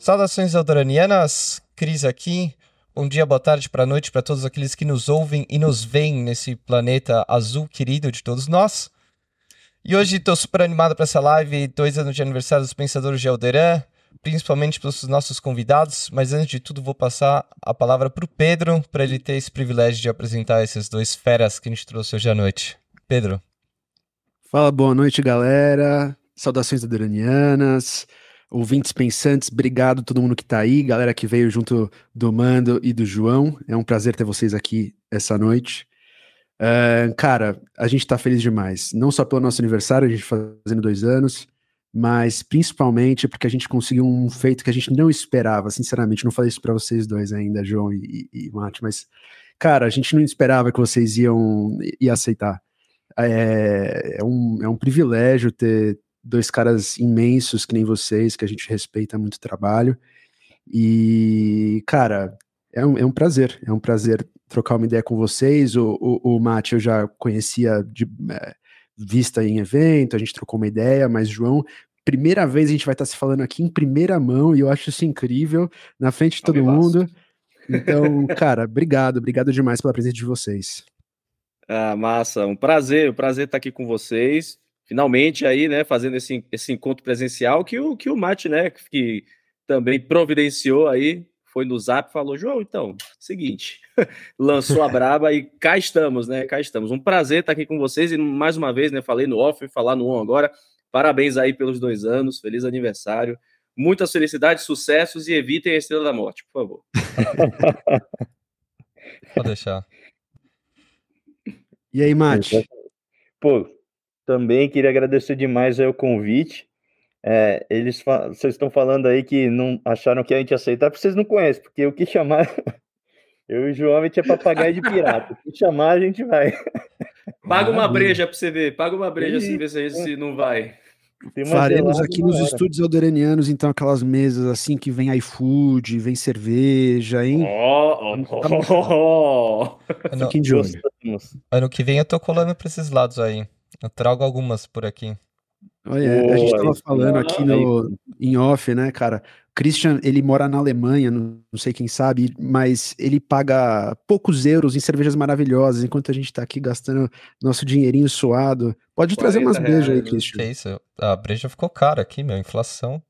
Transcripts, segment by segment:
Saudações eldoranianas, Cris aqui. Bom dia, boa tarde, para noite para todos aqueles que nos ouvem e nos veem nesse planeta azul querido de todos nós. E hoje estou super animado para essa live, dois anos de aniversário dos Pensadores de Alderan, principalmente pelos nossos convidados, mas antes de tudo vou passar a palavra para o Pedro, para ele ter esse privilégio de apresentar esses dois feras que a gente trouxe hoje à noite. Pedro. Fala, boa noite, galera. Saudações adoranianas ouvintes pensantes, obrigado a todo mundo que está aí, galera que veio junto do Mando e do João. É um prazer ter vocês aqui essa noite. Uh, cara, a gente está feliz demais. Não só pelo nosso aniversário, a gente fazendo dois anos, mas principalmente porque a gente conseguiu um feito que a gente não esperava, sinceramente. Não falei isso para vocês dois ainda, João e, e, Mate, mas, cara, a gente não esperava que vocês iam, iam aceitar. É, é, um, é um privilégio ter, dois caras imensos que nem vocês, que a gente respeita muito o trabalho. E, cara, é um, é um prazer, é um prazer trocar uma ideia com vocês. O, o, o Mate eu já conhecia de é, vista em evento, a gente trocou uma ideia, mas João, primeira vez a gente vai estar se falando aqui em primeira mão e eu acho isso incrível, na frente de todo mundo. Então, cara, obrigado, obrigado demais pela presença de vocês. Ah, massa, um prazer, um prazer estar aqui com vocês finalmente aí, né, fazendo esse, esse encontro presencial que o, que o Mate, né, que também providenciou aí, foi no Zap falou, João, então, seguinte, lançou a braba e cá estamos, né, cá estamos. Um prazer estar aqui com vocês e mais uma vez, né, falei no off, falar no on agora, parabéns aí pelos dois anos, feliz aniversário, muitas felicidades, sucessos e evitem a Estrela da Morte, por favor. Pode deixar. E aí, Mate? Pô, também queria agradecer demais o convite. É, eles vocês estão falando aí que não acharam que a gente ia aceitar, porque vocês não conhecem, porque o que chamar. Eu e o João a gente é papagaio de pirata. O que chamar, a gente vai. Paga uma breja para você ver. Paga uma breja assim, ver se, não vai. Faremos aqui nos estúdios alderanianos, então, aquelas mesas assim que vem iFood, vem cerveja, hein? Fiquem de olho. Ano que vem eu tô colando pra esses lados aí. Eu trago algumas por aqui. Olha, a gente estava falando aqui no, em off, né, cara? Christian, ele mora na Alemanha, não, não, sei quem sabe, mas ele paga poucos euros em cervejas maravilhosas, enquanto a gente está aqui gastando nosso dinheirinho suado. Pode trazer umas brejas aí, Christian. Que isso? A breja ficou cara aqui, meu, inflação.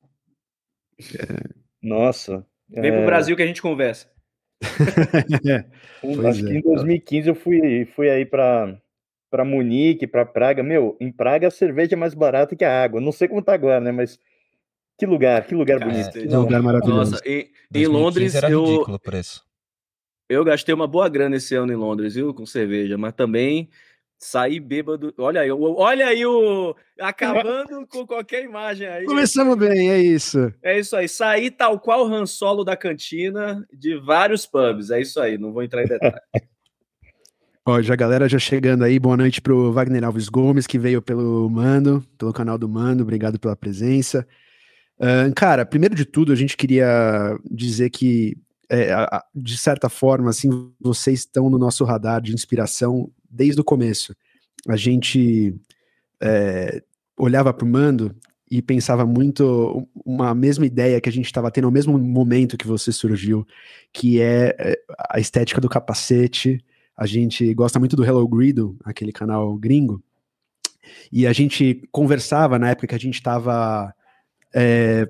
É. Nossa. Vem é... pro Brasil que a gente conversa. é. Acho que em 2015 eu fui, fui aí para para Munique, para Praga. Meu, em Praga a cerveja é mais barata que a água. Não sei como tá agora, né? Mas que lugar, que lugar Cara, bonito. É um lugar maravilhoso. Nossa, em, em Londres era eu ridículo o preço. Eu gastei uma boa grana esse ano em Londres, viu, com cerveja, mas também saí bêbado. Olha aí, olha aí o acabando com qualquer imagem aí. Começamos bem, é isso. É isso aí. Saí tal qual o Han Solo da cantina de vários pubs. É isso aí, não vou entrar em detalhes. Já a galera já chegando aí, boa noite pro Wagner Alves Gomes, que veio pelo Mando, pelo canal do Mando, obrigado pela presença. Uh, cara, primeiro de tudo, a gente queria dizer que, é, de certa forma, assim, vocês estão no nosso radar de inspiração desde o começo. A gente é, olhava pro Mando e pensava muito uma mesma ideia que a gente estava tendo ao mesmo momento que você surgiu, que é, é a estética do capacete, a gente gosta muito do Hello Grido, aquele canal gringo, e a gente conversava na época que a gente estava é,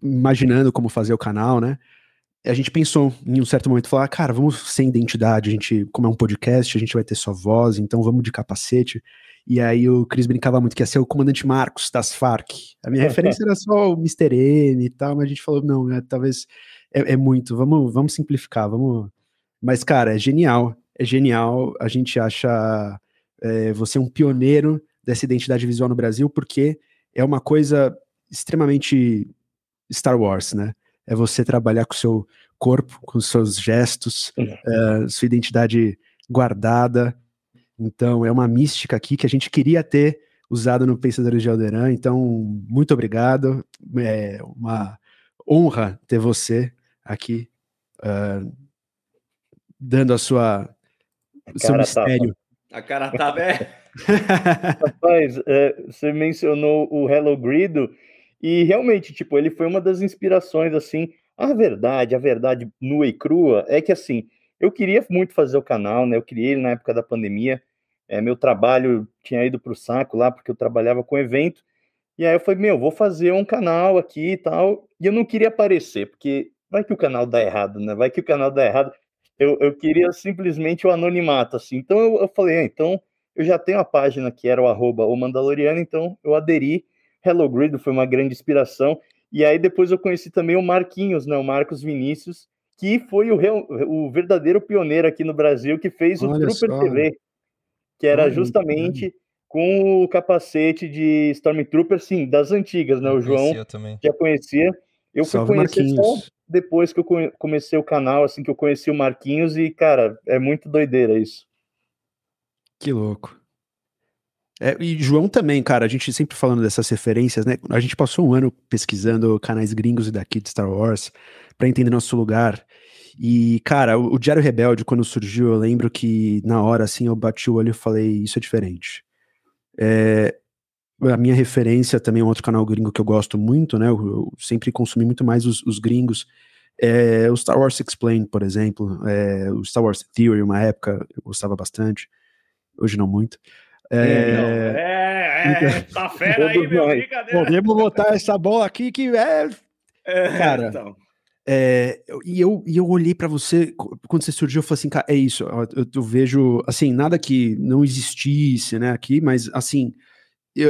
imaginando como fazer o canal, né? A gente pensou em um certo momento falar, cara, vamos sem identidade, a gente, como é um podcast, a gente vai ter só voz, então vamos de capacete. E aí o Cris brincava muito que ia ser o comandante Marcos das Farc. A minha referência era só o Mr. N e tal, mas a gente falou, não, é, talvez é, é muito, vamos, vamos simplificar, vamos. Mas, cara, é genial é genial. A gente acha é, você um pioneiro dessa identidade visual no Brasil, porque é uma coisa extremamente Star Wars, né? É você trabalhar com o seu corpo, com os seus gestos, é, sua identidade guardada. Então, é uma mística aqui que a gente queria ter usado no Pensadores de Alderan. Então, muito obrigado. É uma honra ter você aqui uh, dando a sua o seu mistério. A cara tá velha. Rapaz, é, você mencionou o Hello Grido E realmente, tipo, ele foi uma das inspirações, assim. A verdade, a verdade nua e crua é que, assim, eu queria muito fazer o canal, né? Eu criei ele na época da pandemia. É, meu trabalho tinha ido para o saco lá, porque eu trabalhava com evento. E aí eu falei, meu, vou fazer um canal aqui e tal. E eu não queria aparecer, porque vai que o canal dá errado, né? Vai que o canal dá errado. Eu, eu queria simplesmente o anonimato, assim. Então eu, eu falei, ah, então eu já tenho a página que era o arroba o Mandaloriano, então eu aderi. Hello Grid foi uma grande inspiração. E aí depois eu conheci também o Marquinhos, né? O Marcos Vinícius, que foi o, real, o verdadeiro pioneiro aqui no Brasil, que fez o Olha Trooper só. TV, que era justamente com o capacete de Stormtrooper, sim, das antigas, né? O João já conhecia. Eu fui Salve conhecer Marquinhos. só depois que eu comecei o canal, assim, que eu conheci o Marquinhos e, cara, é muito doideira isso. Que louco. É, e João também, cara, a gente sempre falando dessas referências, né? A gente passou um ano pesquisando canais gringos e daqui de Star Wars para entender nosso lugar. E, cara, o, o Diário Rebelde, quando surgiu, eu lembro que na hora, assim, eu bati o olho e falei, isso é diferente. É, a minha referência também é um outro canal gringo que eu gosto muito, né? Eu, eu sempre consumi muito mais os, os, gringos. É, o Star Wars Explained, por exemplo, é, o Star Wars Theory, uma época eu gostava bastante, hoje não muito. É, é, é, tá fera aí, meu, brincadeira. Podemos botar essa bola aqui que é. é cara, então. É, e, eu, e eu olhei para você, quando você surgiu, eu falei assim, cara, é isso, eu, eu, vejo, assim, nada que não existisse, né, aqui, mas, assim,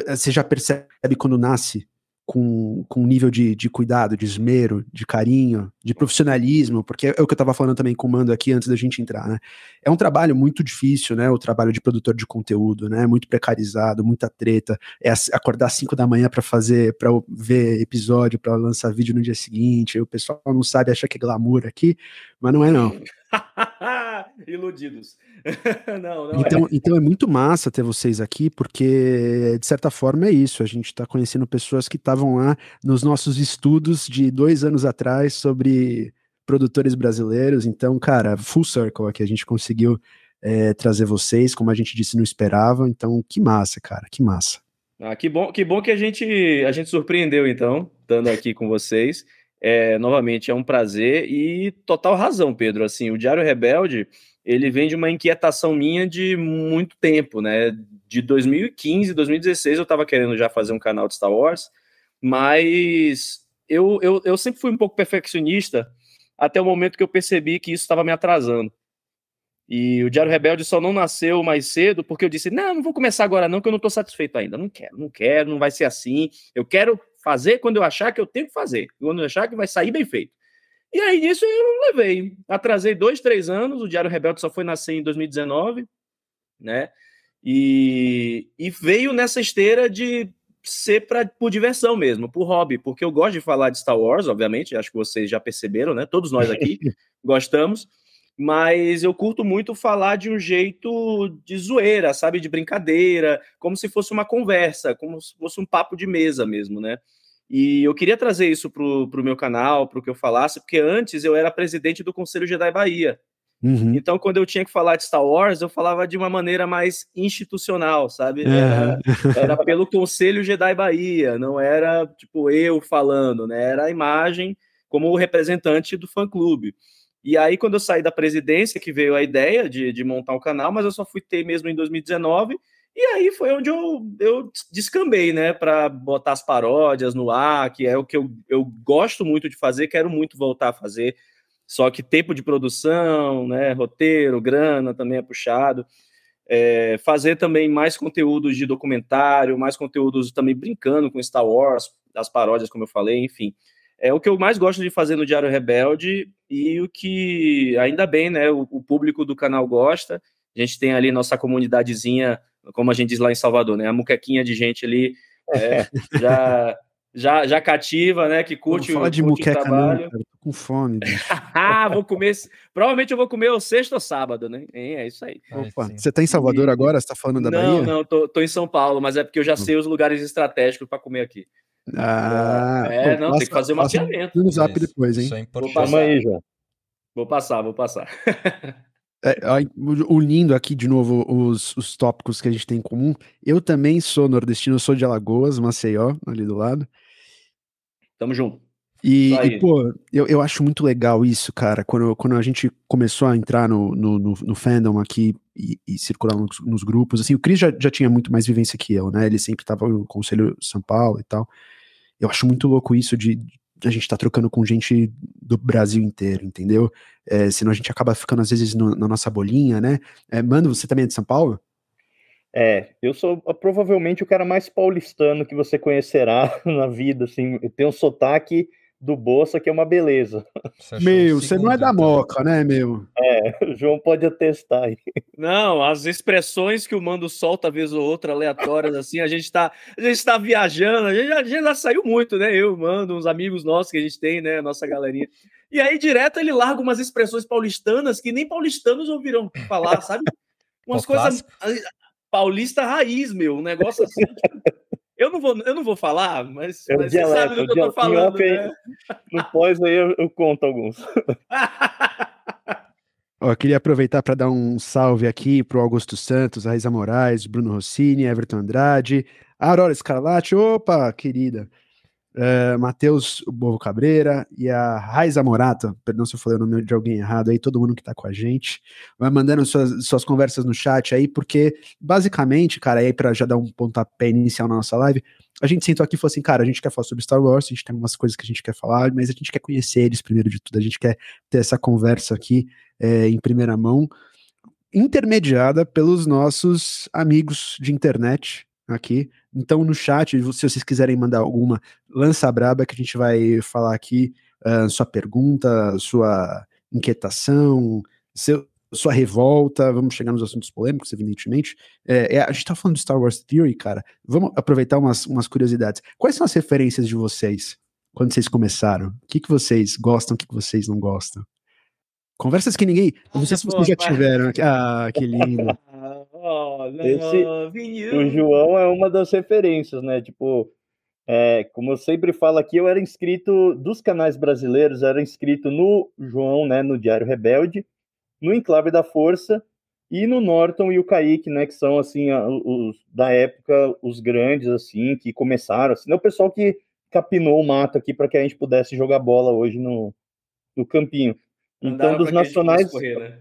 você já percebe quando nasce com, com um nível de, de cuidado, de esmero, de carinho, de profissionalismo, porque é, é o que eu estava falando também com o Mando aqui antes da gente entrar, né? É um trabalho muito difícil, né? O trabalho de produtor de conteúdo, né? Muito precarizado, muita treta. É acordar às 5 da manhã para fazer, para ver episódio, para lançar vídeo no dia seguinte. O pessoal não sabe, acha que é glamour aqui, mas não é não. Iludidos. não, não então, é. então é muito massa ter vocês aqui, porque de certa forma é isso. A gente está conhecendo pessoas que estavam lá nos nossos estudos de dois anos atrás sobre produtores brasileiros. Então, cara, full circle aqui a gente conseguiu é, trazer vocês, como a gente disse, não esperava. Então, que massa, cara, que massa. Ah, que bom, que bom que a gente a gente surpreendeu então, estando aqui com vocês. É, novamente, é um prazer e total razão, Pedro. Assim, o Diário Rebelde, ele vem de uma inquietação minha de muito tempo, né? De 2015, 2016, eu estava querendo já fazer um canal de Star Wars, mas eu, eu, eu sempre fui um pouco perfeccionista até o momento que eu percebi que isso estava me atrasando. E o Diário Rebelde só não nasceu mais cedo porque eu disse: não, não vou começar agora, não, que eu não estou satisfeito ainda. Não quero, não quero, não vai ser assim. Eu quero fazer quando eu achar que eu tenho que fazer, quando eu achar que vai sair bem feito. E aí nisso eu não levei. Atrasei dois, três anos, o Diário Rebelde só foi nascer em 2019, né? E, e veio nessa esteira de ser pra, por diversão mesmo, por hobby, porque eu gosto de falar de Star Wars, obviamente, acho que vocês já perceberam, né? Todos nós aqui gostamos, mas eu curto muito falar de um jeito de zoeira, sabe? De brincadeira, como se fosse uma conversa, como se fosse um papo de mesa mesmo, né? E eu queria trazer isso para o meu canal, para o que eu falasse, porque antes eu era presidente do Conselho Jedi Bahia. Uhum. Então, quando eu tinha que falar de Star Wars, eu falava de uma maneira mais institucional, sabe? Era, uhum. era pelo Conselho Jedi Bahia, não era tipo eu falando, né? Era a imagem como representante do fã-clube. E aí, quando eu saí da presidência, que veio a ideia de, de montar o um canal, mas eu só fui ter mesmo em 2019, e aí foi onde eu, eu descambei, né, para botar as paródias no ar, que é o que eu, eu gosto muito de fazer, quero muito voltar a fazer. Só que tempo de produção, né, roteiro, grana também é puxado. É, fazer também mais conteúdos de documentário, mais conteúdos também brincando com Star Wars, as paródias, como eu falei, enfim. É o que eu mais gosto de fazer no Diário Rebelde e o que, ainda bem, né, o, o público do canal gosta. A gente tem ali nossa comunidadezinha como a gente diz lá em Salvador, né? A muquequinha de gente ali é, já, já, já cativa, né? Que curte, não fala de curte muqueca, trabalho. Não, cara, tô com fome. ah, vou comer. Provavelmente eu vou comer o sexto ou sábado, né? É, é isso aí. Opa, você tá em Salvador e... agora? Você tá falando da não, Bahia? Não, não, tô, tô em São Paulo, mas é porque eu já sei os lugares estratégicos para comer aqui. Ah, é, pô, não, passa, tem que fazer um mapeamento. No zap depois, hein? É vou passar aí, já. Vou passar, vou passar. É, unindo aqui de novo os, os tópicos que a gente tem em comum, eu também sou nordestino, eu sou de Alagoas, Maceió, ali do lado. Tamo junto. E, e, pô, eu, eu acho muito legal isso, cara. Quando, quando a gente começou a entrar no, no, no, no fandom aqui e, e circular nos, nos, grupos, assim, o Cris já, já tinha muito mais vivência que eu, né? Ele sempre tava no Conselho São Paulo e tal. Eu acho muito louco isso de, de a gente tá trocando com gente do Brasil inteiro, entendeu? É, senão a gente acaba ficando, às vezes, no, na nossa bolinha, né? É, Mano, você também é de São Paulo? É, eu sou ah, provavelmente o cara mais paulistano que você conhecerá na vida, assim, tem um sotaque do Bolsa, que é uma beleza. Meu, você não é da Moca, né, meu? É, o João pode atestar aí. Não, as expressões que o Mando solta, vez ou outra, aleatórias, assim, a gente tá, a gente tá viajando, a gente, a gente já saiu muito, né? Eu, Mando, uns amigos nossos que a gente tem, né? Nossa galerinha. E aí, direto, ele larga umas expressões paulistanas que nem paulistanos ouviram falar, sabe? Umas coisas. Paulista raiz, meu. Um negócio assim. Eu não vou, eu não vou falar, mas, é mas dialeto, você sabe do que eu tô falando. Né? No pós aí eu, eu conto alguns. Ó, queria aproveitar para dar um salve aqui pro Augusto Santos, a Raíza Moraes, Bruno Rossini, Everton Andrade, Aurora Escarlate, opa, querida uh, Matheus Bovo Cabreira e a Raiza Morato, perdão se eu falei o nome de alguém errado aí, todo mundo que tá com a gente, vai mandando suas, suas conversas no chat aí, porque basicamente, cara, aí para já dar um pontapé inicial na nossa live, a gente sentou aqui e falou assim, cara, a gente quer falar sobre Star Wars, a gente tem algumas coisas que a gente quer falar, mas a gente quer conhecer eles primeiro de tudo, a gente quer ter essa conversa aqui é, em primeira mão, intermediada pelos nossos amigos de internet aqui, então, no chat, se vocês quiserem mandar alguma, lança braba que a gente vai falar aqui uh, sua pergunta, sua inquietação, seu, sua revolta. Vamos chegar nos assuntos polêmicos, evidentemente. É, é, a gente tá falando de Star Wars Theory, cara. Vamos aproveitar umas, umas curiosidades. Quais são as referências de vocês quando vocês começaram? O que, que vocês gostam, o que, que vocês não gostam? Conversas que ninguém. Não sei se vocês já tiveram. Ah, que lindo. Esse, o João é uma das referências, né? Tipo, é, como eu sempre falo aqui, eu era inscrito dos canais brasileiros, era inscrito no João, né? No Diário Rebelde, no Enclave da Força e no Norton e o Kaique, né? Que são assim os da época os grandes assim que começaram, assim, né, o pessoal que capinou o mato aqui para que a gente pudesse jogar bola hoje no, no campinho. Então, dos nacionais. Correr, né?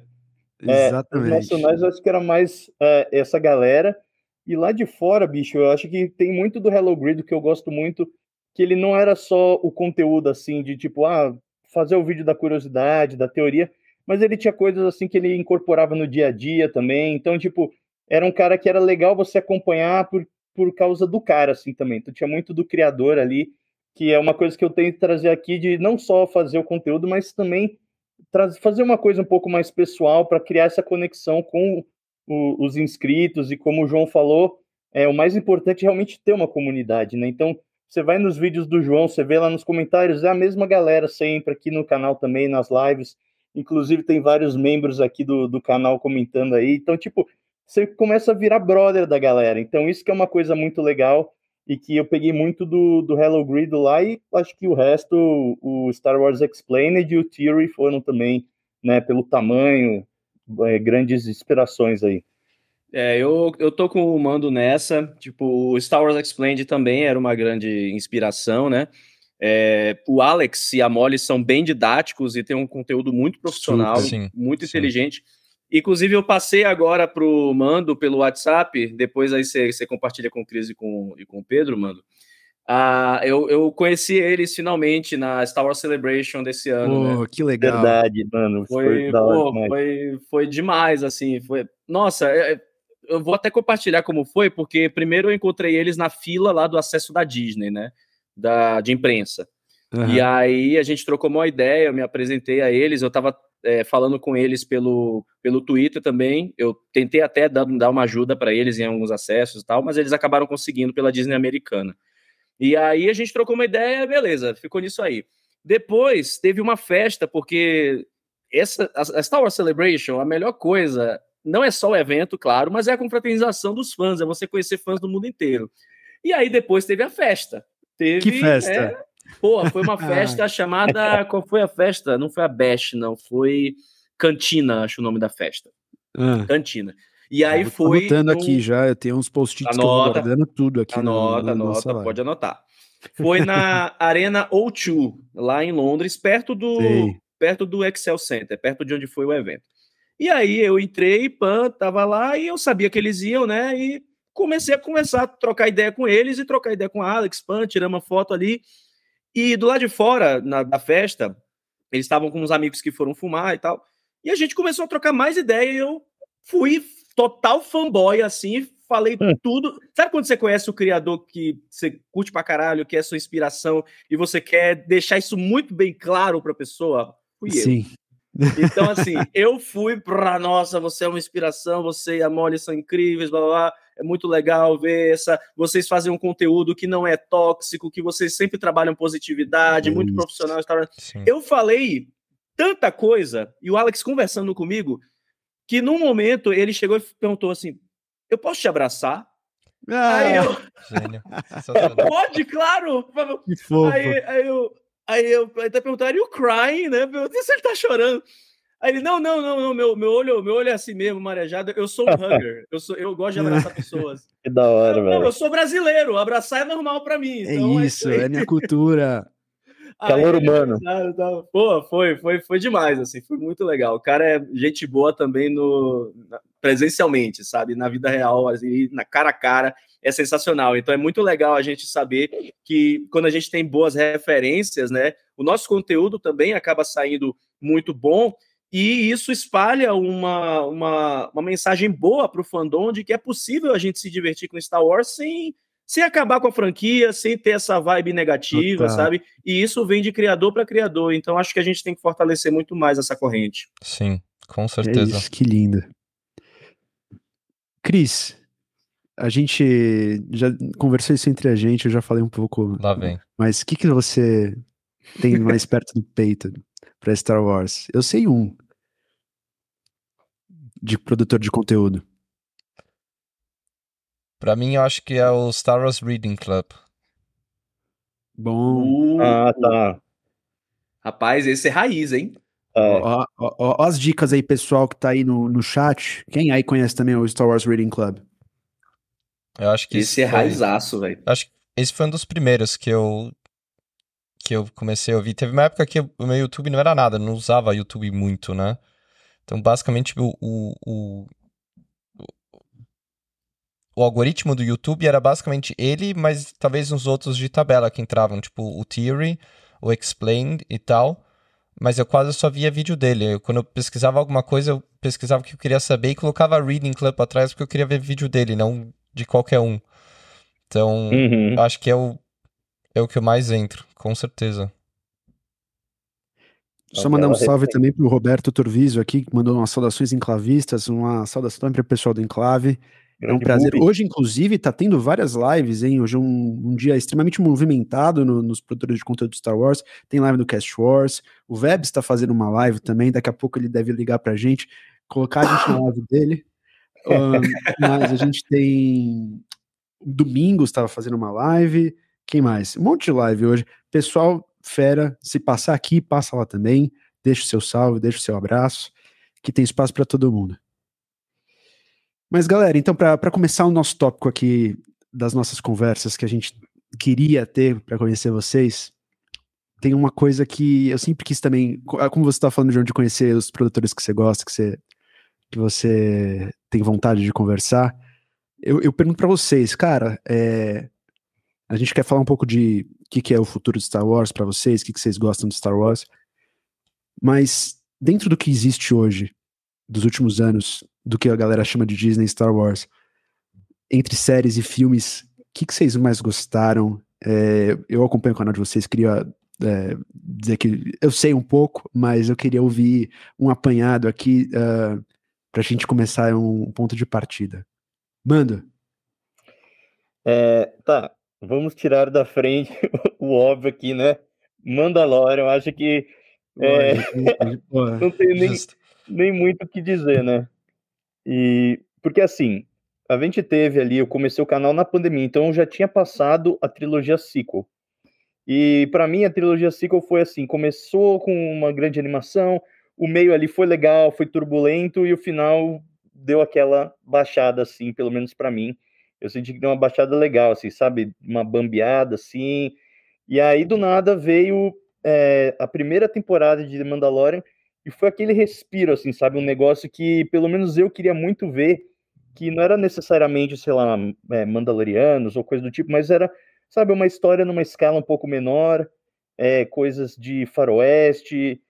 É, Exatamente. Os nacionais eu acho que era mais é, essa galera. E lá de fora, bicho, eu acho que tem muito do Hello Grid que eu gosto muito, que ele não era só o conteúdo assim de tipo, ah, fazer o vídeo da curiosidade, da teoria, mas ele tinha coisas assim que ele incorporava no dia a dia também. Então, tipo, era um cara que era legal você acompanhar por, por causa do cara, assim, também. Então tinha muito do criador ali, que é uma coisa que eu tenho que trazer aqui de não só fazer o conteúdo, mas também fazer uma coisa um pouco mais pessoal para criar essa conexão com o, os inscritos e como o João falou, é o mais importante é realmente ter uma comunidade, né? Então, você vai nos vídeos do João, você vê lá nos comentários, é a mesma galera sempre aqui no canal também, nas lives. Inclusive, tem vários membros aqui do, do canal comentando aí. Então, tipo, você começa a virar brother da galera. Então, isso que é uma coisa muito legal e que eu peguei muito do, do Hello Grid lá e acho que o resto, o Star Wars Explained e o Theory foram também, né, pelo tamanho, é, grandes inspirações aí. É, eu, eu tô com o mando nessa, tipo, o Star Wars Explained também era uma grande inspiração, né? É, o Alex e a Molly são bem didáticos e tem um conteúdo muito profissional, Super, sim, muito sim. inteligente. Inclusive, eu passei agora para o Mando pelo WhatsApp, depois aí você compartilha com o Cris e com, e com o Pedro, Mando. Ah, eu, eu conheci eles finalmente na Star Wars Celebration desse ano. Oh, né? que legal. Verdade, mano. Foi, foi, pô, foi, foi, demais, assim. Foi... Nossa, é, é, eu vou até compartilhar como foi, porque primeiro eu encontrei eles na fila lá do acesso da Disney, né? Da, de imprensa. Uhum. E aí a gente trocou uma ideia, eu me apresentei a eles, eu tava é, falando com eles pelo, pelo Twitter também. Eu tentei até dar, dar uma ajuda para eles em alguns acessos e tal, mas eles acabaram conseguindo pela Disney americana. E aí a gente trocou uma ideia, beleza, ficou nisso aí. Depois teve uma festa, porque essa, a Star Wars Celebration, a melhor coisa, não é só o evento, claro, mas é a confraternização dos fãs, é você conhecer fãs do mundo inteiro. E aí depois teve a festa. Teve, que festa? É, Pô, foi uma festa chamada. Qual foi a festa? Não foi a Bash, não. Foi Cantina, acho o nome da festa. Ah. Cantina. E aí foi. Anotando um... aqui já, eu tenho uns post-its que eu vou guardando tudo aqui. Anota, no, no, anota, pode anotar. Foi na Arena O2, lá em Londres, perto do, perto do Excel Center, perto de onde foi o evento. E aí eu entrei, pan, tava lá e eu sabia que eles iam, né? E comecei a conversar, a trocar ideia com eles e trocar ideia com a Alex, pan, tiramos uma foto ali. E do lado de fora, na, da festa, eles estavam com uns amigos que foram fumar e tal. E a gente começou a trocar mais ideia e eu fui total fanboy, assim, falei hum. tudo. Sabe quando você conhece o criador que você curte pra caralho, que é sua inspiração, e você quer deixar isso muito bem claro pra pessoa? Fui Sim. eu. Então, assim, eu fui pra, nossa, você é uma inspiração, você e a Molly são incríveis, blá blá blá. É muito legal ver essa. Vocês fazem um conteúdo que não é tóxico, que vocês sempre trabalham positividade, muito profissional. Eu falei tanta coisa, e o Alex conversando comigo, que num momento ele chegou e perguntou assim: Eu posso te abraçar? Ah, aí eu. Pode, claro! Que fofo. Aí, aí eu. Aí eu até perguntaram, e o crying, né? Eu se ele tá chorando. Aí ele, não, não, não, não, meu, meu, olho, meu olho é assim mesmo, marejado. Eu sou um hugger. Eu, sou, eu gosto de abraçar pessoas. Que da hora, velho. Eu sou brasileiro, abraçar é normal para mim. É então, é isso, é, é minha cultura. Calor humano. Pô, foi, foi, foi demais, assim, foi muito legal. O cara é gente boa também no presencialmente, sabe? Na vida real, assim, na cara a cara, é sensacional. Então é muito legal a gente saber que quando a gente tem boas referências, né? O nosso conteúdo também acaba saindo muito bom e isso espalha uma, uma, uma mensagem boa para o fandom de que é possível a gente se divertir com Star Wars sem sem acabar com a franquia, sem ter essa vibe negativa, sabe? E isso vem de criador para criador. Então acho que a gente tem que fortalecer muito mais essa corrente. Sim, com certeza. É isso, que lindo. Cris, a gente já conversou isso entre a gente, eu já falei um pouco. Lá vem. Mas o que, que você tem mais perto do peito para Star Wars? Eu sei um de produtor de conteúdo. Pra mim, eu acho que é o Star Wars Reading Club. Bom. Uh, ah, tá. Rapaz, esse é raiz, hein? É. Ó, ó, ó, as dicas aí, pessoal que tá aí no, no chat. Quem aí conhece também o Star Wars Reading Club? Eu acho que esse, esse é foi... raizaço, velho. Acho que esse foi um dos primeiros que eu que eu comecei a ouvir. Teve uma época que o meu YouTube não era nada, não usava YouTube muito, né? Então, basicamente, o, o, o o algoritmo do YouTube era basicamente ele, mas talvez uns outros de tabela que entravam, tipo o Theory, o Explained e tal. Mas eu quase só via vídeo dele. Eu, quando eu pesquisava alguma coisa, eu pesquisava o que eu queria saber e colocava Reading Club atrás porque eu queria ver vídeo dele, não de qualquer um. Então, uhum. acho que é o, é o que eu mais entro, com certeza. Só mandar um salve também pro Roberto Turviso aqui, que mandou umas saudações enclavistas, uma saudação também para o pessoal do Enclave. É um prazer. Hoje, inclusive, tá tendo várias lives, hein? Hoje é um, um dia extremamente movimentado no, nos produtores de conteúdo de Star Wars. Tem live do Cast Wars. O Veb está fazendo uma live também. Daqui a pouco ele deve ligar pra gente, colocar a gente na live dele. Um, mas a gente tem. Domingos estava fazendo uma live. Quem mais? Um monte de live hoje. Pessoal, fera, se passar aqui, passa lá também. Deixa o seu salve, deixa o seu abraço, que tem espaço para todo mundo. Mas, galera, então, para começar o nosso tópico aqui das nossas conversas que a gente queria ter para conhecer vocês, tem uma coisa que eu sempre quis também, ah, como você está falando, João, de conhecer os produtores que você gosta, que você, que você tem vontade de conversar, eu, eu pergunto para vocês, cara, é, a gente quer falar um pouco de o que, que, é o futuro de Star Wars para vocês, o que, que vocês gostam de Star Wars, mas dentro do que existe hoje, dos últimos anos, do que a galera chama de Disney Star Wars. Entre séries e filmes, o que, que vocês mais gostaram? É, eu acompanho o canal de vocês, queria é, dizer que eu sei um pouco, mas eu queria ouvir um apanhado aqui uh, para a gente começar um ponto de partida. Manda. É, tá, vamos tirar da frente o óbvio aqui, né? Mandalorian, eu acho que é, não tem nem, nem muito o que dizer, né? E porque assim, a gente teve ali, eu comecei o canal na pandemia, então eu já tinha passado a trilogia sequel. E para mim a trilogia sequel foi assim, começou com uma grande animação, o meio ali foi legal, foi turbulento e o final deu aquela baixada assim, pelo menos para mim. Eu senti que deu uma baixada legal assim, sabe? Uma bambeada assim, E aí, do nada, veio é, a primeira temporada de The Mandalorian e foi aquele respiro, assim, sabe? Um negócio que, pelo menos, eu queria muito ver, que não era necessariamente, sei lá, é, Mandalorianos ou coisa do tipo, mas era, sabe, uma história numa escala um pouco menor, é, coisas de faroeste,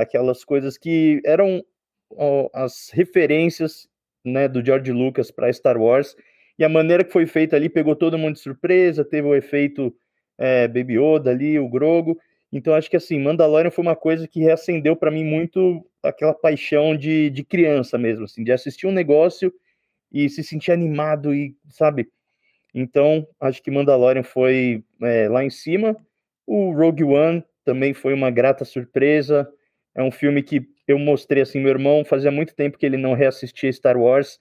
aquelas coisas que eram ó, as referências né, do George Lucas para Star Wars, e a maneira que foi feita ali pegou todo mundo de surpresa, teve o efeito é, Baby Yoda ali, o Grogo, então acho que assim, Mandalorian foi uma coisa que reacendeu para mim muito aquela paixão de, de criança mesmo, assim, de assistir um negócio e se sentir animado e, sabe, então acho que Mandalorian foi é, lá em cima, o Rogue One também foi uma grata surpresa, é um filme que eu mostrei assim, meu irmão fazia muito tempo que ele não reassistia Star Wars,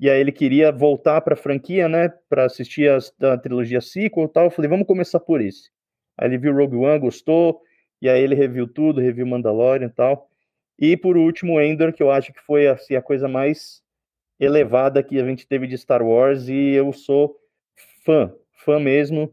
e aí ele queria voltar para a franquia, né, para assistir as, a trilogia sequel e tal. Eu falei, vamos começar por esse. Aí ele viu Rogue One, gostou, e aí ele reviu tudo, reviu Mandalorian e tal. E por último, Endor, que eu acho que foi assim a coisa mais elevada que a gente teve de Star Wars e eu sou fã, fã mesmo,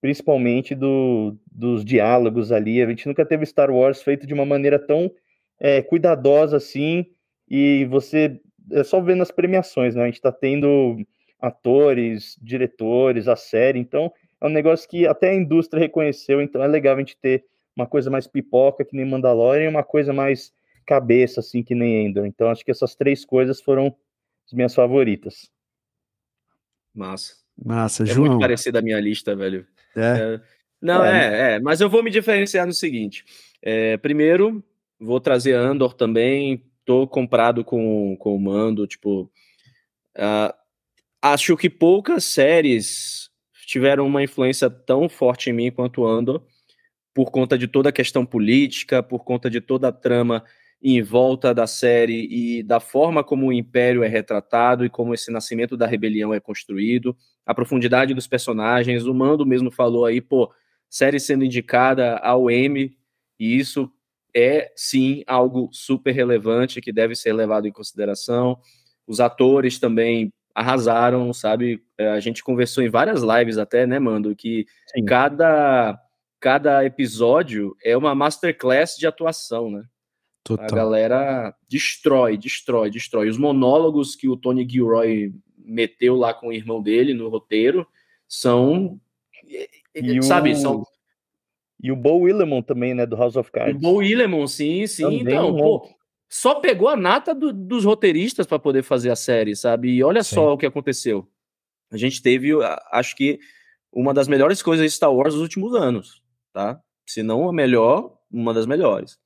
principalmente do, dos diálogos ali. A gente nunca teve Star Wars feito de uma maneira tão é, cuidadosa assim, e você é só vendo as premiações, né? A gente está tendo atores, diretores, a série, então é um negócio que até a indústria reconheceu, então é legal a gente ter uma coisa mais pipoca que nem Mandalorian e uma coisa mais cabeça assim que nem Endor. Então acho que essas três coisas foram as minhas favoritas. Massa. Massa, é João. muito parecida a minha lista, velho. É. É, não, É, é, é, mas eu vou me diferenciar no seguinte. É, primeiro, vou trazer Andor também. Tô comprado com, com o Mando. Tipo, ah, acho que poucas séries tiveram uma influência tão forte em mim quanto Andor, por conta de toda a questão política, por conta de toda a trama em volta da série e da forma como o Império é retratado e como esse nascimento da rebelião é construído, a profundidade dos personagens. O Mando mesmo falou aí, pô, série sendo indicada ao M, e isso é sim algo super relevante que deve ser levado em consideração. Os atores também arrasaram, sabe? É, A gente conversou em várias lives até, né, Mando, que Sim. cada cada episódio é uma masterclass de atuação, né? A Total. galera destrói, destrói, destrói. Os monólogos que o Tony Gilroy meteu lá com o irmão dele no roteiro são, E sabe, o- são E o Bo Willimon também, né, do House of o Cards. Bo Willimon, sim, sim. Também Então, pô, só pegou a nata do- dos roteiristas para poder fazer a série, sabe? E olha Sim. só o que aconteceu. A gente teve, acho que, uma das melhores coisas de Star Wars dos últimos anos, tá? Se não a melhor, uma das melhores.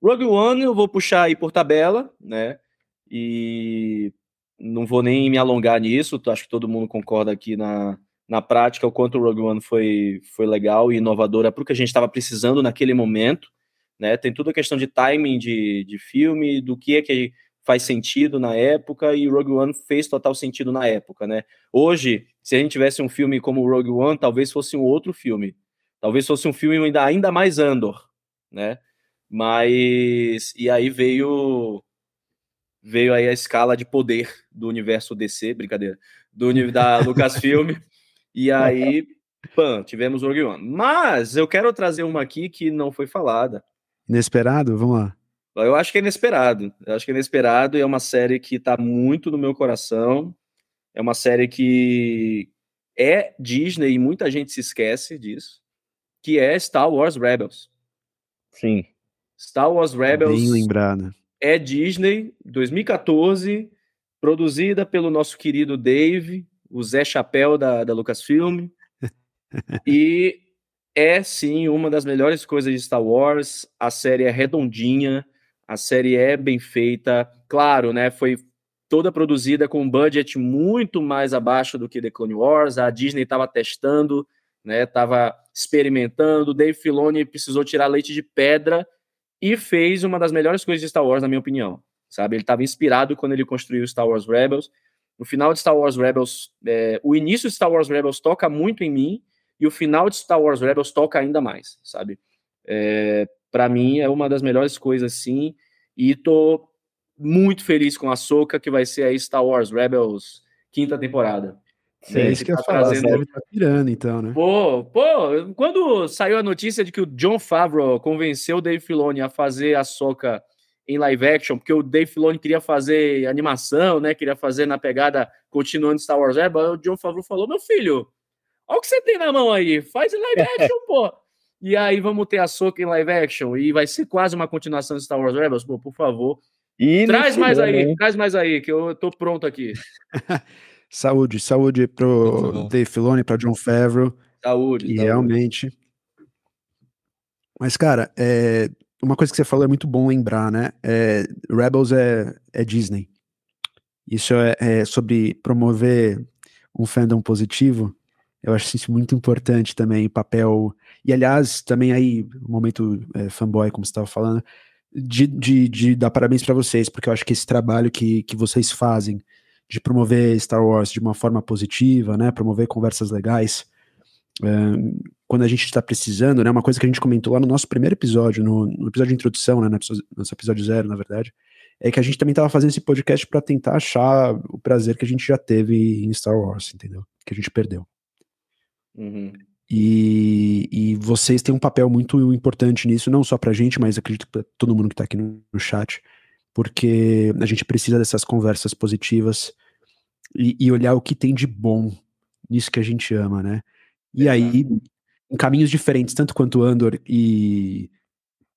Rogue One eu vou puxar aí por tabela, né? E não vou nem me alongar nisso, acho que todo mundo concorda aqui na, na prática o quanto o Rogue One foi, foi legal e inovadora para o que a gente estava precisando naquele momento, né? Tem toda a questão de timing de, de filme, do que é que faz sentido na época, e Rogue One fez total sentido na época, né? Hoje, se a gente tivesse um filme como Rogue One, talvez fosse um outro filme. Talvez fosse um filme ainda, ainda mais Andor, né? Mas e aí veio veio aí a escala de poder do universo DC, brincadeira, do da Lucasfilm. e aí, pã, tivemos Rogue One. Mas eu quero trazer uma aqui que não foi falada. Inesperado? Vamos lá. Eu acho que é inesperado. Eu acho que é inesperado e é uma série que tá muito no meu coração. É uma série que é Disney e muita gente se esquece disso, que é Star Wars Rebels. Sim. Star Wars Rebels Bem lembrado. é Disney 2014, produzida pelo nosso querido Dave, o Zé Chapéu da, da Lucasfilm. e é sim uma das melhores coisas de Star Wars. A série é redondinha, a série é bem feita. Claro, né? Foi toda produzida com um budget muito mais abaixo do que The Clone Wars. A Disney estava testando, né? Tava experimentando. Dave Filoni precisou tirar leite de pedra e fez uma das melhores coisas de Star Wars, na minha opinião. Sabe, ele estava inspirado quando ele construiu Star Wars Rebels. No final de Star Wars Rebels, é, o início de Star Wars Rebels toca muito em mim e o final de Star Wars Rebels toca ainda mais, sabe? É, para mim é uma das melhores coisas, sim. E tô muito feliz com a Soca que vai ser aí Star Wars Rebels quinta temporada. Sim, é isso que eu tá falar, trazendo... deve estar tá pirando então, né? Pô, pô, quando saiu a notícia de que o John Favreau convenceu o Dave Filoni a fazer a soca em live action, porque o Dave Filoni queria fazer animação, né? Queria fazer na pegada continuando Star Wars. É, o John Favreau falou: meu filho, olha o que você tem na mão aí, faz em live action, pô. E aí vamos ter a Soca em live action e vai ser quase uma continuação de Star Wars Rebels, pô, por favor. E traz mais aí, hein? traz mais aí, que eu tô pronto aqui. saúde, saúde pro Dave Filoni, para John Favreau. Saúde. E saúde. realmente. Mas, cara, é, uma coisa que você falou é muito bom lembrar, né? É, Rebels é, é Disney. Isso é, é, sobre promover um fandom positivo. Eu acho isso muito importante também, papel. E aliás, também aí, o momento é, fanboy, como você estava falando, de, de, de, dar parabéns para vocês, porque eu acho que esse trabalho que, que vocês fazem de promover Star Wars de uma forma positiva, né? Promover conversas legais quando a gente está precisando, né? Uma coisa que a gente comentou lá no nosso primeiro episódio, no, no episódio de introdução, né? Nosso episódio zero, na verdade, é que a gente também estava fazendo esse podcast para tentar achar o prazer que a gente já teve em Star Wars, entendeu? Que a gente perdeu. Uhum. E, e, vocês têm um papel muito importante nisso, não só pra gente, mas acredito para todo mundo que tá aqui no, no, chat, porque a gente precisa dessas conversas positivas e, e olhar o que tem de bom nisso que a gente ama, né? E aí, em caminhos diferentes, tanto quanto Andor e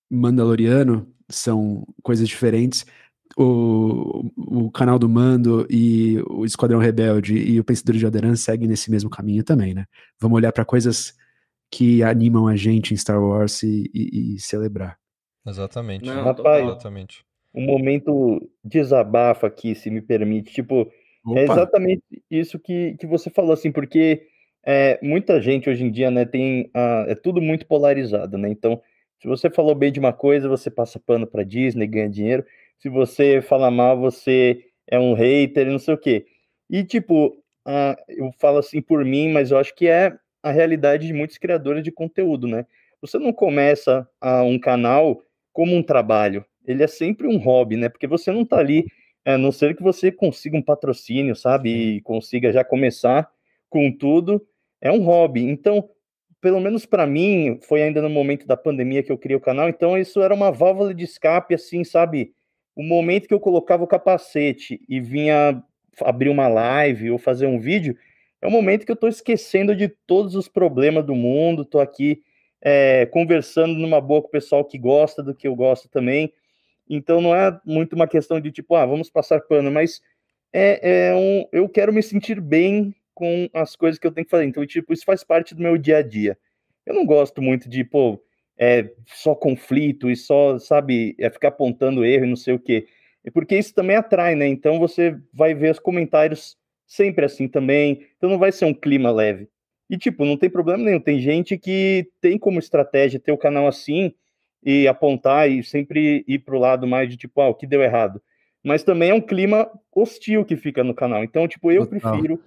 Mandaloriano são coisas diferentes. O, o canal do Mando e o Esquadrão Rebelde e o Pensador de Aderan seguem nesse mesmo caminho também, né? Vamos olhar para coisas que animam a gente em Star Wars e, e, e celebrar. Exatamente. Não, Rapaz, exatamente. um momento desabafa aqui, se me permite. Tipo, é Opa. é exatamente isso que, que você falou, assim, porque é, muita gente hoje em dia, né, tem a, é tudo muito polarizado, né? Então, se você falou bem de uma coisa, você passa pano para Disney, ganha dinheiro. Se você fala mal, você é um hater, não sei o quê. E tipo, uh, eu falo assim por mim, mas eu acho que é a realidade de muitos criadores de conteúdo, né? Você não começa uh, um canal como um trabalho, ele é sempre um hobby, né? Porque você não tá ali, a não ser que você consiga um patrocínio, sabe? E consiga já começar com tudo é um hobby. Então, pelo menos para mim, foi ainda no momento da pandemia que eu criei o canal, então isso era uma válvula de escape, assim, sabe? O momento que eu colocava o capacete e vinha abrir uma live ou fazer um vídeo, é o momento que eu estou esquecendo de todos os problemas do mundo, estou aqui é, conversando numa boa com o pessoal que gosta do que eu gosto também. Então não é muito uma questão de tipo, ah, vamos passar pano, mas é, é um, eu quero me sentir bem com as coisas que eu tenho que fazer. Então, tipo, isso faz parte do meu dia a dia. Eu não gosto muito de, pô, é, só conflito e só, sabe, é ficar apontando erro e não sei o quê. Porque isso também atrai, né? Então você vai ver os comentários sempre assim também. Então não vai ser um clima leve. E, tipo, não tem problema nenhum. Tem gente que tem como estratégia ter o canal assim e apontar e sempre ir pro lado mais de tipo, ah, o que deu errado. Mas também é um clima hostil que fica no canal. Então, tipo, eu Total. prefiro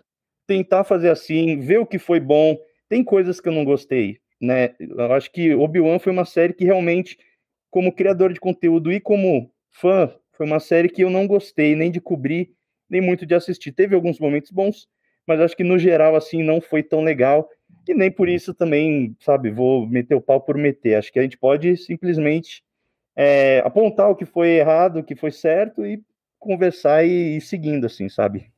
tentar fazer assim, ver o que foi bom. Tem coisas que eu não gostei, né? Eu acho que Obi-Wan foi uma série que realmente, como criador de conteúdo e como fã, foi uma série que eu não gostei nem de cobrir, nem muito de assistir. Teve alguns momentos bons, mas acho que no geral, assim, não foi tão legal. E nem por isso também, sabe, vou meter o pau por meter. Acho que a gente pode simplesmente é, apontar o que foi errado, o que foi certo e conversar e ir seguindo, assim, sabe?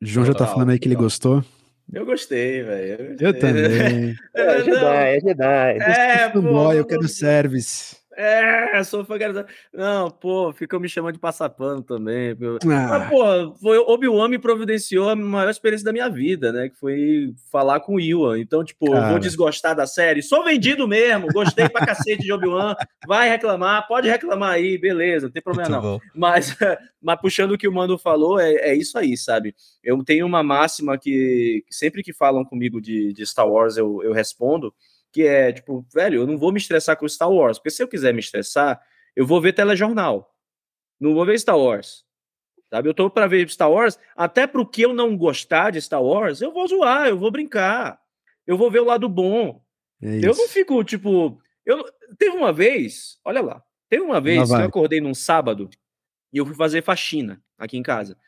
João já tá falando aí que ele gostou. Eu gostei, velho. Eu, eu, também. é, é Jedi, é Jedi. É, pô, eu quero service. É, sou fãgalizado. Não, pô, ficam me chamando de passapano também. Ah. Mas, pô, foi Obi-Wan me providenciou a maior experiência da minha vida, né? Que foi falar com o Iwan. Então, tipo, Cara. eu vou desgostar da série. Sou vendido mesmo, gostei pra cacete de Obi-Wan. Vai reclamar, pode reclamar aí, beleza, não tem problema Muito não. Mas, mas puxando o que o Mano falou, é, é isso aí, sabe? Eu tenho uma máxima que, que sempre que falam comigo de, de Star Wars eu, eu respondo que é tipo, velho, eu não vou me estressar com Star Wars, porque se eu quiser me estressar, eu vou ver telejornal. Não vou ver Star Wars. Sabe? Eu tô para ver Star Wars, até pro que eu não gostar de Star Wars, eu vou zoar, eu vou brincar. Eu vou ver o lado bom. É eu não fico tipo, eu teve uma vez, olha lá, teve uma vez que eu acordei num sábado e eu fui fazer faxina aqui em casa.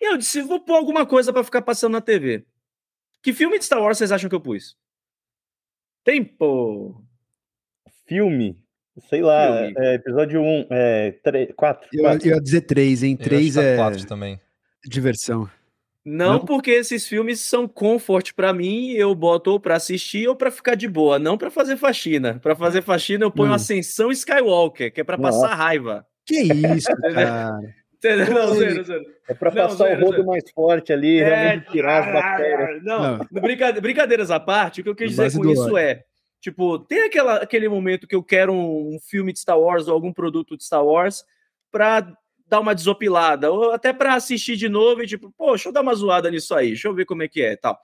E eu disse, vou pôr alguma coisa pra ficar passando na TV. Que filme de Star Wars vocês acham que eu pus? Tempo. Filme. Sei lá, Filme. é, episódio 1, é, 3, 4. Eu, eu ia dizer três, hein? Eu acho Três que tá é quatro também. diversão. Não, Não? porque esses filmes são comfort pra mim, eu boto ou pra assistir ou pra ficar de boa, não pra fazer faxina. Pra fazer faxina eu ponho Hum. Ascensão Skywalker, que é pra Nossa. passar raiva. Que isso, cara. Não, zero, zero. É pra Não, passar zero, o rodo zero. mais forte ali, É, realmente tirar as bactérias. Não, Não. brincadeiras à parte, o que eu quis dizer com isso ódio. é, tipo, tem aquela, aquele momento que eu quero um, um filme de Star Wars ou algum produto de Star Wars pra dar uma desopilada, ou até pra assistir de novo e tipo, pô, deixa eu dar uma zoada nisso aí, deixa eu ver como é que é e tal.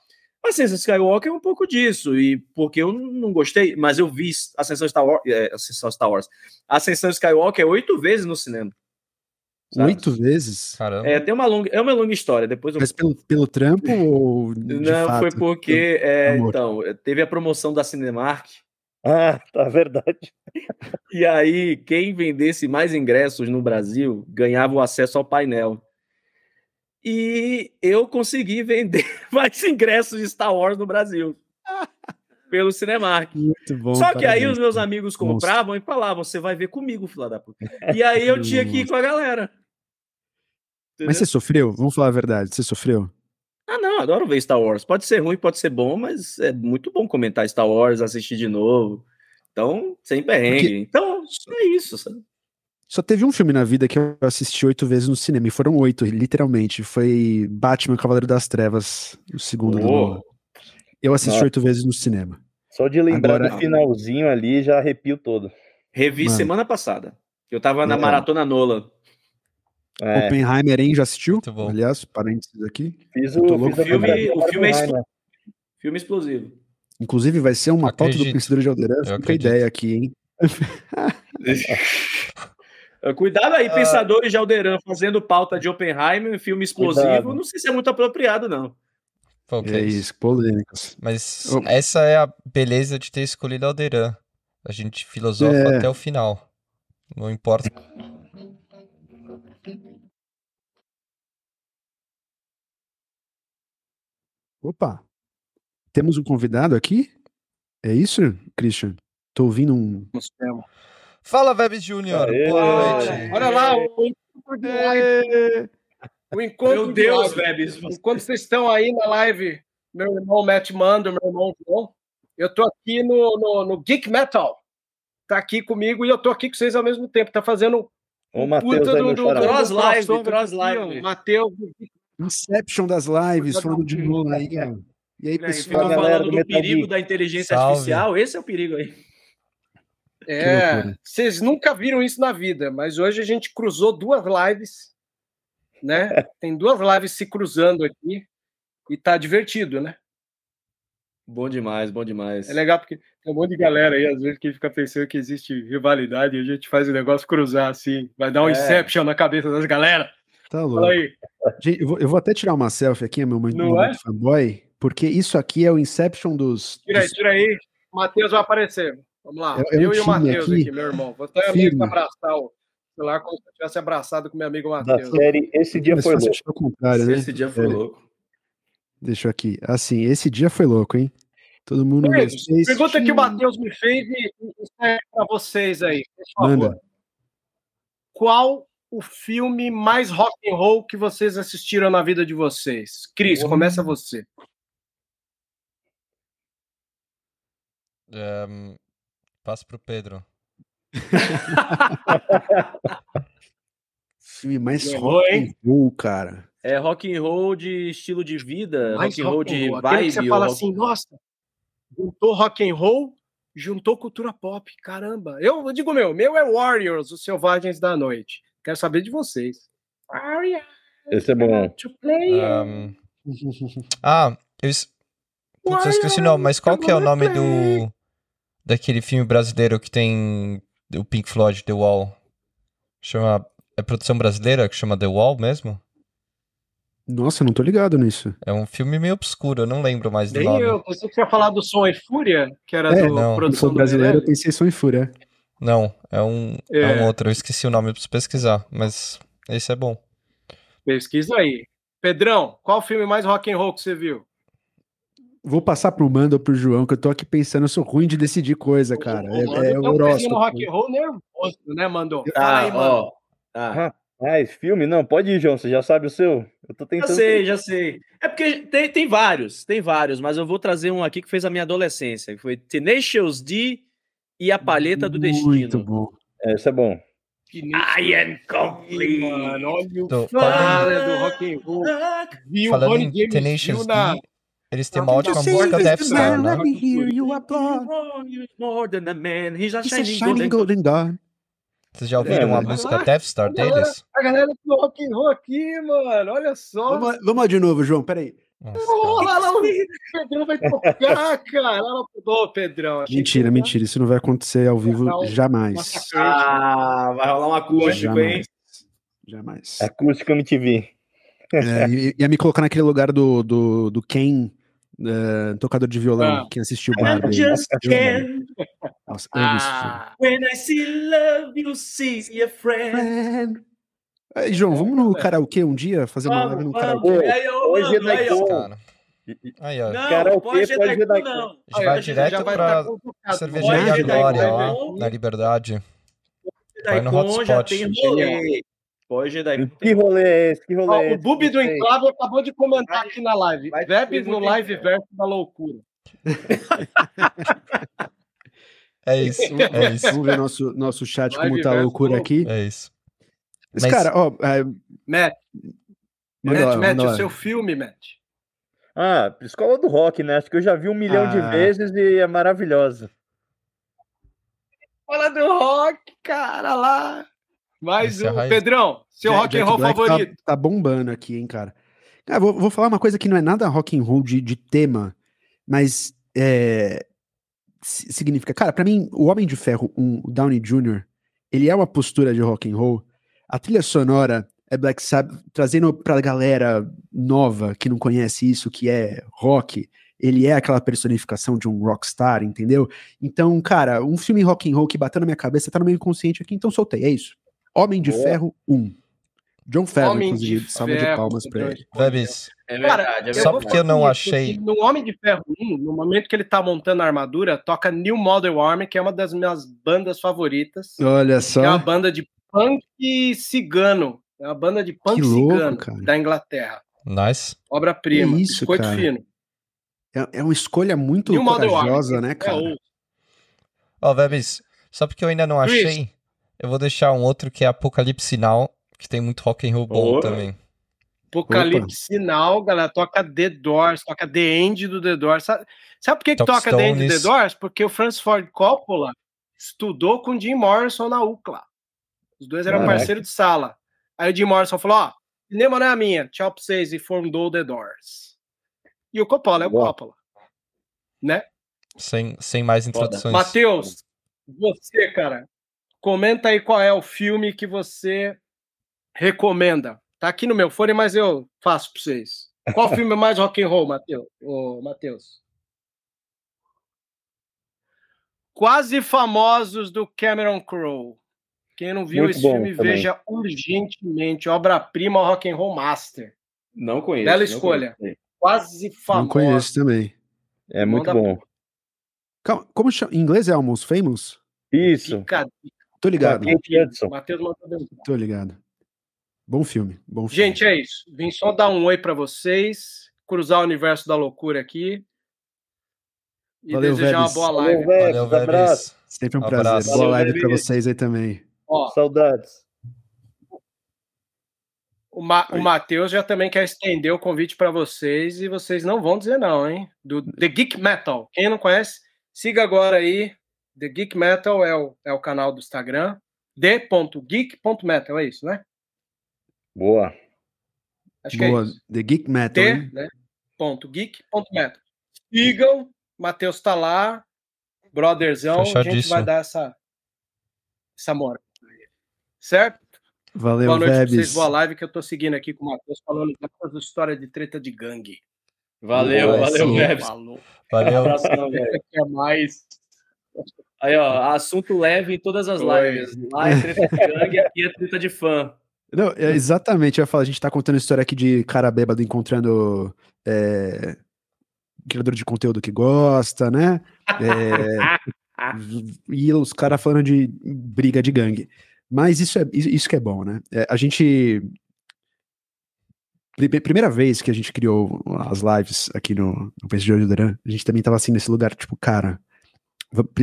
Ascensão Skywalker é um pouco disso, e porque eu não gostei, mas eu vi Ascensão Star Wars, é, Ascensão Star Wars, Ascensão Skywalker oito vezes no cinema. Sabe? Oito vezes? Caramba. É, tem uma longa, é uma longa história, depois eu Mas pelo, pelo trampo ou de não, fato? foi porque é, então, teve a promoção da Cinemark Ah, tá verdade. e aí quem vendesse mais ingressos no Brasil ganhava o acesso ao painel. E eu consegui vender mais ingressos de Star Wars no Brasil pelo Cinemark. Muito bom. Só que aí parabéns, os meus amigos compravam e falavam: "Você vai ver comigo, filha da puta". E aí eu tinha que ir com a galera. Mas você sofreu? Vamos falar a verdade. Você sofreu? Ah, não, adoro ver Star Wars. Pode ser ruim, pode ser bom, mas é muito bom comentar Star Wars, assistir de novo. Então, sem perrengue. Porque- Então, é isso, sabe? Só teve um filme na vida que eu assisti oito vezes no cinema, e foram oito, literalmente. Foi Batman Cavaleiro das Trevas, o segundo do Oh. Nolan. Eu assisti Nossa. oito vezes no cinema. Só de lembrar Agora- do finalzinho ali, já arrepio todo. Revi Mano. semana passada. Eu tava na É. maratona Nola. É, Oppenheimer, hein? Já assistiu? Muito bom. Aliás, parênteses aqui. fiz o, fiz O filme- o filme é. Filme explosivo. Inclusive, vai ser uma pauta do. Pensador de Alderan. Fica a ideia aqui, hein? Cuidado aí, pensadores de Alderan fazendo pauta de Oppenheimer, filme explosivo. Cuidado. Não sei se é muito apropriado, não. É isso, polêmicos. Mas Oh. essa é a beleza de ter escolhido Alderan. A gente filosofa É. até o final. Não importa. Opa! Temos um convidado aqui? É isso, Christian? Tô ouvindo um. Fala, Vebs Júnior. Aê. Boa noite. Olha lá, o encontro de live. O encontro Meu de Deus, live. Bebes. Enquanto vocês estão aí na live, meu irmão Matt Mando, meu irmão João, eu tô aqui no, no, no Geek Metal. Tá aqui comigo e eu tô aqui com vocês ao mesmo tempo. Tá fazendo Ô, Matheus aí, meu xará. Cross live, cross live. Matheus, do Geek Inception das lives, falando de Nolan aí, ó. E aí, pessoal? ficam galera falando do do perigo da inteligência Salve. artificial. Esse é o perigo aí. É, vocês nunca viram isso na vida, mas hoje a gente cruzou duas lives, né? Tem duas lives se cruzando aqui e tá divertido, né? Bom demais, bom demais. É legal porque tem um monte de galera aí, às vezes, que fica pensando que existe rivalidade e a gente faz o negócio cruzar assim. Vai dar um É. Inception na cabeça das galera. Tá Fala louco. aí. Gente, eu vou, eu vou até tirar uma selfie aqui, meu momento Não momento é? fanboy, porque isso aqui é o Inception dos. Tira aí, dos- tira aí. O Matheus vai aparecer. Vamos lá. É- é um eu e o Matheus aqui, aqui, meu irmão. Vou até firme. amigo abraçar o celular como se eu tivesse abraçado com meu amigo Da Matheus. série Esse Dia Mas Foi Louco. né? Esse dia foi É. louco. Deixa eu aqui. Assim, esse dia foi louco, hein? Todo mundo. Gostou. Pergunta que o Matheus me fez e e serve para vocês aí, por favor. Manda. Qual o filme mais rock and roll que vocês assistiram na vida de vocês? Cris, começa você. Ehm, passo pro Pedro. Filme mais Ganhou, rock hein? and roll, cara. É rock and roll de estilo de vida, Mais rock and roll de Aquele vibe. que você fala ou- assim, nossa, juntou rock and roll, juntou cultura pop, caramba. Eu, eu digo meu, meu é Warriors, os Selvagens da Noite. Quero saber de vocês. Esse é bom. to play. Ehm, ah, eu, Putz, eu esqueci o nome, mas qual que é o nome do daquele filme brasileiro que tem o Pink Floyd, The Wall? Chama é produção brasileira que chama The Wall mesmo? Nossa, eu não tô ligado nisso. É um filme meio obscuro, eu não lembro mais do Nem nome. eu pensei que você ia falar do Som e Fúria, que era É, do não. Produção brasileiro, eu pensei só em Fúria. Não, é um, é. É. um outro, eu esqueci o nome, preciso pesquisar, mas esse é bom. Pesquisa aí. Pedrão, qual o filme mais rock and roll que você viu? Vou passar pro Mando ou pro João, que eu tô aqui pensando, eu sou ruim de decidir coisa, cara. É, Mano, é tem o um pezinho horóscopo. no rock and roll nervoso, né, Mandou? Tá, Fala aí. Tá. Ah, esse filme? Não, pode ir, João. Você já sabe o seu? Eu tô Já tentando. sei, já sei. É porque tem, tem vários, tem vários, mas eu vou trazer um aqui que fez a minha adolescência, que foi Tenacious D e a Palheta do Destino. Muito bom. É, esse é bom. I am complete. Mano, olha o Tô- fala do rock and roll. Viu, Falando Ronnie em James Tenacious viu na... Eles têm uma ótima música Death Star, né? let me hear you applaud. More than a man, he's a It's a shining shining golden- golden dawn. Vocês já ouviram É, a música Death Star deles? A galera do rock and roll aqui, mano, olha só. Vamos, vamos lá de novo, João, peraí. Nossa, cara. lá, o Pedrão vai tocar, cara. Ô, Pedrão. achei Mentira, que- mentira. Isso não vai acontecer ao vivo Não, jamais. Ah, vai rolar um acústico, hein? Jamais. Jamais. Acústica MTV. É, e- ia me colocar naquele lugar do, do, do Ken, é, tocador de violão, Ah. quem assistiu I Barbie. just can't. Nossa. Ah, when I see love, you see a friend. Aí, João, vamos no karaokê um dia? Fazer uma live no karaokê? Aí, ó, Hoje mano, é aí, ó. daqui, Cara. Aí, ó. Não, Karaokê pode pode daqui, vir daqui. não. A gente vai já direto vai pra tá. Cervejaria Glória, vai. na Liberdade. Vai no Daikon já hotspot. tem rolê. Pode Daikon. Que rolê é esse? Que rolê Ó, é o esse? Bubi do. Enclave acabou de comentar aqui na live. vai Vebs no live verso da loucura. É isso, é isso, Vamos ver nosso, nosso chat Live como tá a loucura aqui. é isso. Mas, Mas- cara, ó, é, Matt, Matt, lá, Matt, o seu filme, Matt. Ah, Escola do Rock, né? Acho que eu já vi um milhão de Ah. vezes e é maravilhosa. Fala do rock, cara, lá. Mais Esse é um. raiz. Pedrão, seu Jack- rock and roll Black tá- favorito. Tá, bombando aqui, hein, cara. Cara, vou, vou falar uma coisa que não é nada rock and roll de, de tema, mas é, si- significa, cara, pra mim, o Homem de Ferro, um, o Downey Jr., ele é uma postura de rock and roll. A trilha sonora é Black Sabbath, trazendo pra galera nova que não conhece isso, que é rock. Ele é aquela personificação de um rockstar, entendeu? Então, cara, um filme rock and roll que bateu na minha cabeça, tá no meu inconsciente aqui, então soltei, é isso. Homem de Boa. Ferro 1. John Favreau, Homem inclusive, de salva de Ferro, palmas pra ele. É verdade, é eu Só verdade. porque eu não falar achei- isso, No Homem de Ferro 1, no momento que ele tá montando a armadura, toca New Model Army, que é uma das minhas bandas favoritas. Olha Que é uma só. banda de punk cigano. É uma banda de punk Que louco, cigano cara. da Inglaterra. nice. Obra-prima. Biscoito cara. fino. É, é uma escolha muito New corajosa, né, É, cara? Ó, Vebs, só porque eu ainda não Chris. achei, eu vou deixar um outro que é Apocalipse Sinal, que tem muito rock and roll bom Boa. também. Apocalipse Sinal, galera, toca The Doors, toca The End do The Doors. Sabe, sabe por que, que toca The End do The. Doors? Porque o Francis Ford Coppola estudou com o Jim Morrison na UCLA. Os dois eram Caraca. parceiros de sala. Aí o Jim Morrison falou: Ó, cinema não é a minha, tchau pra vocês, e fundou The Doors. E o Coppola é o Boa. Coppola. Né? Sem, sem mais introduções. Matheus, você, cara, comenta aí qual é o filme que você recomenda. Tá aqui no meu fone, mas eu faço pra vocês. Qual filme é mais rock and roll, Matheus? Ô, Matheus? Quase Famosos do Cameron Crowe. Quem não viu Muito esse bom filme, também. veja urgentemente. Obra-prima Rock and Roll Master. Não conheço. Bela não escolha. conheço. Quase Não famoso. conheço também. É muito Manda- bom. Calma, como chama? Em inglês é Almost Famous? Isso. Fica- Tô ligado. Matheus mandou bem. tô ligado. Bom filme, bom filme. Gente, é isso. Vim só dar um oi pra vocês, cruzar o universo da loucura aqui e Valeu, desejar uma boa Valeu, live. Vebs. Valeu, abraço. Sempre um Abraço. prazer. Boa Valeu, live pra Vebs. vocês aí também. Ó, Saudades. o, Ma o Matheus já também quer estender o convite pra vocês e vocês não vão dizer não, hein? Do The Geek Metal. Quem não conhece, siga agora aí. The Geek Metal é o, é o canal do Instagram. D.geek.metal, é isso, né? Boa. Acho que Boa. é isso. The Geek Metal. T, hein? né? Ponto geek, ponto metal. Sigam, Matheus tá lá, brotherzão, a gente vai dar essa, essa moral. Certo? Valeu, boa noite pra vocês, Vebs. boa live que eu tô seguindo aqui com o Matheus falando dessas histórias de treta de gangue. Valeu, Boa, valeu, sim. Vebs. Falou. Valeu. Velho. Quer mais? Aí, ó, assunto leve em todas as Oi. lives. Lá é treta de gangue, aqui é treta de fã. Não, é, exatamente, eu ia falar, a gente tá contando a história aqui de cara bêbado encontrando é, criador de conteúdo que gosta, né? É, e os caras falando de briga de gangue. Mas isso é isso que é bom, né? É, a gente. Primeira vez que a gente criou as lives aqui no, no Pense de Alderan, a gente também tava assim nesse lugar, tipo, cara,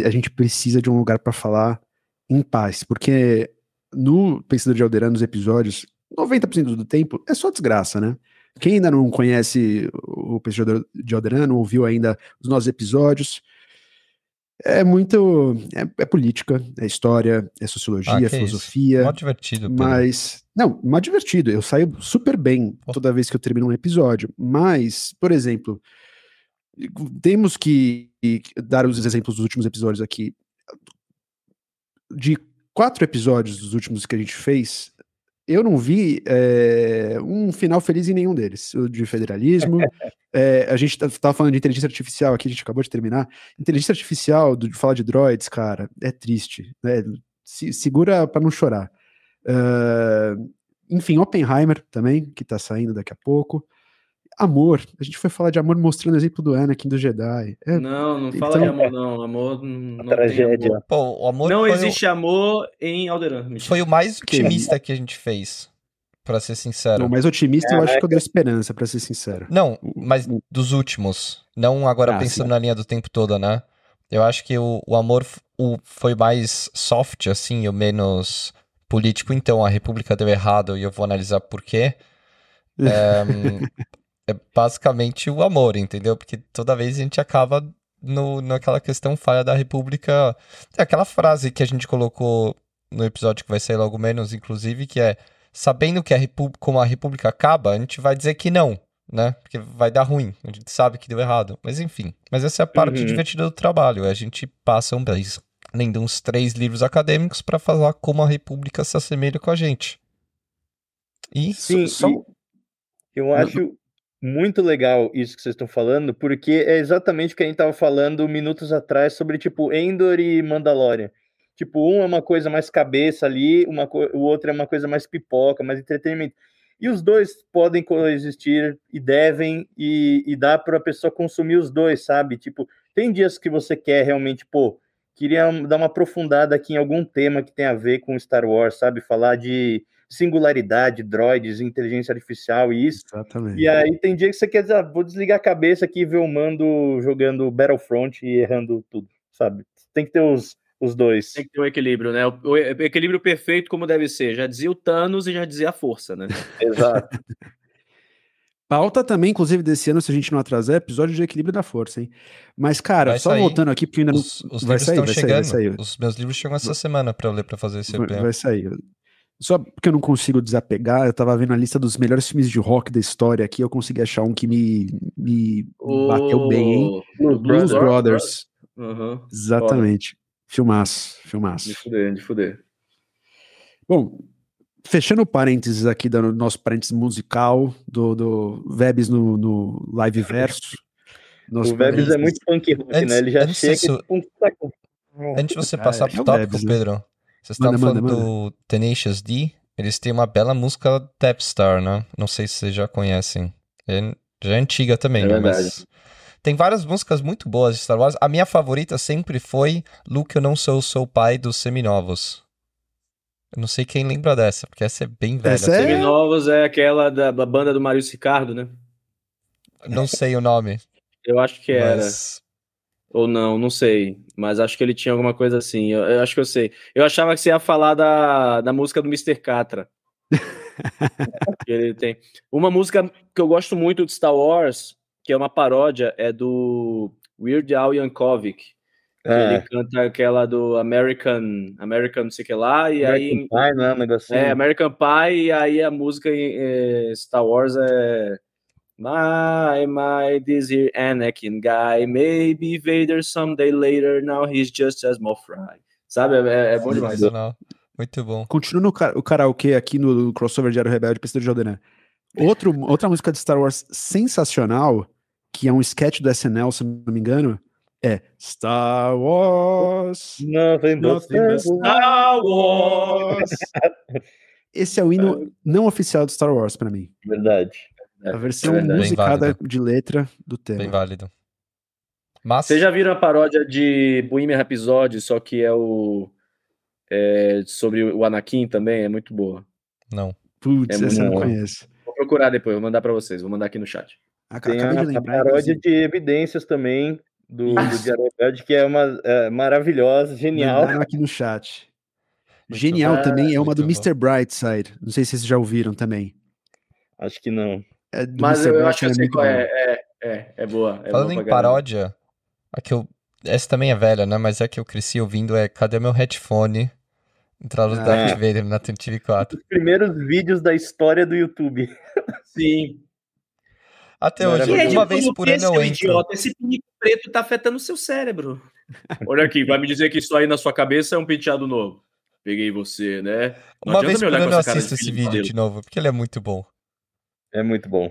a gente precisa de um lugar para falar em paz, porque no Pensador de Alderan, nos episódios, 90% do tempo é só desgraça, né? Quem ainda não conhece o Pensador de Alderan, não ouviu ainda os nossos episódios, é muito. É, é política, é história, é sociologia, ah, é filosofia. Mó divertido. Pedro. Mas. Não, mó divertido. Eu saio super bem toda vez que eu termino um episódio. Mas, por exemplo, temos que dar os exemplos dos últimos episódios aqui. De quatro episódios dos últimos que a gente fez, eu não vi é, um final feliz em nenhum deles. O de federalismo. é, a gente estava tá, falando de inteligência artificial aqui, a gente acabou de terminar. Inteligência artificial, de falar de droids, cara, é triste. Né? Se, segura para não chorar. Uh, enfim, Oppenheimer também, que está saindo daqui a pouco amor. A gente foi falar de amor mostrando o exemplo do Anakin do Jedi. É, não, não fala então, de amor, não. Amor não tragédia. Amor. Pô, o amor não existe o... amor em Alderan. Foi o mais otimista que a gente fez. Pra ser sincero. O mais otimista, é, eu acho que eu dei esperança, pra ser sincero. Não, mas dos últimos. Não agora ah, pensando sim. na linha do tempo toda, né? Eu acho que o, o amor o, foi mais soft, assim, o menos político. Então, a República deu errado e eu vou analisar por quê. É, é basicamente o amor, entendeu? Porque toda vez a gente acaba no, naquela questão falha da República. É aquela frase que a gente colocou no episódio que vai sair logo menos, inclusive, que é sabendo que a República, como a República acaba, a gente vai dizer que não, né? Porque vai dar ruim. A gente sabe que deu errado. Mas enfim. Mas essa é a parte uhum. divertida do trabalho. A gente passa um mês lendo uns três livros acadêmicos para falar como a República se assemelha com a gente. E Sim, só... eu acho muito legal isso que vocês estão falando, porque é exatamente o que a gente estava falando minutos atrás sobre, tipo, Endor e Mandalorian. Tipo, um é uma coisa mais cabeça ali, uma o outro é uma coisa mais pipoca, mais entretenimento. E os dois podem coexistir e devem, e, e dá para a pessoa consumir os dois, sabe? Tipo, tem dias que você quer realmente, pô, queria dar uma aprofundada aqui em algum tema que tem a ver com Star Wars, sabe? Falar de singularidade, droids, inteligência artificial e isso. Exatamente. E aí tem dia que você quer dizer, ah, vou desligar a cabeça aqui e ver o Mando jogando Battlefront e errando tudo, sabe? Tem que ter os, os dois. Tem que ter um equilíbrio, né? O, o equilíbrio perfeito como deve ser. Já dizia o Thanos e já dizia a força, né? Exato. Pauta também, inclusive, desse ano, se a gente não atrasar, é episódio de equilíbrio da força, hein? Mas, cara, vai só sair. voltando aqui, porque ainda não. Os, os vai sair, vai chegando. sair, vai sair. Os meus livros chegam essa semana para eu ler, para fazer esse EP. Vai sair. Só porque eu não consigo desapegar, eu tava vendo a lista dos melhores filmes de rock da história aqui, eu consegui achar um que me, me oh, bateu bem, hein? Blues, Blues Brothers. Uhum. Exatamente. Filmaço, filmaço. De fuder, de fuder. Bom, fechando parênteses aqui do nosso parênteses musical, do, do Vebs no, no live verso. o Vebs é muito punk rock, antes, né? Ele já chega isso... um Antes de você passar ah, pro é tópico, Vebs, né? Vocês estavam falando manda, do Tenacious D. Eles têm uma bela música Tap Star, né? Não sei se vocês já conhecem. É, já é antiga também, é né? Mas tem várias músicas muito boas de Star Wars. A minha favorita sempre foi Luke, eu não sou o seu pai dos Seminovos. Eu não sei quem lembra dessa, porque essa é bem velha. Essa é... Seminovos é aquela da, da banda do Mário Ricardo, né? Não sei o nome. Eu acho que era. Ou não, não sei. Mas acho que ele tinha alguma coisa assim. Eu, eu, acho que eu sei. Eu achava que você ia falar da, da música do Mr. Catra. ele tem. Uma música que eu gosto muito de Star Wars, que é uma paródia, é do Weird Al Yankovic. É. Ele canta aquela do American, American não sei que lá, e American aí. Pie, né? Um. É, American Pie, e aí a música em é, Star Wars é My, my, this here Anakin guy, maybe Vader someday later, now he's just a small fry. Sabe, é, é bom demais. Muito bom. Continua no o karaokê aqui no crossover Diário Rebelde, Pista de Jordan. Outro, outra música de Star Wars sensacional, que é um sketch do SNL, se não me engano, é Star Wars. Nothing but, Nothing but Star Wars. Esse é o hino não oficial do Star Wars pra mim. Verdade. A versão. Bem musicada de letra do tema. Bem válido. Mas, Vocês já viram a paródia de Bohemian Rhapsody, só que é o. é, sobre o Anakin também, é muito boa. não. Putz, É essa eu não muito bom. conheço. Vou procurar depois, vou mandar pra vocês, vou mandar aqui no chat. Ac- Tem Acabei a, de a lembrar. paródia inclusive. de evidências também do, do Isso. Diário Rebelde, que é uma é, maravilhosa, genial. Mandaram aqui no chat. Muito Genial bom. também é uma do Mr. Brightside. Não sei se vocês já ouviram também. Acho que não. É do Mas Mr. eu acho que eu sei qual é. É, é, é boa. É Falando boa em paródia, a que eu. Essa também é velha, né? Mas é que eu cresci ouvindo é Cadê meu headphone? Entrada do Ah. Darth Vader na TV 4. Os primeiros vídeos da história do YouTube. Sim. Até Não, hoje, uma vez por ano eu entro. Esse pinico preto tá afetando o seu cérebro. Olha aqui, vai me dizer que isso aí na sua cabeça é um penteado novo. Peguei você, né? Não Uma vez por ano eu assisto esse vídeo modelo. de novo, porque ele é muito bom. É muito bom.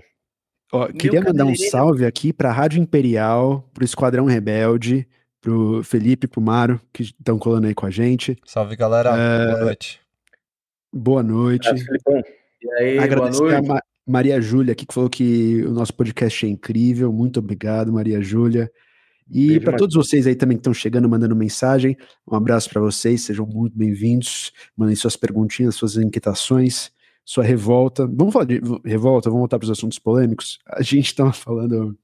Ó, queria mandar um salve aqui pra Rádio Imperial, pro Esquadrão Rebelde, pro Felipe, pro Maro, que estão colando aí com a gente. Salve, galera. É, Boa noite. Boa noite. E aí, boa Agradecer a noite. Ma- Maria Júlia aqui, que falou que o nosso podcast é incrível. Muito obrigado, Maria Júlia. E para todos vocês aí também que estão chegando, mandando mensagem, um abraço para vocês, sejam muito bem-vindos. Mandem suas perguntinhas, suas inquietações, sua revolta. Vamos falar de revolta, vamos voltar para os assuntos polêmicos. A gente estava falando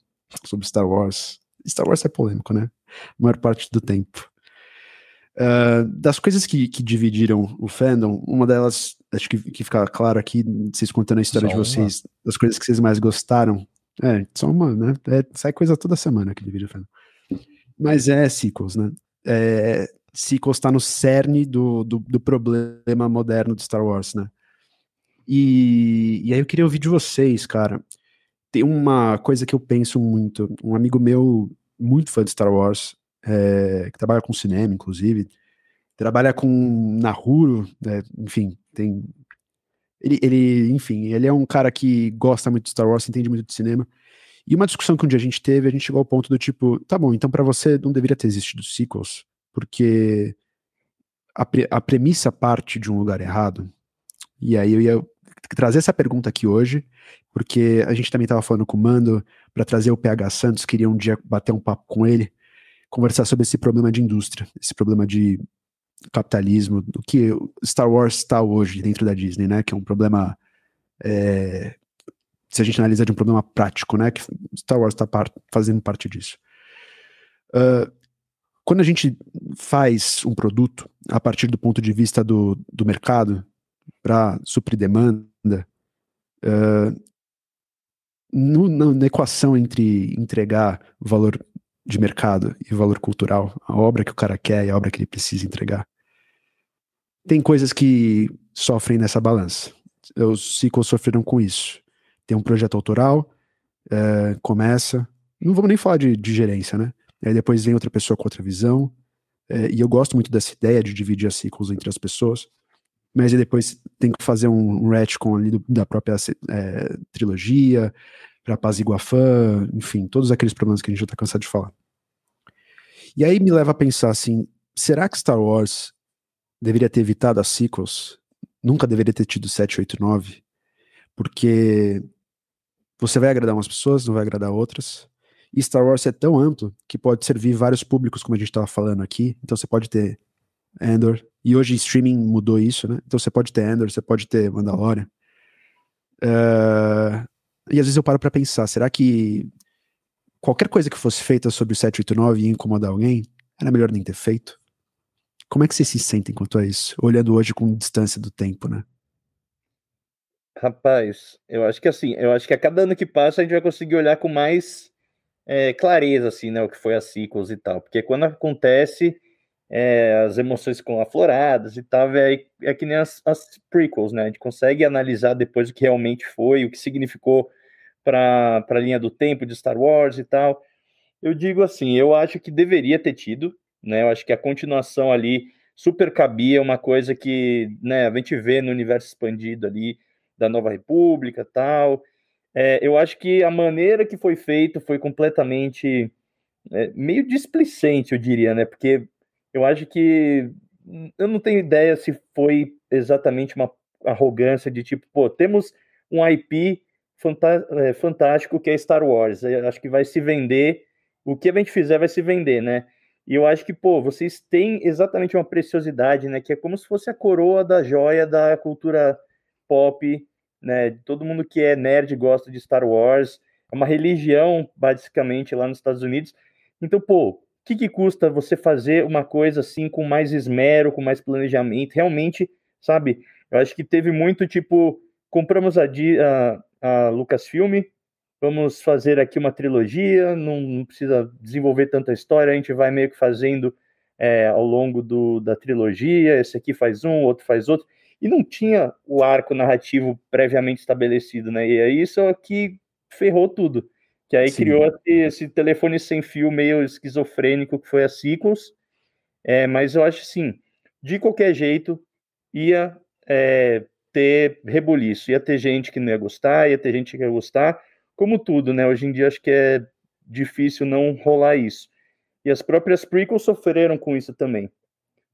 sobre Star Wars. Star Wars é polêmico, né? A maior parte do tempo. Ah, das coisas que, que dividiram o fandom, uma delas, acho que, que fica claro aqui, vocês contando a história Só de uma? vocês, das coisas que vocês mais gostaram. É, só uma, né? É, sai coisa toda semana que divide o fandom. Mas é sequels, né? É, sequels tá no cerne do, do, do problema moderno do Star Wars, né? E, e aí eu queria ouvir de vocês, cara. Tem uma coisa que eu penso muito. Um amigo meu, muito fã de Star Wars, é, que trabalha com cinema, inclusive, trabalha com Nahuru, né, enfim, tem. Ele, ele, enfim, ele é um cara que gosta muito de Star Wars, entende muito de cinema. E uma discussão que um dia a gente teve, a gente chegou ao ponto do tipo, tá bom, então pra você não deveria ter existido sequels, porque a, pre- a premissa parte de um lugar errado. E aí eu ia trazer essa pergunta aqui hoje, porque a gente também estava falando com o Mando para trazer o PH Santos, queria um dia bater um papo com ele, conversar sobre esse problema de indústria, esse problema de capitalismo, do que Star Wars está hoje dentro da Disney, né? Que é um problema. é, se a gente analisar de um problema prático, né? Que Star Wars está fazendo parte disso. Ah, quando a gente faz um produto a partir do ponto de vista do, do mercado para suprir demanda, ah, no- na, na equação entre entregar valor de mercado e valor cultural, a obra que o cara quer e a obra que ele precisa entregar, tem coisas que sofrem nessa balança. Os sequels sofreram com isso. Tem um projeto autoral, eh, começa, não vamos nem falar de, de gerência, né? Aí depois vem outra pessoa com outra visão, eh, e eu gosto muito dessa ideia de dividir sequels entre as pessoas, mas aí depois tem que fazer um, um retcon ali do- da própria eh, trilogia, para apaziguar fã, enfim, todos aqueles problemas que a gente já tá cansado de falar. E aí me leva a pensar assim, será que Star Wars deveria ter evitado as sequels? Nunca deveria ter tido 7, 8, 9? Porque você vai agradar umas pessoas, não vai agradar outras. E Star Wars é tão amplo que pode servir vários públicos, como a gente estava falando aqui. Então você pode ter Endor. E hoje streaming mudou isso, né? Então você pode ter Endor, você pode ter Mandalorian. Eh, e às vezes eu paro pra pensar, será que qualquer coisa que fosse feita sobre o 789 ia incomodar alguém? Era melhor nem ter feito? Como é que vocês se sentem quanto a isso? Olhando hoje com distância do tempo, né? Rapaz, eu acho que assim, eu acho que a cada ano que passa a gente vai conseguir olhar com mais é, clareza, assim, né, o que foi a sequels e tal, porque quando acontece, é, as emoções ficam afloradas e tal, é, é que nem as, as prequels, né, a gente consegue analisar depois o que realmente foi, o que significou para a linha do tempo de Star Wars e tal. Eu digo assim, eu acho que deveria ter tido, né, eu acho que a continuação ali super cabia, uma coisa que, né, a gente vê no universo expandido ali, da Nova República tal. É, eu acho que a maneira que foi feito foi completamente é, meio displicente, eu diria, né? Porque eu acho que eu não tenho ideia se foi exatamente uma arrogância de tipo, pô, temos um IP é, fantástico que é Star Wars. Eu acho que vai se vender, o que a gente fizer vai se vender, né? E eu acho que, pô, vocês têm exatamente uma preciosidade, né? Que é como se fosse a coroa da joia da cultura pop, né? Todo mundo que é nerd gosta de Star Wars. É uma religião, basicamente, lá nos Estados Unidos. Então, pô, que, que custa você fazer uma coisa assim com mais esmero, com mais planejamento? Realmente, sabe? Eu acho que teve muito tipo, compramos a, a, a Lucasfilm, vamos fazer aqui uma trilogia, não, não, precisa desenvolver tanta história, a gente vai meio que fazendo é, ao longo do, da trilogia, esse aqui faz um, outro faz outro, e não tinha o arco narrativo previamente estabelecido, né? E aí isso aqui ferrou tudo. Que aí Sim. criou esse, telefone sem fio meio esquizofrênico que foi a Sequels. É, mas eu acho assim, de qualquer jeito, ia é, ter rebuliço, ia ter gente que não ia gostar, ia ter gente que ia gostar, como tudo, né? Hoje em dia acho que é difícil não rolar isso. E as próprias prequels sofreram com isso também.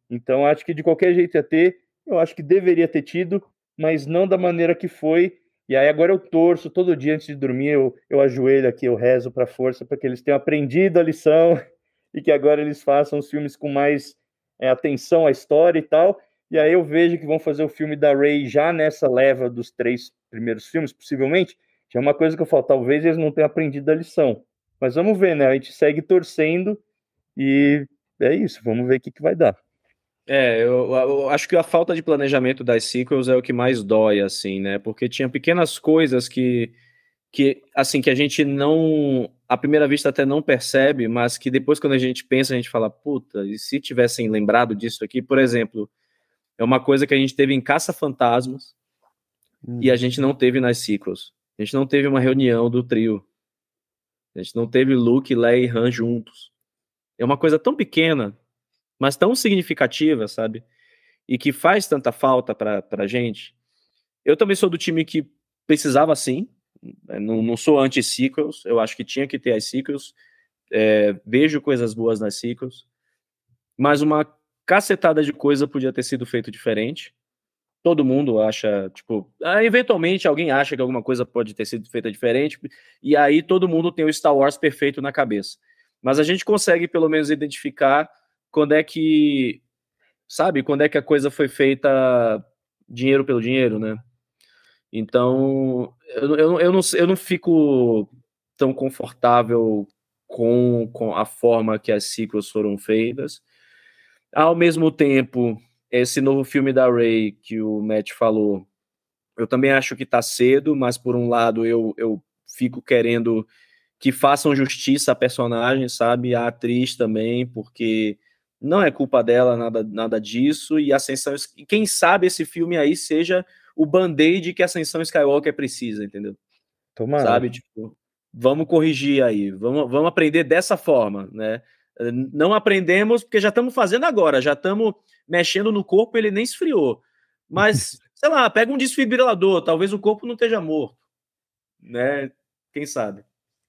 Então acho que de qualquer jeito ia ter, eu acho que deveria ter tido, mas não da maneira que foi. E aí agora eu torço todo dia antes de dormir, eu, eu ajoelho aqui, eu rezo para a força para que eles tenham aprendido a lição e que agora eles façam os filmes com mais é, atenção à história e tal. E aí eu vejo que vão fazer o filme da Ray já nessa leva dos três primeiros filmes, possivelmente. Já é uma coisa que eu falo, talvez eles não tenham aprendido a lição. Mas vamos ver, né? A gente segue torcendo e é isso, vamos ver o que, que vai dar. É, eu, eu, acho que a falta de planejamento das sequels é o que mais dói, assim, né? Porque tinha pequenas coisas que, que assim, que a gente não, à primeira vista até não percebe, mas que depois quando a gente pensa, a gente fala, puta, e se tivessem lembrado disso aqui? Por exemplo, é uma coisa que a gente teve em Caça-Fantasmas uhum. e a gente não teve nas sequels. A gente não teve uma reunião do trio. A gente não teve Luke, Leia e Han juntos. É uma coisa tão pequena, mas tão significativa, sabe? E que faz tanta falta pra, pra gente. Eu também sou do time que precisava sim. Não, não sou anti-sequels. Eu acho que tinha que ter as sequels. É, vejo coisas boas nas sequels. Mas uma cacetada de coisa podia ter sido feito diferente. Todo mundo acha, tipo, ah, eventualmente alguém acha que alguma coisa pode ter sido feita diferente, e aí todo mundo tem o Star Wars perfeito na cabeça. Mas a gente consegue pelo menos identificar quando é que, sabe, quando é que a coisa foi feita dinheiro pelo dinheiro, né? Então, eu, eu, eu, não, eu não fico tão confortável com, com a forma que as sequels foram feitas. Ao mesmo tempo, esse novo filme da Ray que o Matt falou, eu também acho que tá cedo, mas por um lado eu, eu fico querendo que façam justiça à personagem, sabe? A atriz também, porque não é culpa dela nada, nada disso, e Ascensão. Quem sabe esse filme aí seja o band-aid que a Ascensão Skywalker precisa, entendeu? Tomara. Sabe? Tipo, vamos corrigir aí, vamos, vamos aprender dessa forma, né? Não aprendemos porque já estamos fazendo agora, já estamos mexendo no corpo, ele nem esfriou. Mas, sei lá, pega um desfibrilador, talvez o corpo não esteja morto. Né? Quem sabe?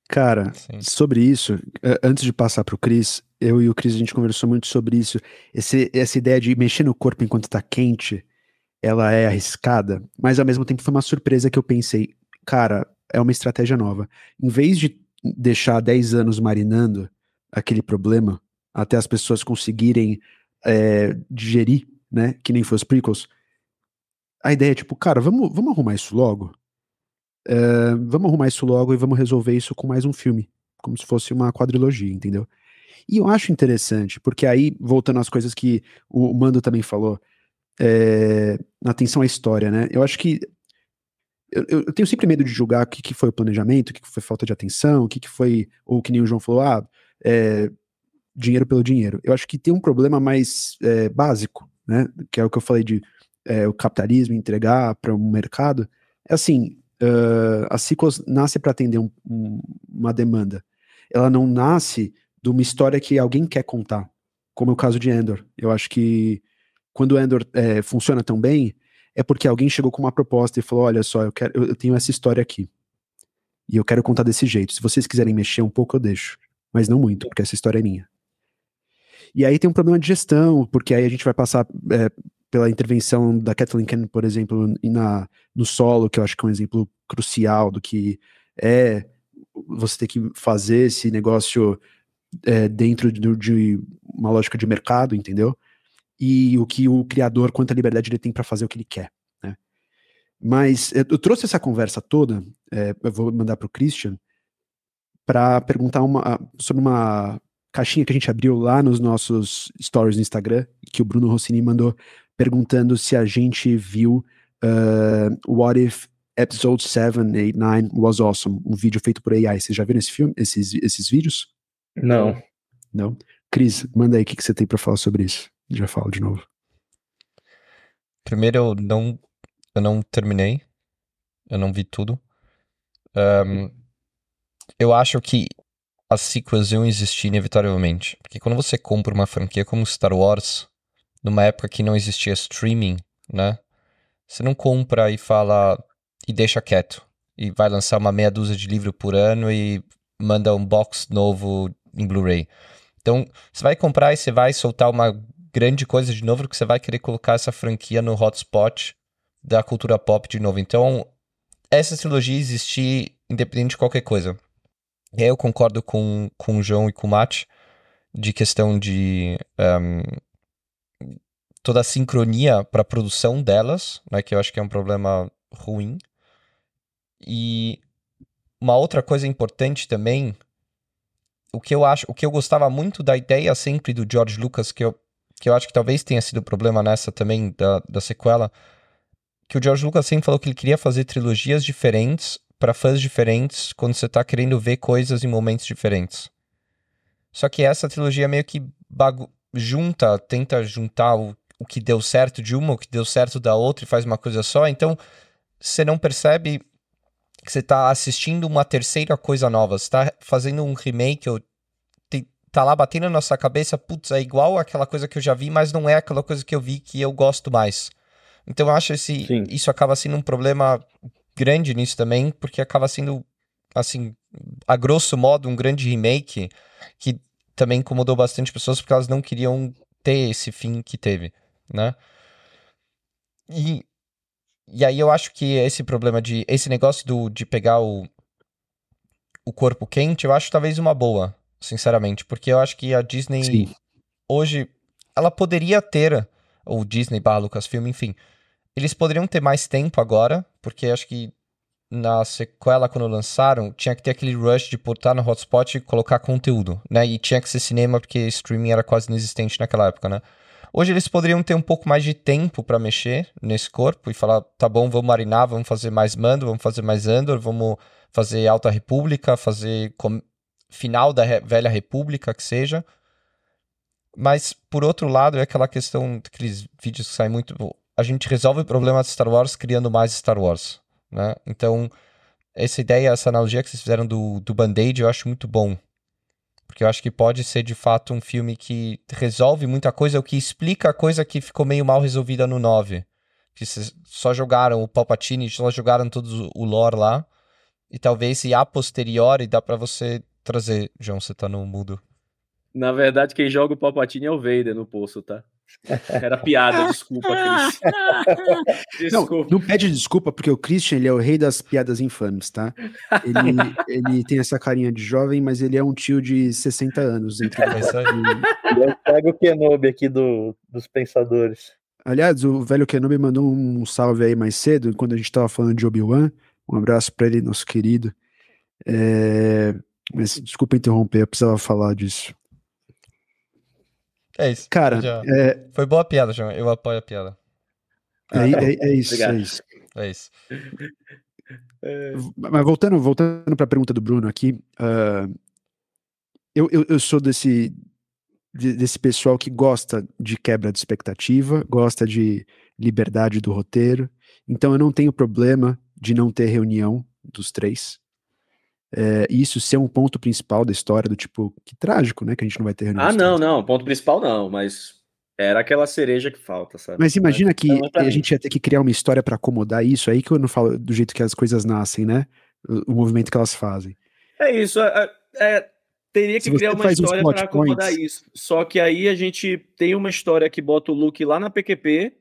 Cara, Sim. sobre isso, antes de passar para o Cris, eu e o Cris a gente conversou muito sobre isso. Esse, essa ideia de mexer no corpo enquanto está quente, ela é arriscada, mas ao mesmo tempo foi uma surpresa que eu pensei, cara, é uma estratégia nova. Em vez de deixar 10 anos marinando, aquele problema até as pessoas conseguirem é, digerir, né? Que nem foi os prequels. A ideia é tipo, cara, vamos, vamos arrumar isso logo. É, vamos arrumar isso logo e vamos resolver isso com mais um filme, como se fosse uma quadrilogia, entendeu? E eu acho interessante, porque aí, voltando às coisas que o Mando também falou, é, atenção à história, né? Eu acho que eu, eu, tenho sempre medo de julgar o que, que foi o planejamento, o que, que foi falta de atenção, o que, que foi, ou que nem o João falou, ah, é, dinheiro pelo dinheiro. Eu acho que tem um problema mais é, básico, né? Que é o que eu falei de é, o capitalismo entregar para um mercado. É assim, uh, a Ciclos nasce para atender um, um, uma demanda. Ela não nasce de uma história que alguém quer contar, como é o caso de Endor. Eu acho que quando Endor é, funciona tão bem, é porque alguém chegou com uma proposta e falou: olha só, eu, quero, eu tenho essa história aqui. E eu quero contar desse jeito. Se vocês quiserem mexer um pouco, eu deixo mas não muito, porque essa história é minha. E aí tem um problema de gestão, porque aí a gente vai passar é, pela intervenção da Kathleen Kennedy, por exemplo, na, no solo, que eu acho que é um exemplo crucial do que é você ter que fazer esse negócio é, dentro de, de, uma lógica de mercado, entendeu? E o que o criador, quanta liberdade ele tem para fazer o que ele quer. Né? Mas eu trouxe essa conversa toda, é, eu vou mandar para o Christian, para perguntar uma, sobre uma caixinha que a gente abriu lá nos nossos stories no Instagram, que o Bruno Rossini mandou perguntando se a gente viu uh, What If Episode 7, 8, 9 Was Awesome, um vídeo feito por AI. Vocês já viram esse filme, esses, esses vídeos? Não. Não? Cris, manda aí o que, que você tem para falar sobre isso. Já falo de novo. Primeiro, eu não, eu não terminei. Eu não vi tudo. Um, eu acho que as sequels iam existir inevitavelmente. Porque quando você compra uma franquia como Star Wars, numa época que não existia streaming, né? Você não compra e fala e deixa quieto. E vai lançar uma meia dúzia de livro por ano e manda um box novo em Blu-ray. Então, você vai comprar e você vai soltar uma grande coisa de novo, porque você vai querer colocar essa franquia no hotspot da cultura pop de novo. Então, essa trilogia existir independente de qualquer coisa. E aí eu concordo com, com o João e com o Mate de questão de um, toda a sincronia para a produção delas, né, que eu acho que é um problema ruim. E uma outra coisa importante também, o que eu acho, o que eu gostava muito da ideia sempre do George Lucas, que eu, que eu acho que talvez tenha sido problema nessa também da, da sequela, que o George Lucas sempre falou que ele queria fazer trilogias diferentes para fãs diferentes quando você tá querendo ver coisas em momentos diferentes. Só que essa trilogia meio que bagu junta, tenta juntar o, o que deu certo de uma, o que deu certo da outra e faz uma coisa só. Então, você não percebe que você tá assistindo uma terceira coisa nova. Você tá fazendo um remake ou te, tá lá batendo na nossa cabeça, putz, é igual aquela coisa que eu já vi, mas não é aquela coisa que eu vi que eu gosto mais. Então eu acho esse, isso acaba sendo um problema grande nisso também, porque acaba sendo, assim, a grosso modo, um grande remake que também incomodou bastante pessoas porque elas não queriam ter esse fim que teve, né? E, e aí eu acho que esse problema de. Esse negócio do, de pegar o, o corpo quente, eu acho talvez uma boa, sinceramente, porque eu acho que a Disney Sim. hoje ela poderia ter, ou Disney barra Lucasfilm, enfim, eles poderiam ter mais tempo agora, porque acho que na sequela, quando lançaram, tinha que ter aquele rush de botar no hotspot e colocar conteúdo, né? E tinha que ser cinema, porque streaming era quase inexistente naquela época, né? Hoje eles poderiam ter um pouco mais de tempo para mexer nesse corpo e falar, tá bom, vamos marinar, vamos fazer mais Mando, vamos fazer mais Andor, vamos fazer Alta República, fazer final da Re Velha República, que seja. Mas, por outro lado, é aquela questão, aqueles vídeos que saem muito a gente resolve o problema de Star Wars criando mais Star Wars, né? Então, essa ideia, essa analogia que vocês fizeram do, do Band-Aid, eu acho muito bom. Porque eu acho que pode ser, de fato, um filme que resolve muita coisa, o que explica a coisa que ficou meio mal resolvida no 9. Que só jogaram o Palpatine, só jogaram todo o lore lá. E talvez, a posteriori, dá para você trazer... João, você tá no mudo. Na verdade, quem joga o Palpatine é o Vader no poço, tá? Era piada, desculpa, Cris. desculpa. Não, não pede desculpa, porque o Christian ele é o rei das piadas infames, tá? Ele, ele tem essa carinha de jovem, mas ele é um tio de 60 anos. Entre é Eu pego o Kenobi aqui do, dos pensadores. Aliás, o velho Kenobi mandou um salve aí mais cedo, quando a gente tava falando de Obi-Wan. Um abraço para ele, nosso querido. É... Mas desculpa interromper, eu precisava falar disso. É isso. Cara, é... foi boa a piada, João. Eu apoio a piada. É, é, é isso, é isso. É isso. Mas voltando, voltando para a pergunta do Bruno aqui, uh, eu, eu, eu, sou desse, desse pessoal que gosta de quebra de expectativa, gosta de liberdade do roteiro, então eu não tenho problema de não ter reunião dos três é, isso ser um ponto principal da história, do tipo, que trágico, né? Que a gente não vai ter Ah, não, não, ponto principal não, mas era aquela cereja que falta, sabe? Mas imagina que a gente ia ter que criar uma história para acomodar isso, aí que eu não falo do jeito que as coisas nascem, né? O, o movimento que elas fazem. É isso, é, é, teria que criar uma história para acomodar isso. Só que aí a gente tem uma história que bota o Luke lá na PQP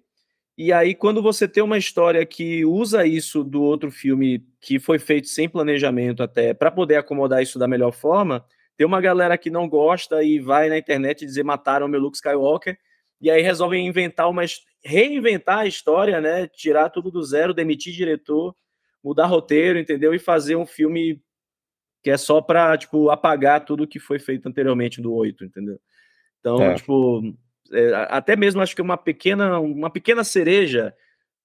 E aí, quando você tem uma história que usa isso do outro filme, que foi feito sem planejamento até, para poder acomodar isso da melhor forma, tem uma galera que não gosta e vai na internet dizer mataram meu Luke Skywalker, e aí resolvem inventar uma reinventar a história, né? Tirar tudo do zero, demitir diretor, mudar roteiro, entendeu? E fazer um filme que é só para tipo apagar tudo que foi feito anteriormente do 8, entendeu? Então, é. tipo, é, até mesmo acho que uma pequena uma pequena cereja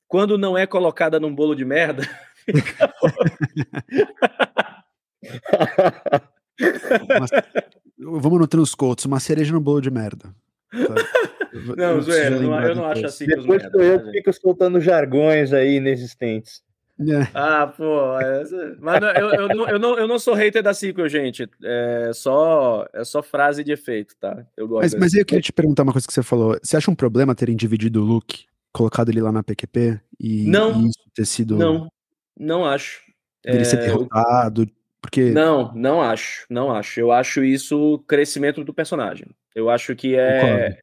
quando não é colocada num bolo de merda, Mas, vamos no Transcoats, uma cereja no bolo de merda. Não, zoeira, eu não, eu não acho assim. Depois que eu né, fico soltando jargões aí inexistentes. É. Ah, pô, mas não, eu, eu, não, eu, não, eu não sou hater da sequel, gente. É só, é só frase de efeito, tá? Eu gosto mas, mas eu queria te perguntar uma coisa que você falou. Você acha um problema terem dividido o look, colocado ele lá na PQP e, não, e isso ter sido. Não, não acho. Ele é, ser derrotado, porque. Não, não acho, não acho. Eu acho isso crescimento do personagem. Eu acho que é, Concordo.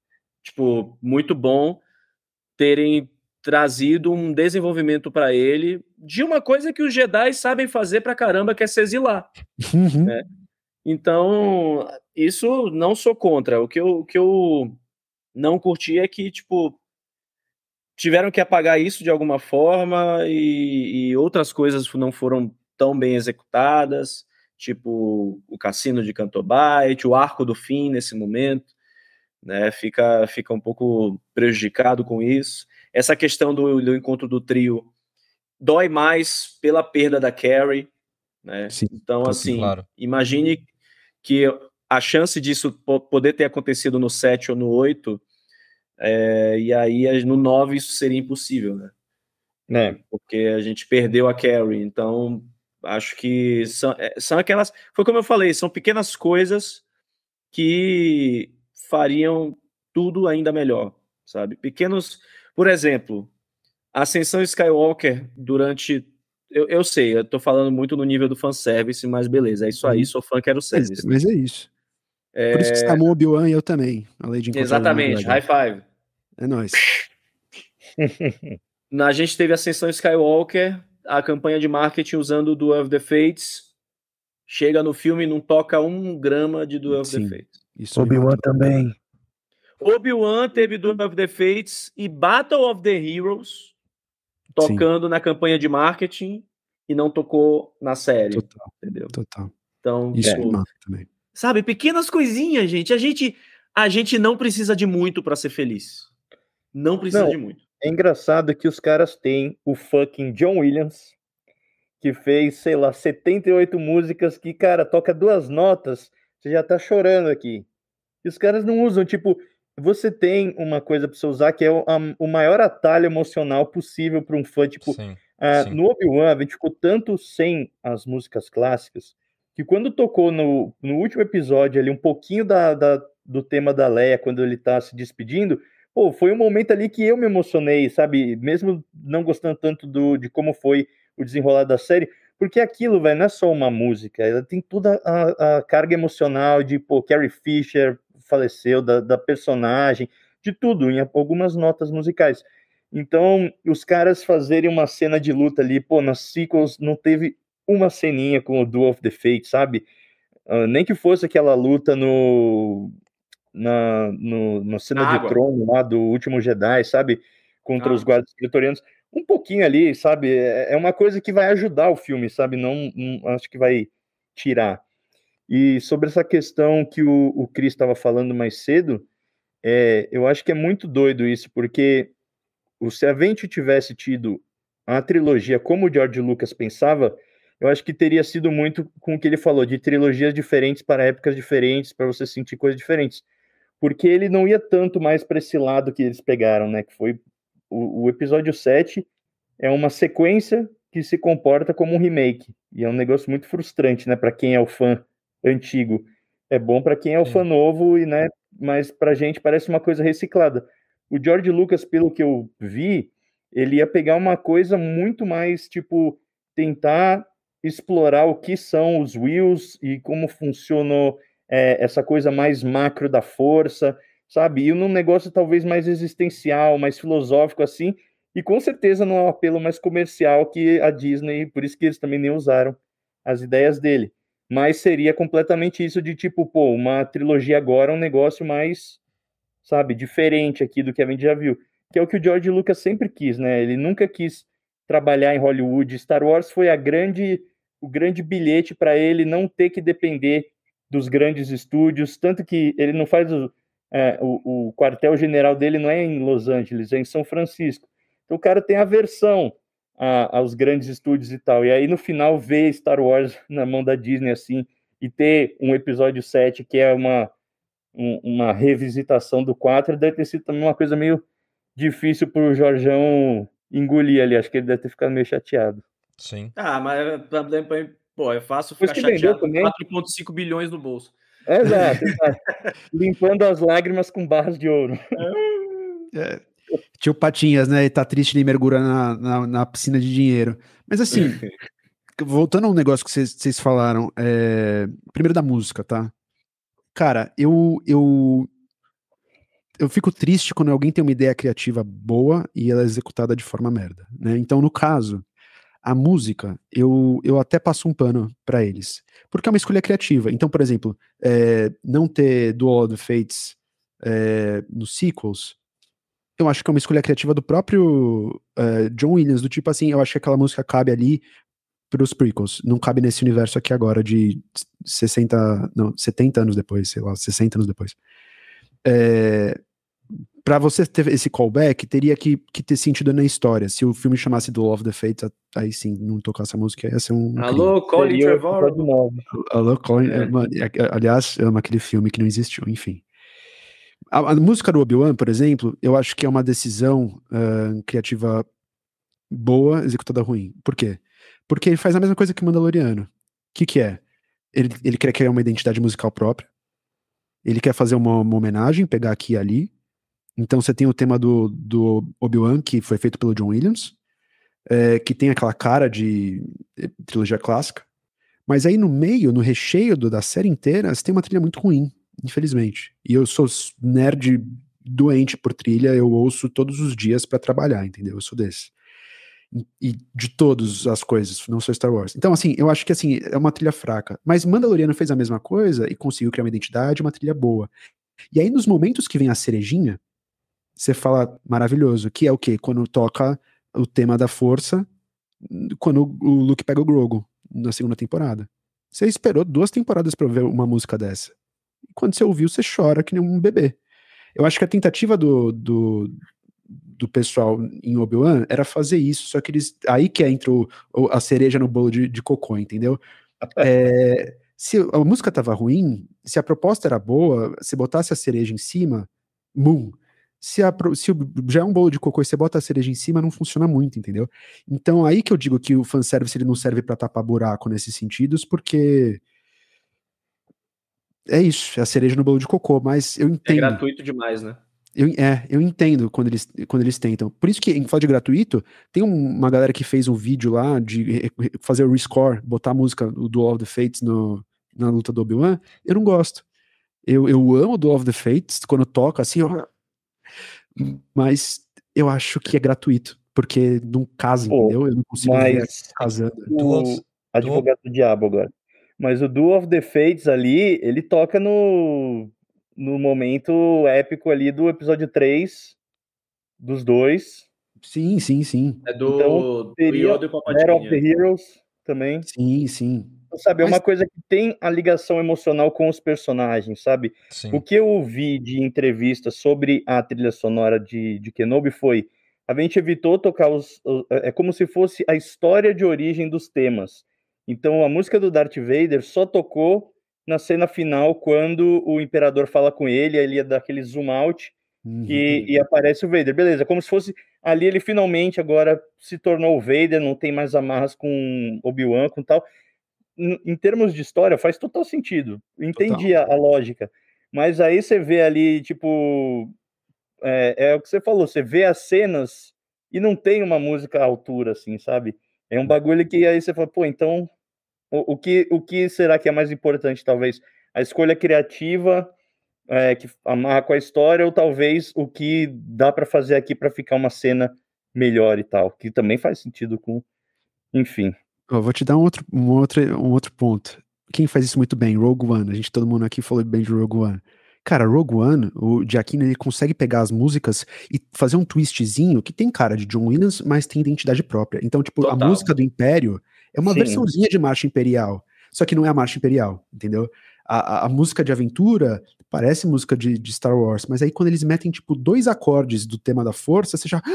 tipo, muito bom terem trazido um desenvolvimento para ele de uma coisa que os Jedi sabem fazer pra caramba, que é se exilar. Uhum. Né? Então, isso não sou contra. O que, eu, o que eu não curti é que, tipo, tiveram que apagar isso de alguma forma e, e outras coisas não foram tão bem executadas, tipo o Cassino de Cantobite, o Arco do Fim nesse momento, né? Fica, fica um pouco prejudicado com isso. Essa questão do, do encontro do trio dói mais pela perda da Carrie, né? Sim, então, assim, claro. imagine que a chance disso poder ter acontecido no 7 ou no 8, é, e aí no 9 isso seria impossível, né? né? Porque a gente perdeu a Carrie, então Acho que são, é, são aquelas. Foi como eu falei, são pequenas coisas que fariam tudo ainda melhor, sabe? Pequenos. Por exemplo, a Ascensão Skywalker durante. Eu, eu sei, eu tô falando muito no nível do fanservice, mas beleza, é isso aí, uhum. sou fã, quero ser. Mas, mas é isso. É... Por isso que você chamou Obi-Wan e eu também, além de Exatamente, high five. É nóis. a gente teve a Ascensão Skywalker, a campanha de marketing usando Duel of the Fates. Chega no filme e não toca um grama de Duel of the Fates. Obi-Wan também. Obi-Wan teve Duel of the Fates e Battle of the Heroes tocando Sim. na campanha de marketing e não tocou na série. Total. Entendeu? Total. Então, isso é. também. Sabe, pequenas coisinhas, gente. A gente a gente não precisa de muito para ser feliz. Não precisa não. de muito. É engraçado que os caras têm o fucking John Williams, que fez, sei lá, 78 músicas que, cara, toca duas notas, você já tá chorando aqui. E os caras não usam, tipo, você tem uma coisa para você usar que é o, a, o maior atalho emocional possível para um fã, tipo, sim, uh, sim. no Obi-Wan a gente ficou tanto sem as músicas clássicas que quando tocou no, no último episódio ali um pouquinho da, da, do tema da Leia, quando ele tá se despedindo, pô, foi um momento ali que eu me emocionei, sabe? Mesmo não gostando tanto do, de como foi o desenrolar da série, porque aquilo, velho, não é só uma música, ela tem toda a, a carga emocional de, pô, Carrie Fisher faleceu, da, da, personagem, de tudo, em algumas notas musicais. Então, os caras fazerem uma cena de luta ali, pô, nas sequels não teve uma ceninha com o Duel of the Fate, sabe? Uh, nem que fosse aquela luta no na, no, na cena de trono lá do último Jedi, sabe? Contra ah. os guardas pretorianos. Um pouquinho ali, sabe? É, é uma coisa que vai ajudar o filme, sabe? Não, não acho que vai tirar. E sobre essa questão que o, o Chris estava falando mais cedo, é, eu acho que é muito doido isso, porque se a Vente tivesse tido a trilogia como o George Lucas pensava, eu acho que teria sido muito com o que ele falou, de trilogias diferentes para épocas diferentes, para você sentir coisas diferentes porque ele não ia tanto mais para esse lado que eles pegaram, né? Que foi o, o, episódio 7 é uma sequência que se comporta como um remake. E é um negócio muito frustrante, né? Para quem é o fã antigo. É bom para quem é o fã novo, e, né? Mas pra gente parece uma coisa reciclada. O George Lucas, pelo que eu vi, ele ia pegar uma coisa muito mais, tipo, tentar explorar o que são os wheels e como funcionou é, essa coisa mais macro da força, sabe? E num negócio talvez mais existencial, mais filosófico assim, E com certeza não é um apelo mais comercial que a Disney, por isso que eles também nem usaram as ideias dele. Mas seria completamente isso de tipo, pô, uma trilogia agora é um negócio mais, sabe, diferente aqui do que a gente já viu. Que é o que o George Lucas sempre quis, né? Ele nunca quis trabalhar em Hollywood. Star Wars foi a grande, o grande bilhete para ele não ter que depender dos grandes estúdios, tanto que ele não faz o, é, o, o quartel-general dele não é em Los Angeles, é em São Francisco. Então o cara tem aversão a, aos grandes estúdios e tal. E aí no final ver Star Wars na mão da Disney assim e ter um episódio 7 que é uma, um, uma revisitação do 4 deve ter sido também uma coisa meio difícil para o Jorjão engolir ali. Acho que ele deve ter ficado meio chateado. Sim. Ah, mas pô, é fácil ficar chateado com 4,5 bilhões no bolso. Exato, exato. limpando as lágrimas com barras de ouro. É, Tio Patinhas, né? E tá triste, ele mergulha na, na, na, piscina de dinheiro. Mas assim, voltando ao negócio que vocês falaram, é... primeiro da música, tá? Cara, eu, eu, eu fico triste quando alguém tem uma ideia criativa boa e ela é executada de forma merda, né? Então, no caso, a música, eu, eu até passo um pano para eles, porque é uma escolha criativa. Então, por exemplo, é, não ter Duel of Fates é, nos sequels, eu acho que é uma escolha criativa do próprio uh, John Williams, do tipo assim, eu acho que aquela música cabe ali pros prequels, não cabe nesse universo aqui agora de 60, não, 70 anos depois, sei lá, 60 anos depois. É, para você ter esse callback, teria que, que, ter sentido na história. Se o filme chamasse do Love the Fates, aí sim, não tocasse a música, ia ser um. Alô, Colin Trevorrow. Alô, Colin. É. Aliás, eu amo aquele filme que não existiu, enfim. A, a música do Obi-Wan, por exemplo, eu acho que é uma decisão uh, criativa boa, executada ruim. Por quê? Porque ele faz a mesma coisa que o Mandaloriano. O que, que é? Ele, ele quer criar uma identidade musical própria. Ele quer fazer uma, uma homenagem, pegar aqui e ali. Então você tem o tema do, do Obi-Wan, que foi feito pelo John Williams, é, que tem aquela cara de trilogia clássica. Mas aí no meio, no recheio do, da série inteira, você tem uma trilha muito ruim infelizmente. E eu sou nerd doente por trilha, eu ouço todos os dias para trabalhar, entendeu? Eu sou desse. E de todas as coisas, não sou Star Wars. Então, assim, eu acho que assim, é uma trilha fraca. Mas Mandaloriano fez a mesma coisa e conseguiu criar uma identidade, uma trilha boa. E aí, nos momentos que vem a cerejinha, você fala maravilhoso, que é o quê? Quando toca o tema da força, quando o Luke pega o Grogu na segunda temporada. Você esperou duas temporadas para ver uma música dessa quando você ouviu, você chora que nem um bebê. Eu acho que a tentativa do, do, do pessoal em Obi-Wan era fazer isso, só que eles. Aí que entra o, a cereja no bolo de, de cocô, entendeu? É, se a música tava ruim, se a proposta era boa, se botasse a cereja em cima, boom. Se, a, se já é um bolo de cocô e você bota a cereja em cima, não funciona muito, entendeu? Então aí que eu digo que o fanservice ele não serve para tapar buraco nesses sentidos, porque é isso, é a cereja no bolo de cocô, mas eu é entendo. É gratuito demais, né? Eu, é, eu entendo quando eles, quando eles tentam. Por isso que, em falar de gratuito, tem uma galera que fez um vídeo lá de fazer o rescore, botar a música do All of the Fates no, na luta do Obi-Wan. Eu não gosto. Eu, eu amo do All of the Fates quando toca assim, ó, mas eu acho que é gratuito, porque não casa, entendeu? Eu não consigo mas ver casando. O advogado do diabo agora. Mas o Duel of the Fates ali, ele toca no, no momento épico ali do episódio 3 dos dois. Sim, sim, sim. É do, então, teria do Battle of the Heroes também. Sim, sim. Então, sabe, é uma coisa que tem a ligação emocional com os personagens, sabe? Sim. O que eu ouvi de entrevista sobre a trilha sonora de, de Kenobi foi a gente evitou tocar os. É como se fosse a história de origem dos temas. Então a música do Darth Vader só tocou na cena final quando o imperador fala com ele, ele ia dar aquele zoom out uhum. e, e, aparece o Vader. Beleza, como se fosse ali ele finalmente agora se tornou o Vader, não tem mais amarras com Obi-Wan, com tal. Em, em, termos de história, faz total sentido. Entendi a, a, lógica. Mas aí você vê ali, tipo. É, é o que você falou, você vê as cenas e não tem uma música à altura, assim, sabe? É um bagulho que aí você fala, pô, então o, o, que, o que será que é mais importante, talvez? A escolha criativa é, que amarra com a história, ou talvez o que dá para fazer aqui para ficar uma cena melhor e tal, que também faz sentido com, enfim. Eu vou te dar um outro, um outro, um outro ponto. Quem faz isso muito bem? Rogue One. A gente, todo mundo aqui falou bem de Rogue One. Cara, Rogue One, o Giacchino, ele consegue pegar as músicas e fazer um twistzinho que tem cara de John Williams, mas tem identidade própria. Então, tipo, Total. a música do Império é uma Sim. versãozinha de Marcha Imperial, só que não é a Marcha Imperial, entendeu? A, a, a música de aventura parece música de, de, Star Wars, mas aí quando eles metem, tipo, dois acordes do tema da força, você já...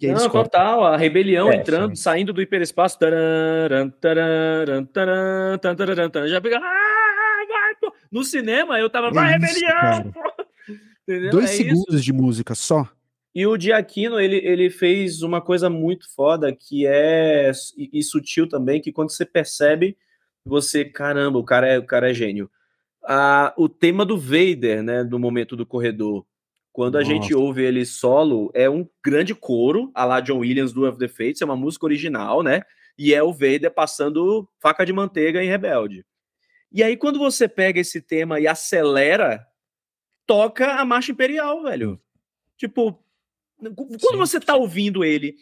E aí Não, total, a rebelião é, entrando, sim. saindo do hiperespaço. Taran, taran, taran, já pega. Ah, no cinema eu tava. Vai, rebelião! Dois é segundos isso. de música só. E o Diaquino, ele, ele fez uma coisa muito foda, que é. E, e sutil também, que quando você percebe, você, caramba, o cara é, o cara é gênio. Ah, o tema do Vader, né? Do momento do corredor quando a Nossa. gente ouve ele solo, é um grande coro, a lá John Williams do of the Fates, é uma música original, né? E é o Vader passando faca de manteiga em Rebelde. E aí, quando você pega esse tema e acelera, toca a Marcha Imperial, velho. Tipo, quando sim, você tá ouvindo ele,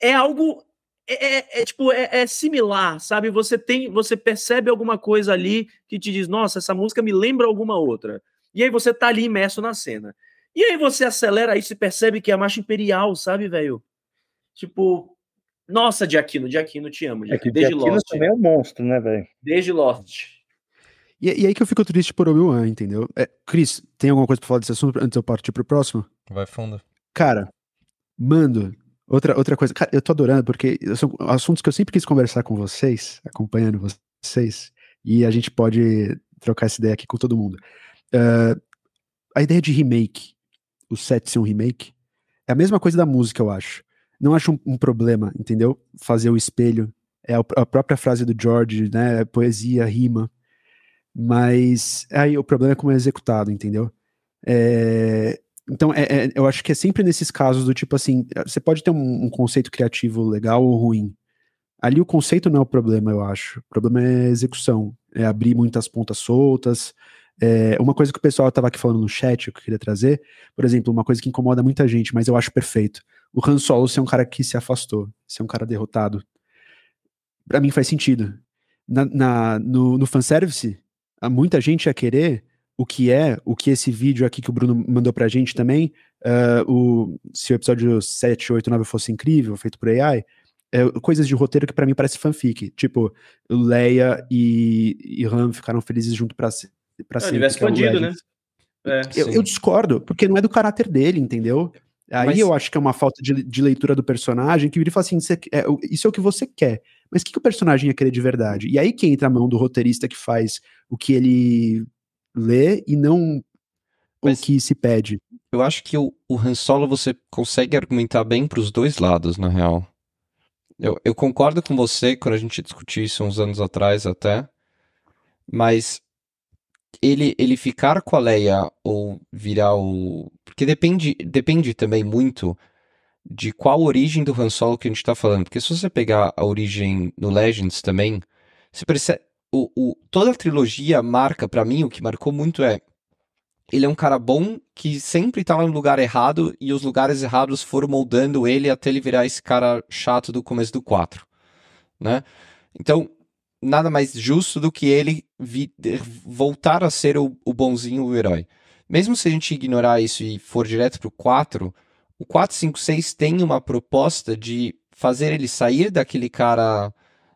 é algo. É, é, é tipo, é, é, similar, sabe? Você tem, você percebe alguma coisa ali que te diz, nossa, essa música me lembra alguma outra. E aí você tá ali imerso na cena. E aí você acelera isso e percebe que é a marcha imperial, sabe, velho? Tipo, nossa, Diaquino, Diaquino, te amo. É que Desde Diaquino Lost. também é um monstro, né, velho? Desde Lost. E, e, aí que eu fico triste por Obi-Wan, entendeu? É, Cris, tem alguma coisa pra falar desse assunto antes de eu partir pro próximo? Vai fundo. Cara, mando. Outra, outra coisa, cara, eu tô adorando porque são assuntos que eu sempre quis conversar com vocês, acompanhando vocês, e a gente pode trocar essa ideia aqui com todo mundo. Uh, a ideia de remake o set ser um remake, é a mesma coisa da música, eu acho. Não acho um, um problema, entendeu? Fazer o espelho. É a, a, própria frase do George, né? É poesia, rima. Mas aí o problema é como é executado, entendeu? É, então, é, é, eu acho que é sempre nesses casos do tipo assim: você pode ter um, um conceito criativo legal ou ruim. Ali o conceito não é o problema, eu acho. O problema é a execução. É abrir muitas pontas soltas, é, uma coisa que o pessoal estava aqui falando no chat, que eu queria trazer, por exemplo, uma coisa que incomoda muita gente, mas eu acho perfeito. O Han Solo ser um cara que se afastou, ser um cara derrotado. Para mim faz sentido. Na, na, no, no fanservice, muita gente ia querer o que é, o que esse vídeo aqui que o Bruno mandou pra gente também, uh, o, se o episódio 7, 8, 9 fosse incrível, feito por AI, é, coisas de roteiro que para mim parece fanfic. Tipo, Leia e, e Han ficaram felizes junto pra, para ser. Ele expandido, né? É, eu, eu, discordo, porque não é do caráter dele, entendeu? Aí Mas... eu acho que é uma falta de, de leitura do personagem que vira e fala assim: é, isso é o que você quer. Mas o que, que o personagem ia querer de verdade? E aí que entra a mão do roteirista que faz o que ele lê e não Mas... o que se pede. Eu acho que o, o Han Solo você consegue argumentar bem para os dois lados, na real. Eu, eu concordo com você quando a gente discutiu isso uns anos atrás até, mas ele, ele ficar com a Leia ou virar o. Porque depende, depende também muito de qual origem do Han Solo que a gente tá falando. Porque se você pegar a origem no Legends também, você percebe. O, o, toda a trilogia marca, para mim, o que marcou muito é. Ele é um cara bom que sempre tava no lugar errado e os lugares errados foram moldando ele até ele virar esse cara chato do começo do 4, né? Então, nada mais justo do que ele vi, voltar a ser o, o bonzinho, o herói. Mesmo se a gente ignorar isso e for direto pro 4, o 456 tem uma proposta de fazer ele sair daquele cara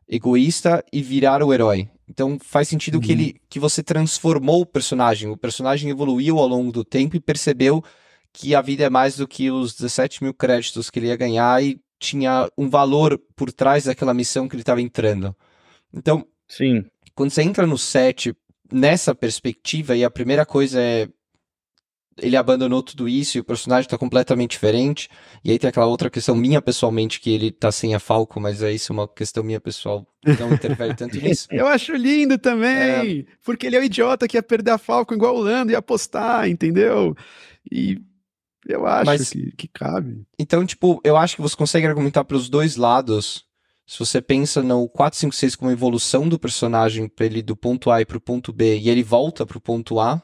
egoísta e virar o herói. Então faz sentido uhum. que ele que você transformou o personagem. O personagem evoluiu ao longo do tempo e percebeu que a vida é mais do que os 17 mil créditos que ele ia ganhar e tinha um valor por trás daquela missão que ele estava entrando. Então, Sim. quando você entra no set nessa perspectiva, e a primeira coisa é ele abandonou tudo isso e o personagem está completamente diferente. E aí tem aquela outra questão minha pessoalmente, que ele tá sem a Falco, mas é isso, uma questão minha pessoal, não interfere tanto nisso. Eu acho lindo também, é... porque ele é o idiota que ia perder a Falco igual o Lando e apostar, entendeu? E eu acho mas, que, que cabe. Então, tipo, eu acho que você consegue argumentar para os dois lados se você pensa no 456 como evolução do personagem para ele do ponto A e para o ponto B e ele volta para o ponto A,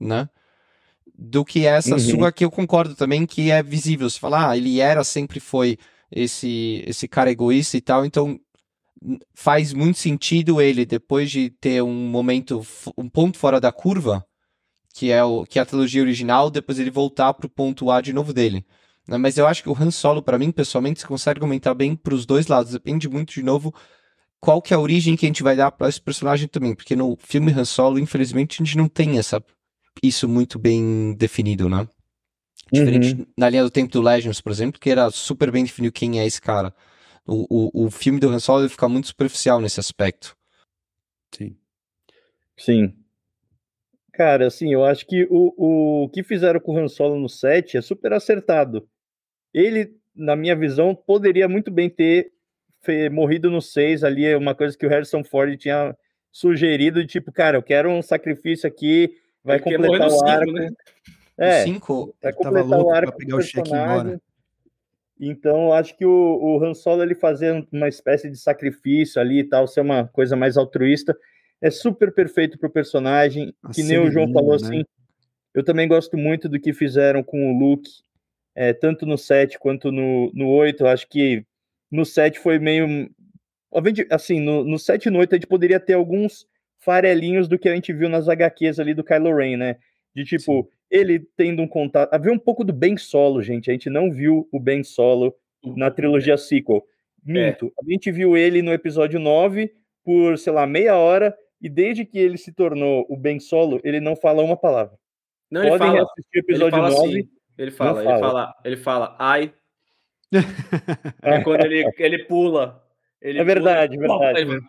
né? Do que essa Uhum. sua que eu concordo também que é visível. Você fala, ah, ele era, sempre foi esse, esse cara egoísta e tal, então faz muito sentido ele, depois de ter um momento, um ponto fora da curva, que é, o, que é a trilogia original, depois ele voltar pro ponto A de novo dele. Né, Mas eu acho que o Han Solo, pra mim, pessoalmente, você consegue argumentar bem pros dois lados. Depende muito, de novo, qual que é a origem que a gente vai dar pra esse personagem também. Porque no filme Han Solo, infelizmente, a gente não tem essa, isso muito bem definido, né? Diferente na linha do tempo do Legends, por exemplo, que era super bem definido quem é esse cara. O, o, o filme do Han Solo ele fica muito superficial nesse aspecto. Sim. Sim. Cara, assim, eu acho que o, o que fizeram com o Han Solo no set é super acertado. Ele, na minha visão, poderia muito bem ter morrido no 6 ali, é uma coisa que o Harrison Ford tinha sugerido, de tipo, cara, eu quero um sacrifício aqui, vai quer morrer completar o cinco, arco. né? É, O 5, vai completar o louco pra arco do pegar o cheque e embora. Então, eu acho que o, o Han Solo ele fazer uma espécie de sacrifício ali e tal, ser uma coisa mais altruísta, é super perfeito pro personagem. A que nem o João falou né? assim. Eu também gosto muito do que fizeram com o Luke, é, tanto no 7 quanto no, no 8. Eu acho que no 7 foi meio. obviamente, Assim, no, no 7 e no 8 a gente poderia ter alguns farelinhos do que a gente viu nas HQs ali do Kylo Ren, né? De tipo, ele tendo um contato. Havia um pouco do Ben Solo, gente. A gente não viu o Ben Solo na trilogia sequel. Minto. A gente viu ele no episódio 9 por, sei lá, meia hora. E desde que ele se tornou o Ben Solo, ele não fala uma palavra. Não, ele Podem fala, assistir o ele episódio fala 9. assim, ele fala, ele fala. fala, ele fala, ai. É quando ele, ele pula. Ele É verdade, pula, verdade. ele.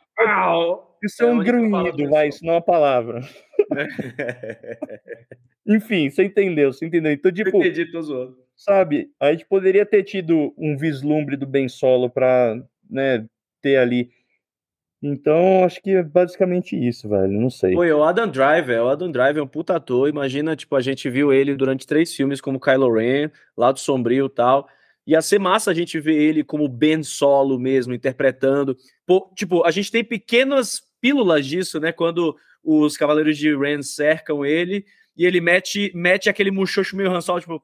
Isso é É um grunhido, vai, isso não é uma palavra. Enfim, você entendeu, você entendeu. Então, Eu tipo, entendi, tô zoando. sabe, a gente poderia ter tido um vislumbre do Ben Solo pra, né, ter ali. Então, acho que é basicamente isso, velho. Não sei. E o Adam Driver, o Adam Driver é um puta ator. Imagina, tipo, a gente viu ele durante três filmes como Kylo Ren, Lado Sombrio e tal. Ia ser massa a gente ver ele como Ben Solo mesmo, interpretando. Pô, tipo, a gente tem pequenas pílulas disso, né? Quando os Cavaleiros de Ren cercam ele e ele mete, mete aquele muxoxo meio Han Solo, tipo...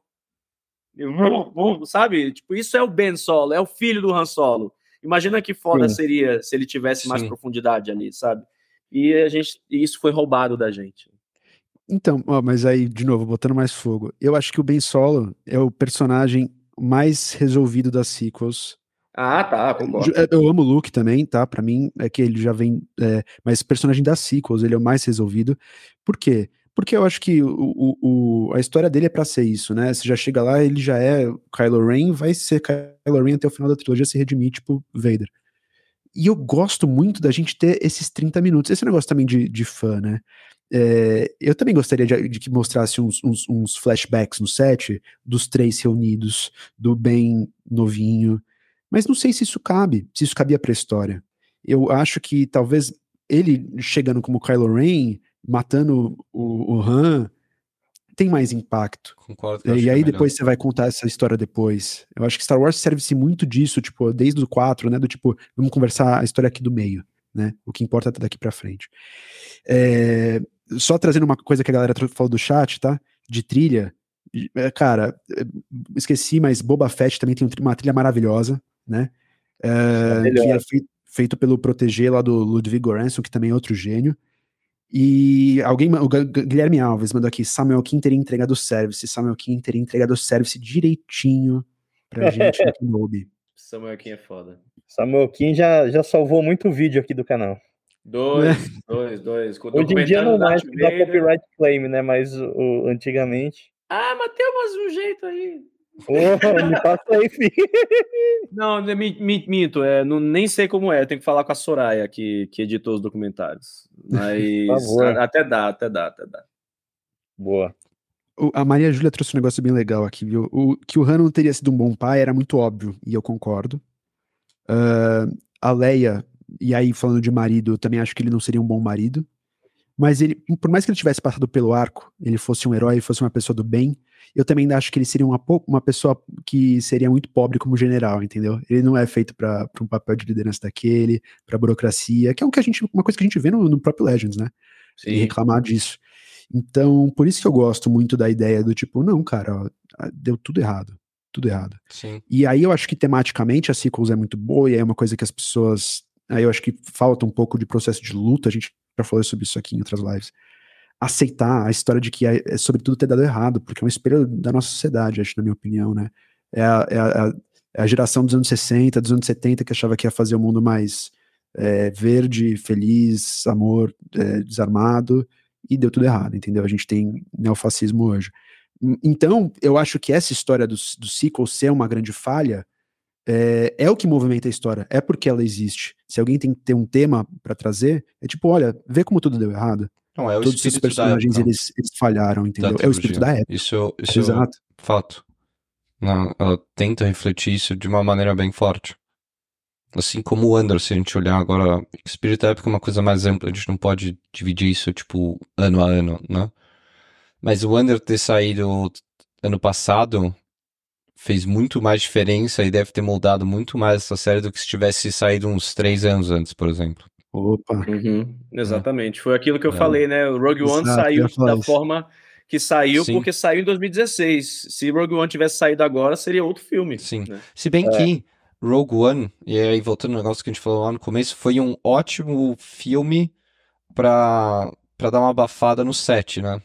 Sabe? Tipo, isso é o Ben Solo, é o filho do Han Solo. Imagina que foda Sim. seria se ele tivesse mais Sim. profundidade ali, sabe? E a gente, e isso foi roubado da gente. Então, ó, mas aí, de novo, botando mais fogo. Eu acho que o Ben Solo é o personagem mais resolvido das sequels. Ah, tá, concordo. Eu, amo o Luke também, tá? Pra mim é que ele já vem. é, mas personagem das sequels, ele é o mais resolvido. Por quê? Porque eu acho que o, o- o- a história dele é pra ser isso, né? Você já chega lá, ele já é Kylo Ren, vai ser Kylo Ren até o final da trilogia se redimir, tipo Vader. E eu gosto muito da gente ter esses 30 minutos. Esse negócio também de, de fã, né? É, eu também gostaria de, de que mostrasse uns, uns- uns flashbacks no set dos três reunidos, do Ben novinho. Mas não sei se isso cabe, se isso cabia pra história. Eu acho que talvez ele chegando como Kylo Ren, matando o, o Han, tem mais impacto. Concordo. E é aí melhor. depois você vai contar essa história depois. Eu acho que Star Wars serve-se muito disso, tipo, desde o 4, né? Do tipo, vamos conversar a história aqui do meio, né? O que importa é daqui pra frente. É, só trazendo uma coisa que a galera falou do chat, tá? De trilha. É, Cara, é, esqueci, mas Boba Fett também tem um uma trilha maravilhosa, né? É, que é fei- feito pelo Proteger lá do Ludwig Göransson, que também é outro gênio. E alguém, o Gu- Gu- Guilherme Alves mandou aqui, Samuel Kim teria entregado o service, Samuel Kim teria entregado o service direitinho pra gente no Kenobi. Samuel aqui é foda. Samuel Kim já, já salvou muito vídeo aqui do canal. Dois, dois, dois. Com Hoje em dia não mais Vader. copyright claim, né? Mas o, antigamente. Ah, mas tem mais um jeito aí. Ô, me passa aí, filho. Não, né, mi- mi- minto, é, não, nem sei como é. Eu tenho que falar com a Soraya, que, que editou os documentários. Mas favor. a- até dá, até dá, até dá. Boa. O- a Maria Júlia trouxe um negócio bem legal aqui, viu? O, que o Han não teria sido um bom pai era muito óbvio, e eu concordo. Ah, a Leia, e aí falando de marido, eu também acho que ele não seria um bom marido. Mas ele, por mais que ele tivesse passado pelo arco, ele fosse um herói, fosse uma pessoa do bem, eu também acho que ele seria uma, uma pessoa que seria muito pobre como general, entendeu? Ele não é feito para um papel de liderança daquele, pra burocracia, que é um que a gente, uma coisa que a gente vê no, no próprio Legends, né? e reclamar disso. Então, por isso que eu gosto muito da ideia do tipo, não, cara, ó, deu tudo errado. Tudo errado. Sim. E aí eu acho que tematicamente a Sequels é muito boa, e é uma coisa que as pessoas. Aí eu acho que falta um pouco de processo de luta, a gente já falou sobre isso aqui em outras lives. Aceitar a história de que é, é sobretudo ter dado errado, porque é um espelho da nossa sociedade, acho, na minha opinião, né? É a, é a, é a geração dos anos 60, dos anos 70 que achava que ia fazer o mundo mais é, verde, feliz, amor, é, desarmado, e deu tudo errado, entendeu? A gente tem neofascismo hoje. Então, eu acho que essa história do, do sequel ser uma grande falha é, é, o que movimenta a história, é porque ela existe. Se alguém tem que ter um tema para trazer, é tipo, olha, vê como tudo deu errado. Não, é o Todos os personagens eles, eles, falharam, entendeu? É o espírito da época. Isso, isso Exato. é fato. Não, ela tenta refletir isso de uma maneira bem forte. Assim como o Under, se a gente olhar agora, espírito da época é uma coisa mais ampla, a gente não pode dividir isso, tipo, ano a ano, né? Mas o Under ter saído ano passado fez muito mais diferença e deve ter moldado muito mais essa série do que se tivesse saído uns três anos antes, por exemplo. Opa. Uhum, exatamente. Foi aquilo que eu é. falei, né? O Rogue One Exato, saiu da isso. forma que saiu Sim. porque saiu em 2016. Se Rogue One tivesse saído agora, seria outro filme. Sim. Né? Se bem é. que Rogue One, e aí voltando ao negócio que a gente falou lá no começo, foi um ótimo filme pra, pra dar uma abafada no set, né?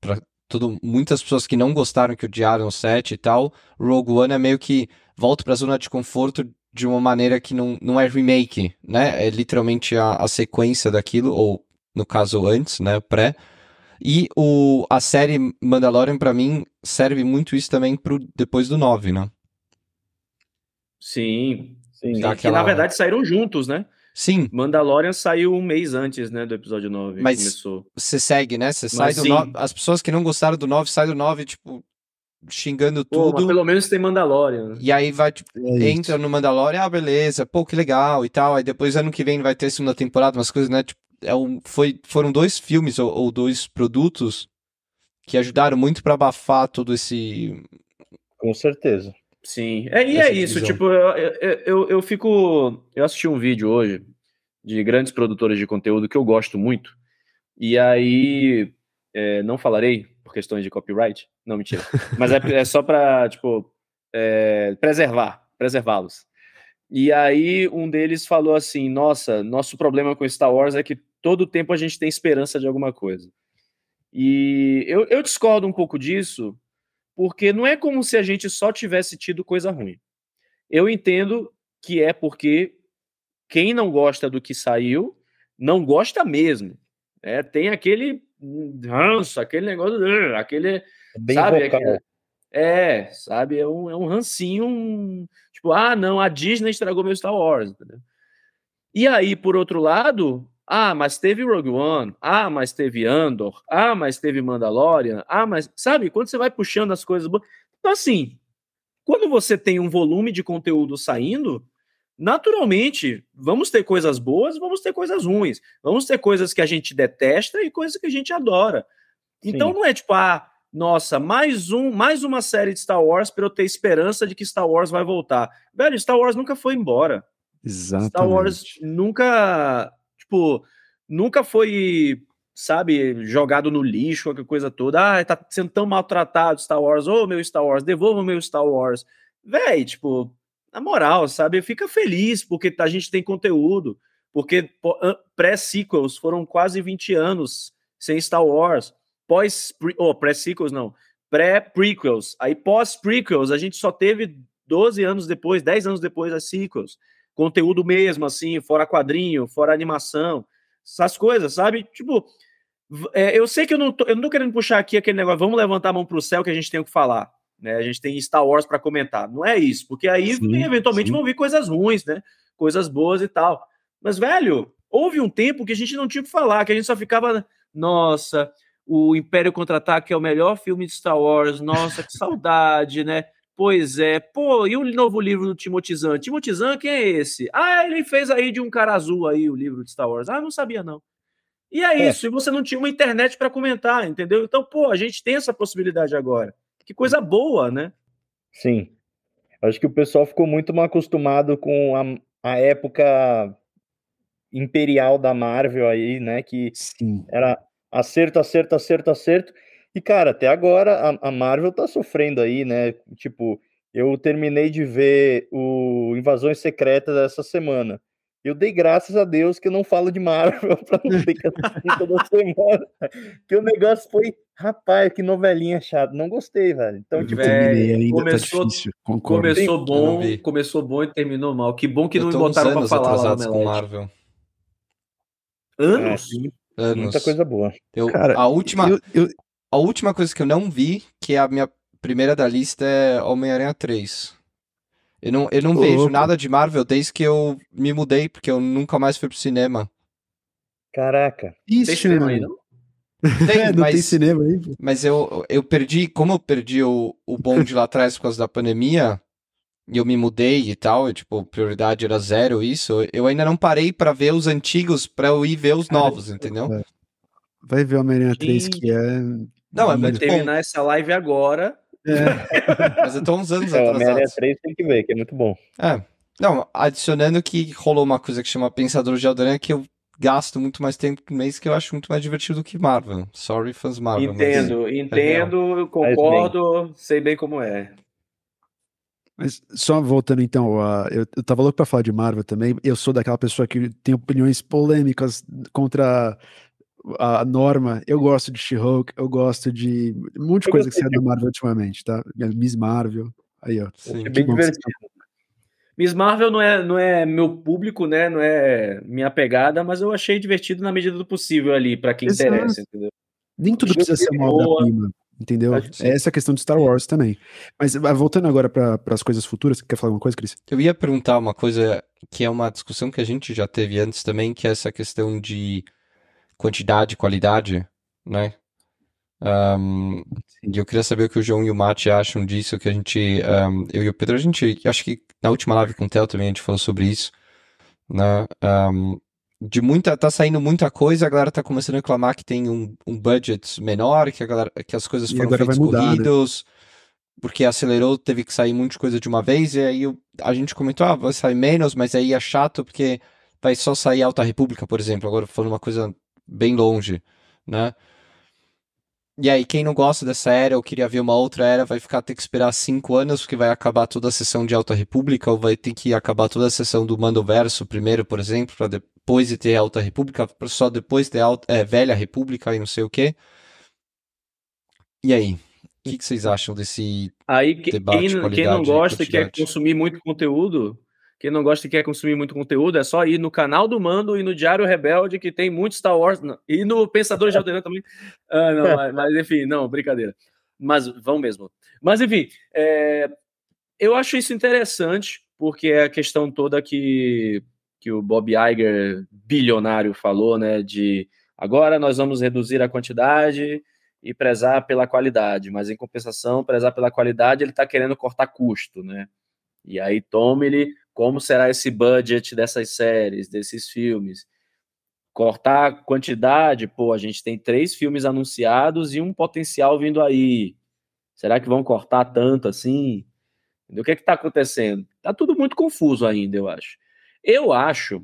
Pra tudo, muitas pessoas que não gostaram, que odiaram o set e tal, Rogue One é meio que volta pra zona de conforto de uma maneira que não, não é remake, né? É literalmente a, a sequência daquilo, ou no caso antes, né? Pré. E o, a série Mandalorian, para mim, serve muito isso também pro, depois do 9, né? Sim, sim. Aquela... Que na verdade saíram juntos, né? Sim. Mandalorian saiu um mês antes, né, do episódio 9. Mas começou. você segue, né? Você sai do 9. As pessoas que não gostaram do 9 saem do 9, tipo, xingando tudo. Pô, pelo menos tem Mandalorian. E aí vai, tipo, é entra no Mandalorian, ah, beleza, pô, que legal e tal. Aí depois ano que vem vai ter segunda temporada, umas coisas, né? Tipo, é um, foi, foram dois filmes ou, ou dois produtos que ajudaram muito para abafar todo esse. Com certeza. Sim, é, e é isso, tipo, eu, eu, eu fico. Eu assisti um vídeo hoje de grandes produtores de conteúdo que eu gosto muito, e aí é, não falarei por questões de copyright, não, mentira, mas é, é só para, tipo, é, preservar, preservá-los. E aí um deles falou assim: Nossa, nosso problema com Star Wars é que todo tempo a gente tem esperança de alguma coisa. E eu, eu discordo um pouco disso, porque não é como se a gente só tivesse tido coisa ruim. Eu entendo que é porque quem não gosta do que saiu, não gosta mesmo. É, tem aquele ranço, aquele negócio, aquele. Bem sabe, aquele, é, sabe, é um, é um rancinho, um, tipo, ah, não, a Disney estragou meu Star Wars. Entendeu? E aí, por outro lado, ah, mas teve Rogue One. Ah, mas teve Andor. Ah, mas teve Mandalorian. Ah, mas. Sabe, quando você vai puxando as coisas. Então, assim, quando você tem um volume de conteúdo saindo, naturalmente, vamos ter coisas boas, vamos ter coisas ruins. Vamos ter coisas que a gente detesta e coisas que a gente adora. Então, Sim. não é tipo, ah, nossa, mais um, mais uma série de Star Wars para eu ter esperança de que Star Wars vai voltar. Velho, Star Wars nunca foi embora. Exatamente. Star Wars nunca tipo, nunca foi, sabe, jogado no lixo, qualquer coisa toda. Ah, tá sendo tão maltratado Star Wars. Ô, oh, meu Star Wars, devolva meu Star Wars. Véi, tipo, na moral, sabe, fica feliz porque a gente tem conteúdo. Porque pré-sequels foram quase 20 anos sem Star Wars. Pós, oh, pré-sequels não, pré-prequels. Aí pós-prequels a gente só teve 12 anos depois, 10 anos depois as sequels conteúdo mesmo, assim, fora quadrinho, fora animação, essas coisas, sabe? Tipo, é, eu sei que eu não, tô, eu não tô querendo puxar aqui aquele negócio, vamos levantar a mão pro céu que a gente tem o que falar. Né? A gente tem Star Wars para comentar. Não é isso, porque aí sim, eventualmente sim. vão vir coisas ruins, né? Coisas boas e tal. Mas, velho, houve um tempo que a gente não tinha o que falar, que a gente só ficava, nossa, o Império Contra-Ataque é o melhor filme de Star Wars, nossa, que saudade, né? Pois é. Pô, e o novo livro do Timotizan? Timotizan, quem é esse? Ah, ele fez aí de um cara azul aí o livro de Star Wars. Ah, não sabia não. E é, é. isso, e você não tinha uma internet para comentar, entendeu? Então, pô, a gente tem essa possibilidade agora. Que coisa boa, né? Sim. Acho que o pessoal ficou muito mal acostumado com a, a época imperial da Marvel aí, né? Que Sim. era acerto, acerto, acerto, acerto. E, cara, até agora a, a Marvel tá sofrendo aí, né? Tipo, eu terminei de ver o Invasões Secretas essa semana. Eu dei graças a Deus que eu não falo de Marvel para não ter que assistir toda semana. Que o negócio foi, rapaz, que novelinha chata. Não gostei, velho. Então, tipo, ainda, começou, tá difícil, concordo. começou bom, começou bom e terminou mal. Que bom que Eu não me botaram pra falar lá com. Marvel. Anos? é, Anos. muita coisa boa. Eu, Cara, a, última, Eu, eu, a última coisa que eu não vi, que é a minha primeira da lista, é Homem-Aranha 3. Eu não, eu não Ô, vejo louco. nada de Marvel desde que eu me mudei, porque eu nunca mais fui pro cinema. Caraca. isso, Tem cinema aí, não? Tem, É, não tem mas, cinema aí. pô. mas eu, eu perdi, como eu perdi o, o bonde lá atrás por causa da pandemia, e eu me mudei e tal, e, tipo, prioridade era zero isso, eu ainda não parei pra ver os antigos pra eu ir ver os novos, entendeu? é. Vai ver o Homem-Aranha 3, que é. Não, é Vai muito bom, terminar essa live agora. é, mas eu tô uns anos É, o Homem-Aranha atrasados. 3 tem que ver, que é muito bom. É. Não, adicionando que rolou uma coisa que chama Pensador de Alderan que eu gasto muito mais tempo no mês que eu acho muito mais divertido do que Marvel. Sorry, fãs Marvel. mas- Entendo, entendo, concordo, sei bem como é. Mas só voltando então, a- eu, eu tava louco pra falar de Marvel também. Eu sou daquela pessoa que tem opiniões polêmicas contra a norma. Eu gosto de She-Hulk, eu gosto de um monte de Eu coisa que saiu da Marvel ultimamente, tá? Miss Marvel. Aí, ó. Sim. É bem divertido. Miss Marvel não é, não é meu público, né? Não é minha pegada, mas eu achei divertido na medida do possível ali, pra quem Exato. interessa, entendeu? Nem tudo precisa ser uma obra-prima, entendeu? É essa a questão de Star Wars também. Mas ah, voltando agora para as coisas futuras, quer falar alguma coisa, Cris? Eu ia perguntar uma coisa que é uma discussão que a gente já teve antes também, que é essa questão de quantidade e qualidade, né? Ahm, e eu queria saber o que o João e o Mate acham disso, que a gente, ahm, eu e o Pedro, a gente, acho que na última live com o Theo também a gente falou sobre isso, né? Ahm, de muita, tá saindo muita coisa, a galera tá começando a reclamar que tem um, um budget menor, que a galera, que as coisas foram feitas mudar, né? corridos, porque acelerou, teve que sair muita coisa de uma vez, e aí a gente comentou, ah, vai sair menos, mas aí é chato porque vai só sair Alta República, por exemplo, agora falando uma coisa bem longe, né? E aí, quem não gosta dessa era ou queria ver uma outra era, vai ficar ter que esperar cinco anos, porque vai acabar toda a sessão de Alta República, ou vai ter que acabar toda a sessão do Mandoverso primeiro, por exemplo, para depois de ter Alta República, pra só depois ter Alta, é, Velha República e não sei o quê. E aí, o que, que vocês acham desse Aí, que- Debate, quem, quem não gosta e quer consumir muito conteúdo, quem não gosta e quer consumir muito conteúdo, é só ir no canal do Mando e no Diário Rebelde, que tem muito Star Wars, não, e no Pensador de Alderan também. Ah, não, mas, mas, enfim, não, brincadeira. Mas vão mesmo. Mas enfim, é, eu acho isso interessante, porque é a questão toda que, que o Bob Iger, bilionário, falou, né, de agora nós vamos reduzir a quantidade e prezar pela qualidade, mas em compensação, prezar pela qualidade, ele está querendo cortar custo, né? E aí tome-lhe como será esse budget dessas séries, desses filmes. Cortar quantidade, pô, a gente tem três filmes anunciados e um potencial vindo aí. Será que vão cortar tanto assim? O que é que está acontecendo? Tá tudo muito confuso ainda, eu acho. Eu acho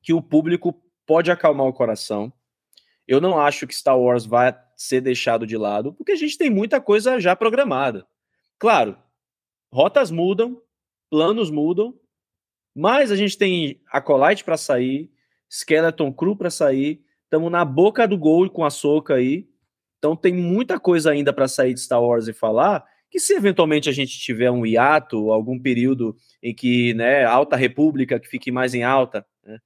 que o público pode acalmar o coração. Eu não acho que Star Wars vai ser deixado de lado, porque a gente tem muita coisa já programada. Claro, rotas mudam, planos mudam, mas a gente tem Acolyte para sair, Skeleton Crew para sair, estamos na boca do gol com a soca aí. Então tem muita coisa ainda para sair de Star Wars e falar, que se eventualmente a gente tiver um hiato, algum período em que, né, Alta República que fique mais em alta, né,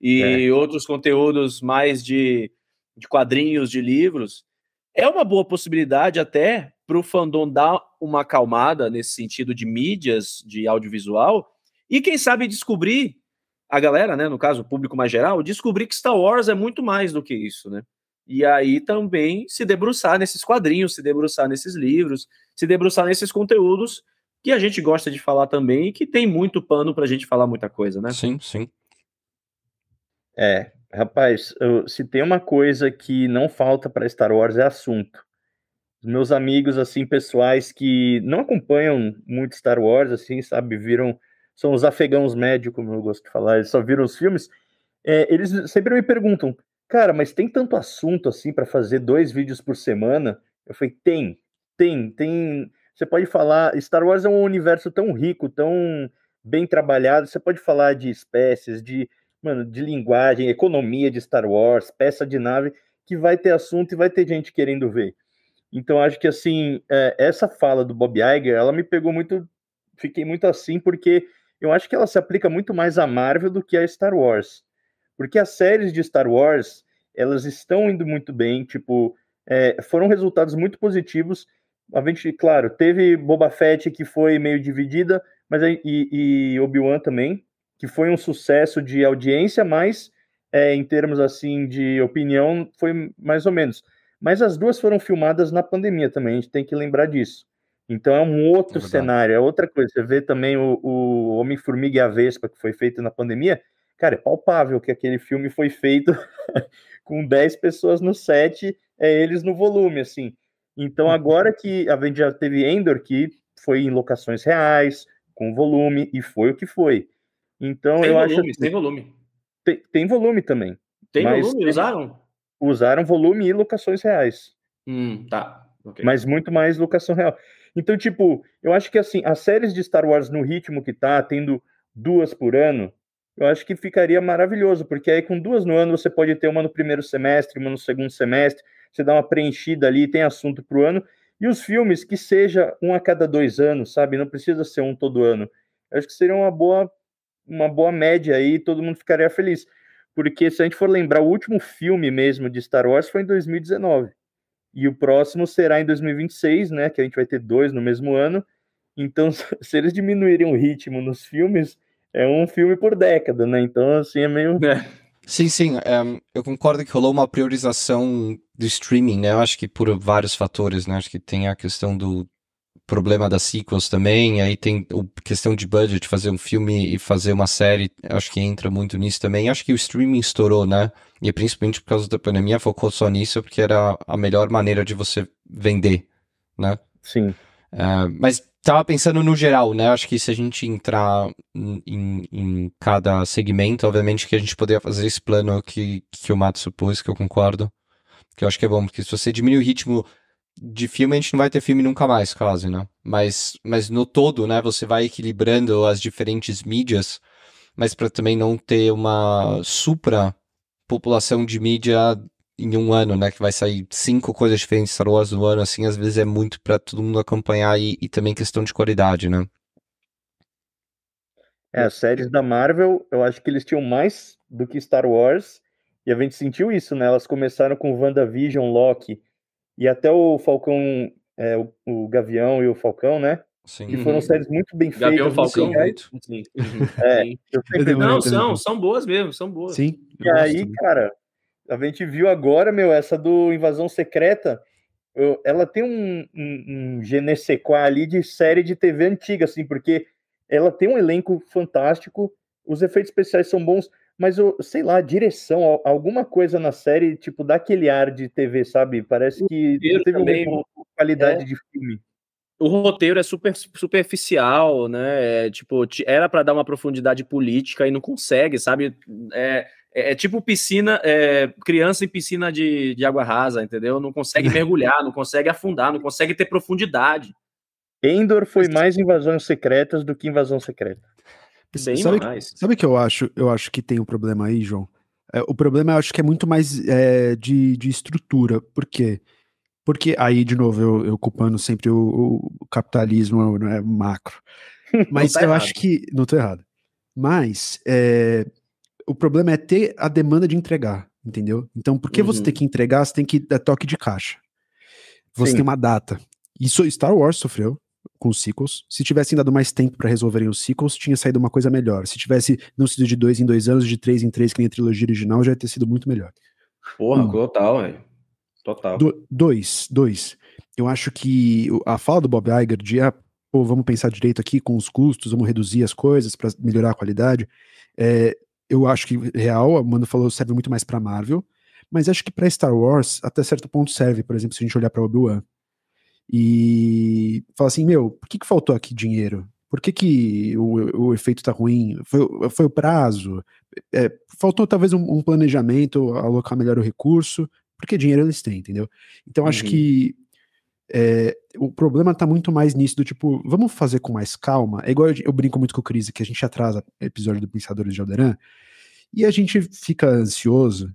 e outros conteúdos mais de, de quadrinhos, de livros, é uma boa possibilidade até para o fandom dar uma acalmada nesse sentido de mídias, de audiovisual, e quem sabe descobrir, a galera, né, no caso, o público mais geral, descobrir que Star Wars é muito mais do que isso, né? E aí também se debruçar nesses quadrinhos, se debruçar nesses livros, se debruçar nesses conteúdos que a gente gosta de falar também e que tem muito pano para a gente falar muita coisa, né? Sim, sim. É, rapaz, eu- se tem uma coisa que não falta para Star Wars é assunto. Os meus amigos, assim, pessoais que não acompanham muito Star Wars, assim, sabe, viram, são os afegãos médios, como eu gosto de falar, eles só viram os filmes, é, eles sempre me perguntam, cara, mas tem tanto assunto assim para fazer dois vídeos por semana? Eu falei, tem, tem, tem. Você pode falar, Star Wars é um universo tão rico, tão bem trabalhado. Você pode falar de espécies, de, mano, de linguagem, economia de Star Wars, peça de nave, que vai ter assunto e vai ter gente querendo ver. Então acho que assim, é, essa fala do Bob Iger, ela me pegou muito, fiquei muito assim porque eu acho que ela se aplica muito mais a Marvel do que a Star Wars. Porque as séries de Star Wars, elas estão indo muito bem, tipo, é, foram resultados muito positivos. A gente, claro, teve Boba Fett que foi meio dividida, mas e, e Obi-Wan também, que foi um sucesso de audiência, mas é, em termos assim de opinião foi mais ou menos. Mas as duas foram filmadas na pandemia também, a gente tem que lembrar disso. Então é um outro é cenário, é outra coisa. Você vê também o, o Homem-Formiga e a Vespa, que foi feito na pandemia. Cara, é palpável que aquele filme foi feito com 10 pessoas no set, é eles no volume, assim. Então, uhum. agora que a gente já teve Endor, que foi em locações reais, com volume, e foi o que foi. Então, tem eu volume, acho. Assim, tem volume. Tem, tem volume também. Tem volume? Usaram? Usaram volume e locações reais. Hum, tá. Okay. Mas muito mais locação real. Então, tipo, eu acho que assim, as séries de Star Wars no ritmo que tá, tendo duas por ano, eu acho que ficaria maravilhoso, porque aí com duas no ano você pode ter uma no primeiro semestre, uma no segundo semestre, você dá uma preenchida ali, tem assunto pro ano, e os filmes que seja um a cada dois anos, sabe? Não precisa ser um todo ano. Eu acho que seria uma boa, uma boa média aí, todo mundo ficaria feliz. Porque se a gente for lembrar, o último filme mesmo de Star Wars foi em 2019 e o próximo será em 2026, né? Que a gente vai ter dois no mesmo ano. Então, se eles diminuírem o ritmo nos filmes, é um filme por década, né? Então, assim, é meio. É. Sim, sim. Um, eu concordo que rolou uma priorização do streaming, né? Eu acho que por vários fatores, né? Acho que tem a questão do problema das sequels também, aí tem a questão de budget, fazer um filme e fazer uma série, acho que entra muito nisso também. Acho que o streaming estourou, né? E principalmente por causa da pandemia, focou só nisso, porque era a melhor maneira de você vender, né? Sim. Uh, mas tava pensando no geral, né? Acho que se a gente entrar em, em, cada segmento, obviamente que a gente poderia fazer esse plano que, que o Mato supôs, que eu concordo. Que eu acho que é bom, porque se você diminui o ritmo de filme, a gente não vai ter filme nunca mais, quase, né? Mas, mas no todo, né, você vai equilibrando as diferentes mídias, mas para também não ter uma supra população de mídia em um ano, né? Que vai sair cinco coisas diferentes Star Wars no ano, assim, às vezes é muito para todo mundo acompanhar e, e, também questão de qualidade, né? É, as séries da Marvel, eu acho que eles tinham mais do que Star Wars, e a gente sentiu isso, né? Elas começaram com WandaVision, Loki, e até o Falcão, é, o, o, Gavião e o Falcão, né? Sim. Que foram séries muito bem feitas. Gavião Falcão, muito. Sim. É, Não, são, são boas mesmo, são boas. Sim. E aí, cara, a gente viu agora, meu, essa do Invasão Secreta, eu, ela tem um, um, um genesequá ali de série de TV antiga, assim, porque ela tem um elenco fantástico, os efeitos especiais são bons, mas eu sei lá, direção, alguma coisa na série, tipo, dá aquele ar de TV, sabe? Parece que teve também, uma qualidade é. de filme. O roteiro é super superficial, né? É, tipo, era para dar uma profundidade política e não consegue, sabe? É, é, é tipo piscina, é, criança em piscina de, de água rasa, entendeu? Não consegue mergulhar, não consegue afundar, não consegue ter profundidade. Endor foi mais invasões secretas do que invasão secreta. Bem sabe, mais. Sabe o que eu acho? Eu acho que tem um problema aí, João. É, o problema eu acho que é muito mais é, de, de estrutura. Por quê? Porque aí, de novo, eu, eu culpando sempre o, o capitalismo né, macro. Mas tá eu errado. acho que. Não tô errado. Mas é, o problema é ter a demanda de entregar, entendeu? Então, por que uhum. você tem que entregar, você tem que dar toque de caixa. Você Sim. tem uma data. Isso Star Wars sofreu com os sequels. Se tivessem dado mais tempo para resolverem os sequels, tinha saído uma coisa melhor. Se tivesse não sido de dois em dois anos, de três em três, que nem a trilogia original, já ia ter sido muito melhor. Porra, um. total, velho. Total. Do, dois, dois. Eu acho que a fala do Bob Iger de ah, pô, vamos pensar direito aqui com os custos, vamos reduzir as coisas para melhorar a qualidade. É, eu acho que real, a Mano falou, serve muito mais para Marvel, mas acho que para Star Wars até certo ponto serve, por exemplo, se a gente olhar para Obi-Wan e fala assim, meu, por que, que faltou aqui dinheiro? Por que, que o, o efeito tá ruim? Foi, foi o prazo? é, faltou talvez um, um, planejamento, alocar melhor o recurso, porque dinheiro eles têm, entendeu? Então acho uhum. que é, o problema tá muito mais nisso do tipo, vamos fazer com mais calma. É igual eu, eu brinco muito com o Cris, que a gente atrasa episódio do Pensadores de Alderan, e a gente fica ansioso.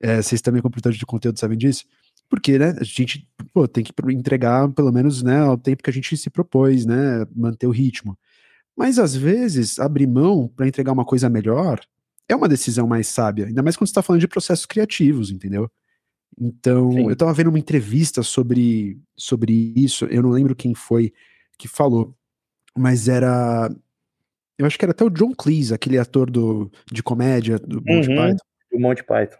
É, vocês também, como produtores de conteúdo, sabem disso. Porque, né, a gente pô, tem que entregar pelo menos né, ao tempo que a gente se propôs, né, manter o ritmo. Mas às vezes, abrir mão para entregar uma coisa melhor é uma decisão mais sábia, ainda mais quando você está falando de processos criativos, entendeu? Então, Sim. eu estava vendo uma entrevista sobre, sobre isso, eu não lembro quem foi que falou, mas era. Eu acho que era até o John Cleese, aquele ator do, de comédia do Monty uhum, Python. Do Monty Python.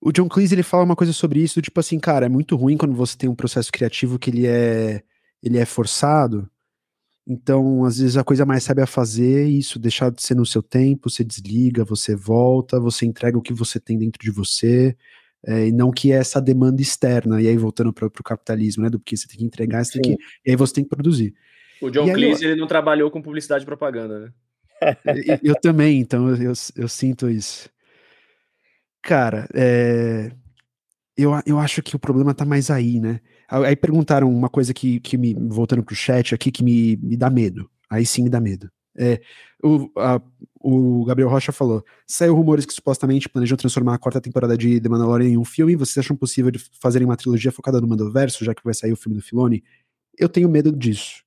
O John Cleese ele fala uma coisa sobre isso, tipo assim, cara, é muito ruim quando você tem um processo criativo que ele é, ele é forçado. Então, às vezes a coisa mais sábia a fazer é isso, deixar de ser no seu tempo, você desliga, você volta, você entrega o que você tem dentro de você, é, e não que é essa demanda externa, e aí voltando para o capitalismo, né, do que você tem que entregar, você tem que, e aí você tem que produzir. O John Cleese, eu, ele não trabalhou com publicidade e propaganda, né? eu, eu também, então eu, eu, eu sinto isso. Cara, é, eu, eu acho que o problema tá mais aí, né? Aí perguntaram uma coisa que, que me, voltando pro chat aqui, que me, me dá medo. Aí sim me dá medo. É, o, a, o Gabriel Rocha falou: saiu rumores que supostamente planejam transformar a quarta temporada de The Mandalorian em um filme. Vocês acham possível de fazerem uma trilogia focada no Mandoverso, já que vai sair o filme do Filoni? Eu tenho medo disso.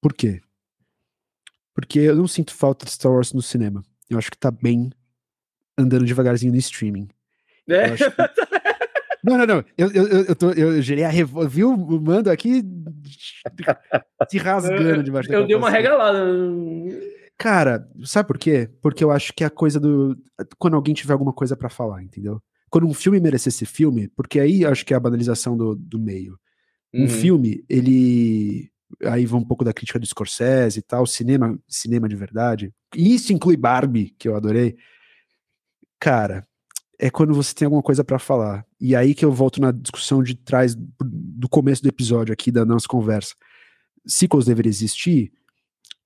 Por quê? Porque eu não sinto falta de Star Wars no cinema. Eu acho que tá bem andando devagarzinho no streaming. É. Que... Não, não, não. Eu, eu, eu, tô, eu gerei a revolta. Viu o mando aqui se rasgando debaixo da Eu dei uma regalada. Cara, sabe por quê? Porque eu acho que é a coisa do. Quando alguém tiver alguma coisa para falar, entendeu? Quando um filme merecer esse filme, porque aí acho que é a banalização do, do meio. Um uhum. filme, ele. Aí vai um pouco da crítica do Scorsese e tal, cinema, cinema de verdade. E isso inclui Barbie, que eu adorei cara, é quando você tem alguma coisa para falar. E aí que eu volto na discussão de trás do começo do episódio aqui da nossa conversa. Sequels deveria existir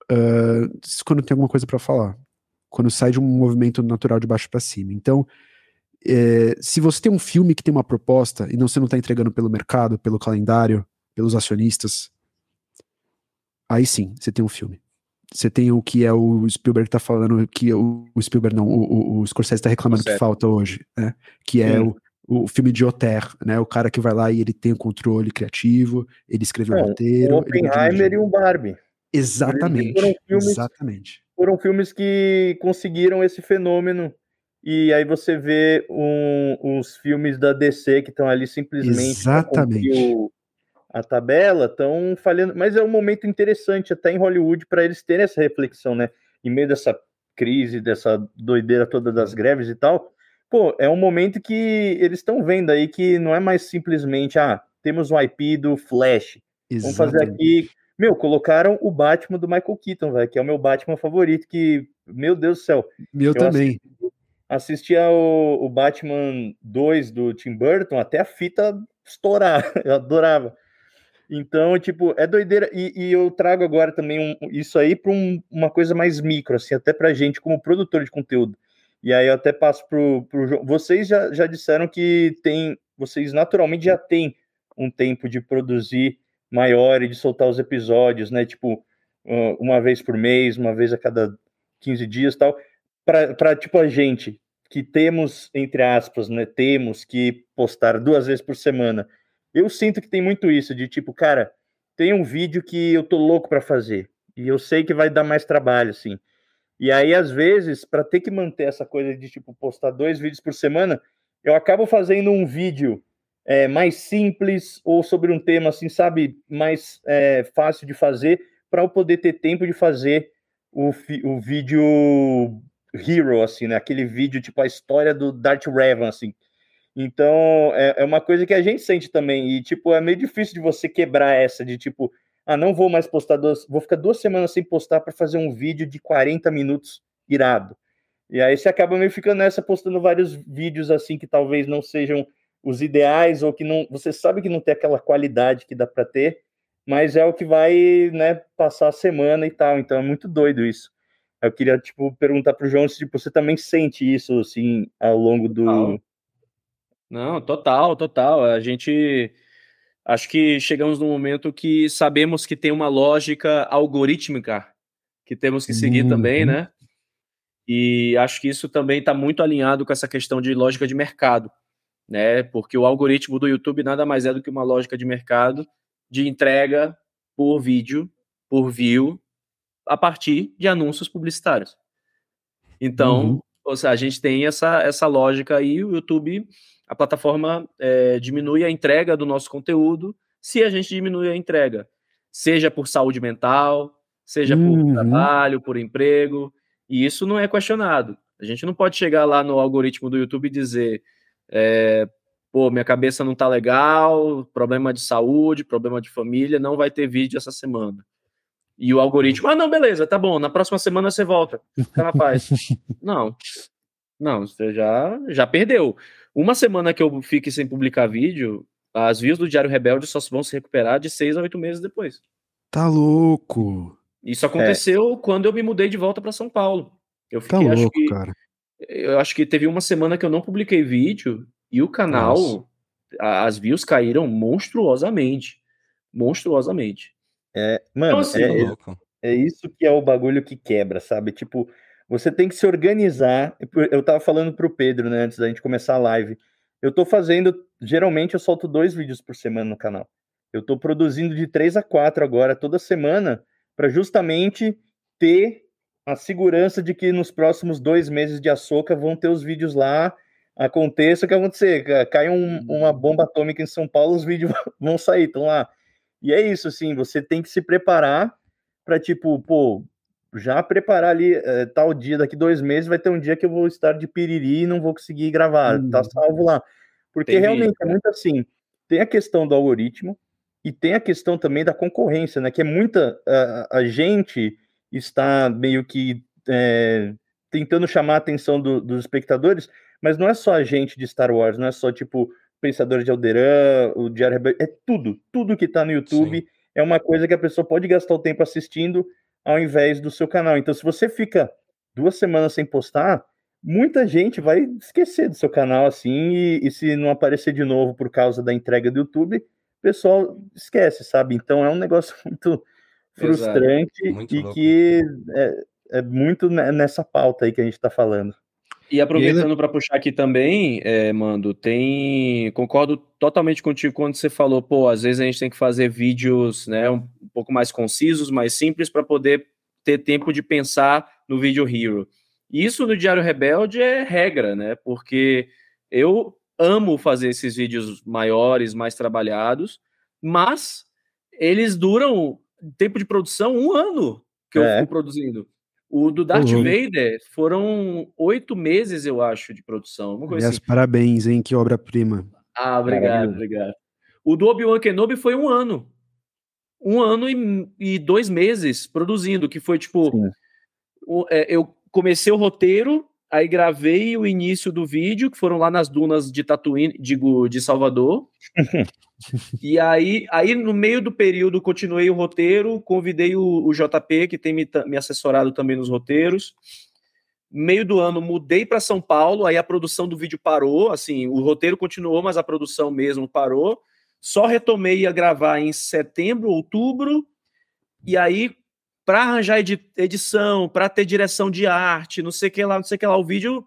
uh, quando tem alguma coisa para falar. Quando sai de um movimento natural de baixo para cima. Então, é, se você tem um filme que tem uma proposta e não você não tá entregando pelo mercado, pelo calendário, pelos acionistas, aí sim, você tem um filme. Você tem o que é o Spielberg tá falando, que o, o Spielberg não, o, o Scorsese tá reclamando certo. que falta hoje, né? Que é o, o filme de Oter, né? O cara que vai lá e ele tem o controle criativo, ele escreveu o roteiro. Um Oppenheimer e um Barbie. Exatamente. Foram filmes, exatamente. Foram filmes que conseguiram esse fenômeno. E aí você vê um, os filmes da DC que estão ali simplesmente exatamente a tabela, estão falhando, mas é um momento interessante até em Hollywood para eles terem essa reflexão, né? Em meio dessa crise, dessa doideira toda das greves e tal, pô, é um momento que eles estão vendo aí que não é mais simplesmente, ah, temos o IP do Flash, Exatamente. vamos fazer aqui. Meu, colocaram o Batman do Michael Keaton, velho, que é o meu Batman favorito, que, meu Deus do céu. Meu também. Assisti, ao o Batman 2 do Tim Burton até a fita estourar, eu adorava. Então, tipo, é doideira. E, e eu trago agora também um, isso aí para um, uma coisa mais micro, assim, até para gente como produtor de conteúdo. E aí eu até passo pro, pro Vocês já, já disseram que tem. Vocês naturalmente já têm um tempo de produzir maior e de soltar os episódios, né? Tipo, uma vez por mês, uma vez a cada 15 dias tal. Para, tipo, a gente que temos, entre aspas, né? Temos que postar duas vezes por semana eu sinto que tem muito isso, de tipo, cara, tem um vídeo que eu tô louco para fazer, e eu sei que vai dar mais trabalho, assim. E aí, às vezes, para ter que manter essa coisa de, tipo, postar dois vídeos por semana, eu acabo fazendo um vídeo é, mais simples ou sobre um tema, assim, sabe, mais é, fácil de fazer, para eu poder ter tempo de fazer o, o vídeo hero, assim, né? Aquele vídeo, tipo, a história do Darth Revan, assim, então, é, é uma coisa que a gente sente também. E, tipo, é meio difícil de você quebrar essa de, tipo, ah, não vou mais postar duas, vou ficar duas semanas sem postar para fazer um vídeo de 40 minutos irado. E aí você acaba meio ficando nessa postando vários vídeos assim que talvez não sejam os ideais ou que não, você sabe que não tem aquela qualidade que dá para ter, mas é o que vai, né, passar a semana e tal. Então é muito doido isso. Eu queria, tipo, perguntar pro João se tipo, você também sente isso, assim, ao longo do... Não, Não total, total. A gente... Acho que chegamos num momento que sabemos que tem uma lógica algorítmica que temos que seguir uhum. também, né? E acho que isso também está muito alinhado com essa questão de lógica de mercado, né? Porque o algoritmo do YouTube nada mais é do que uma lógica de mercado de entrega por vídeo, por view, a partir de anúncios publicitários. Então, uhum. ou seja, a gente tem essa, essa lógica aí, o YouTube, a plataforma é, diminui a entrega do nosso conteúdo se a gente diminui a entrega, seja por saúde mental, seja uhum. por trabalho, por emprego, e isso não é questionado. A gente não pode chegar lá no algoritmo do YouTube e dizer, é, pô, minha cabeça não tá legal, problema de saúde, problema de família, não vai ter vídeo essa semana. E o algoritmo, ah, não, beleza, tá bom, na próxima semana você volta. O cara faz. não, não, você já, já perdeu. Uma semana que eu fique sem publicar vídeo, as views do Diário Rebelde só vão se recuperar de seis a oito meses depois. Tá louco. Isso aconteceu é. quando eu me mudei de volta para São Paulo. Eu tá fiquei, tá louco, que, cara. Eu acho que teve uma semana que eu não publiquei vídeo e o canal, Nossa. as views caíram monstruosamente. Monstruosamente. É, mano, então, assim, é, é, é, isso que é o bagulho que quebra, sabe? Tipo, você tem que se organizar. Eu tava falando pro Pedro, né, antes da gente começar a live. Eu tô fazendo, geralmente eu solto dois vídeos por semana no canal. Eu tô produzindo de três a quatro agora, toda semana, para justamente ter a segurança de que nos próximos dois meses de açúcar vão ter os vídeos lá. Aconteça o que acontecer, cai um, uma bomba atômica em São Paulo, os vídeos vão sair, estão lá. E é isso, assim, você tem que se preparar para, tipo, pô, já preparar ali é, tal dia, daqui dois meses vai ter um dia que eu vou estar de piriri e não vou conseguir gravar, hum. tá uhum. salvo lá. Porque Entendi. realmente é muito assim, tem a questão do algoritmo e tem a questão também da concorrência, né, que é muita, a, a gente está meio que é, tentando chamar a atenção do, dos espectadores, mas não é só a gente de Star Wars, não é só, tipo, Pensadores de Alderan, o Diário Rebelde, é tudo, tudo que tá no YouTube Sim. é uma coisa que a pessoa pode gastar o tempo assistindo ao invés do seu canal. Então, se você fica duas semanas sem postar, muita gente vai esquecer do seu canal assim, e, e se não aparecer de novo por causa da entrega do YouTube, o pessoal esquece, sabe? Então é um negócio muito frustrante muito e louco. que é, é muito nessa pauta aí que a gente está falando. E aproveitando ele... para puxar aqui também, é, Mando, tem. Concordo totalmente contigo quando você falou, pô, às vezes a gente tem que fazer vídeos né, um pouco mais concisos, mais simples, para poder ter tempo de pensar no vídeo Hero. Isso no Diário Rebelde é regra, né? Porque eu amo fazer esses vídeos maiores, mais trabalhados, mas eles duram tempo de produção um ano que eu é. fico produzindo. O do Darth uhum. Vader foram oito meses, eu acho, de produção. Uma coisa assim. parabéns, hein? Que obra-prima. Ah, obrigado, obrigado. O do Obi-Wan Kenobi foi um ano. Um ano e, e dois meses produzindo, que foi tipo. O, é, eu comecei o roteiro, aí gravei o início do vídeo, que foram lá nas dunas de Tatooine, digo, de Salvador. e aí, aí, no meio do período, continuei o roteiro, convidei o, o JP, que tem me, me, assessorado também nos roteiros. Meio do ano, mudei para São Paulo, aí a produção do vídeo parou, assim, o roteiro continuou, mas a produção mesmo parou. Só retomei a gravar em setembro, outubro, e aí, para arranjar edi edição, para ter direção de arte, não sei que lá, não sei que lá, o vídeo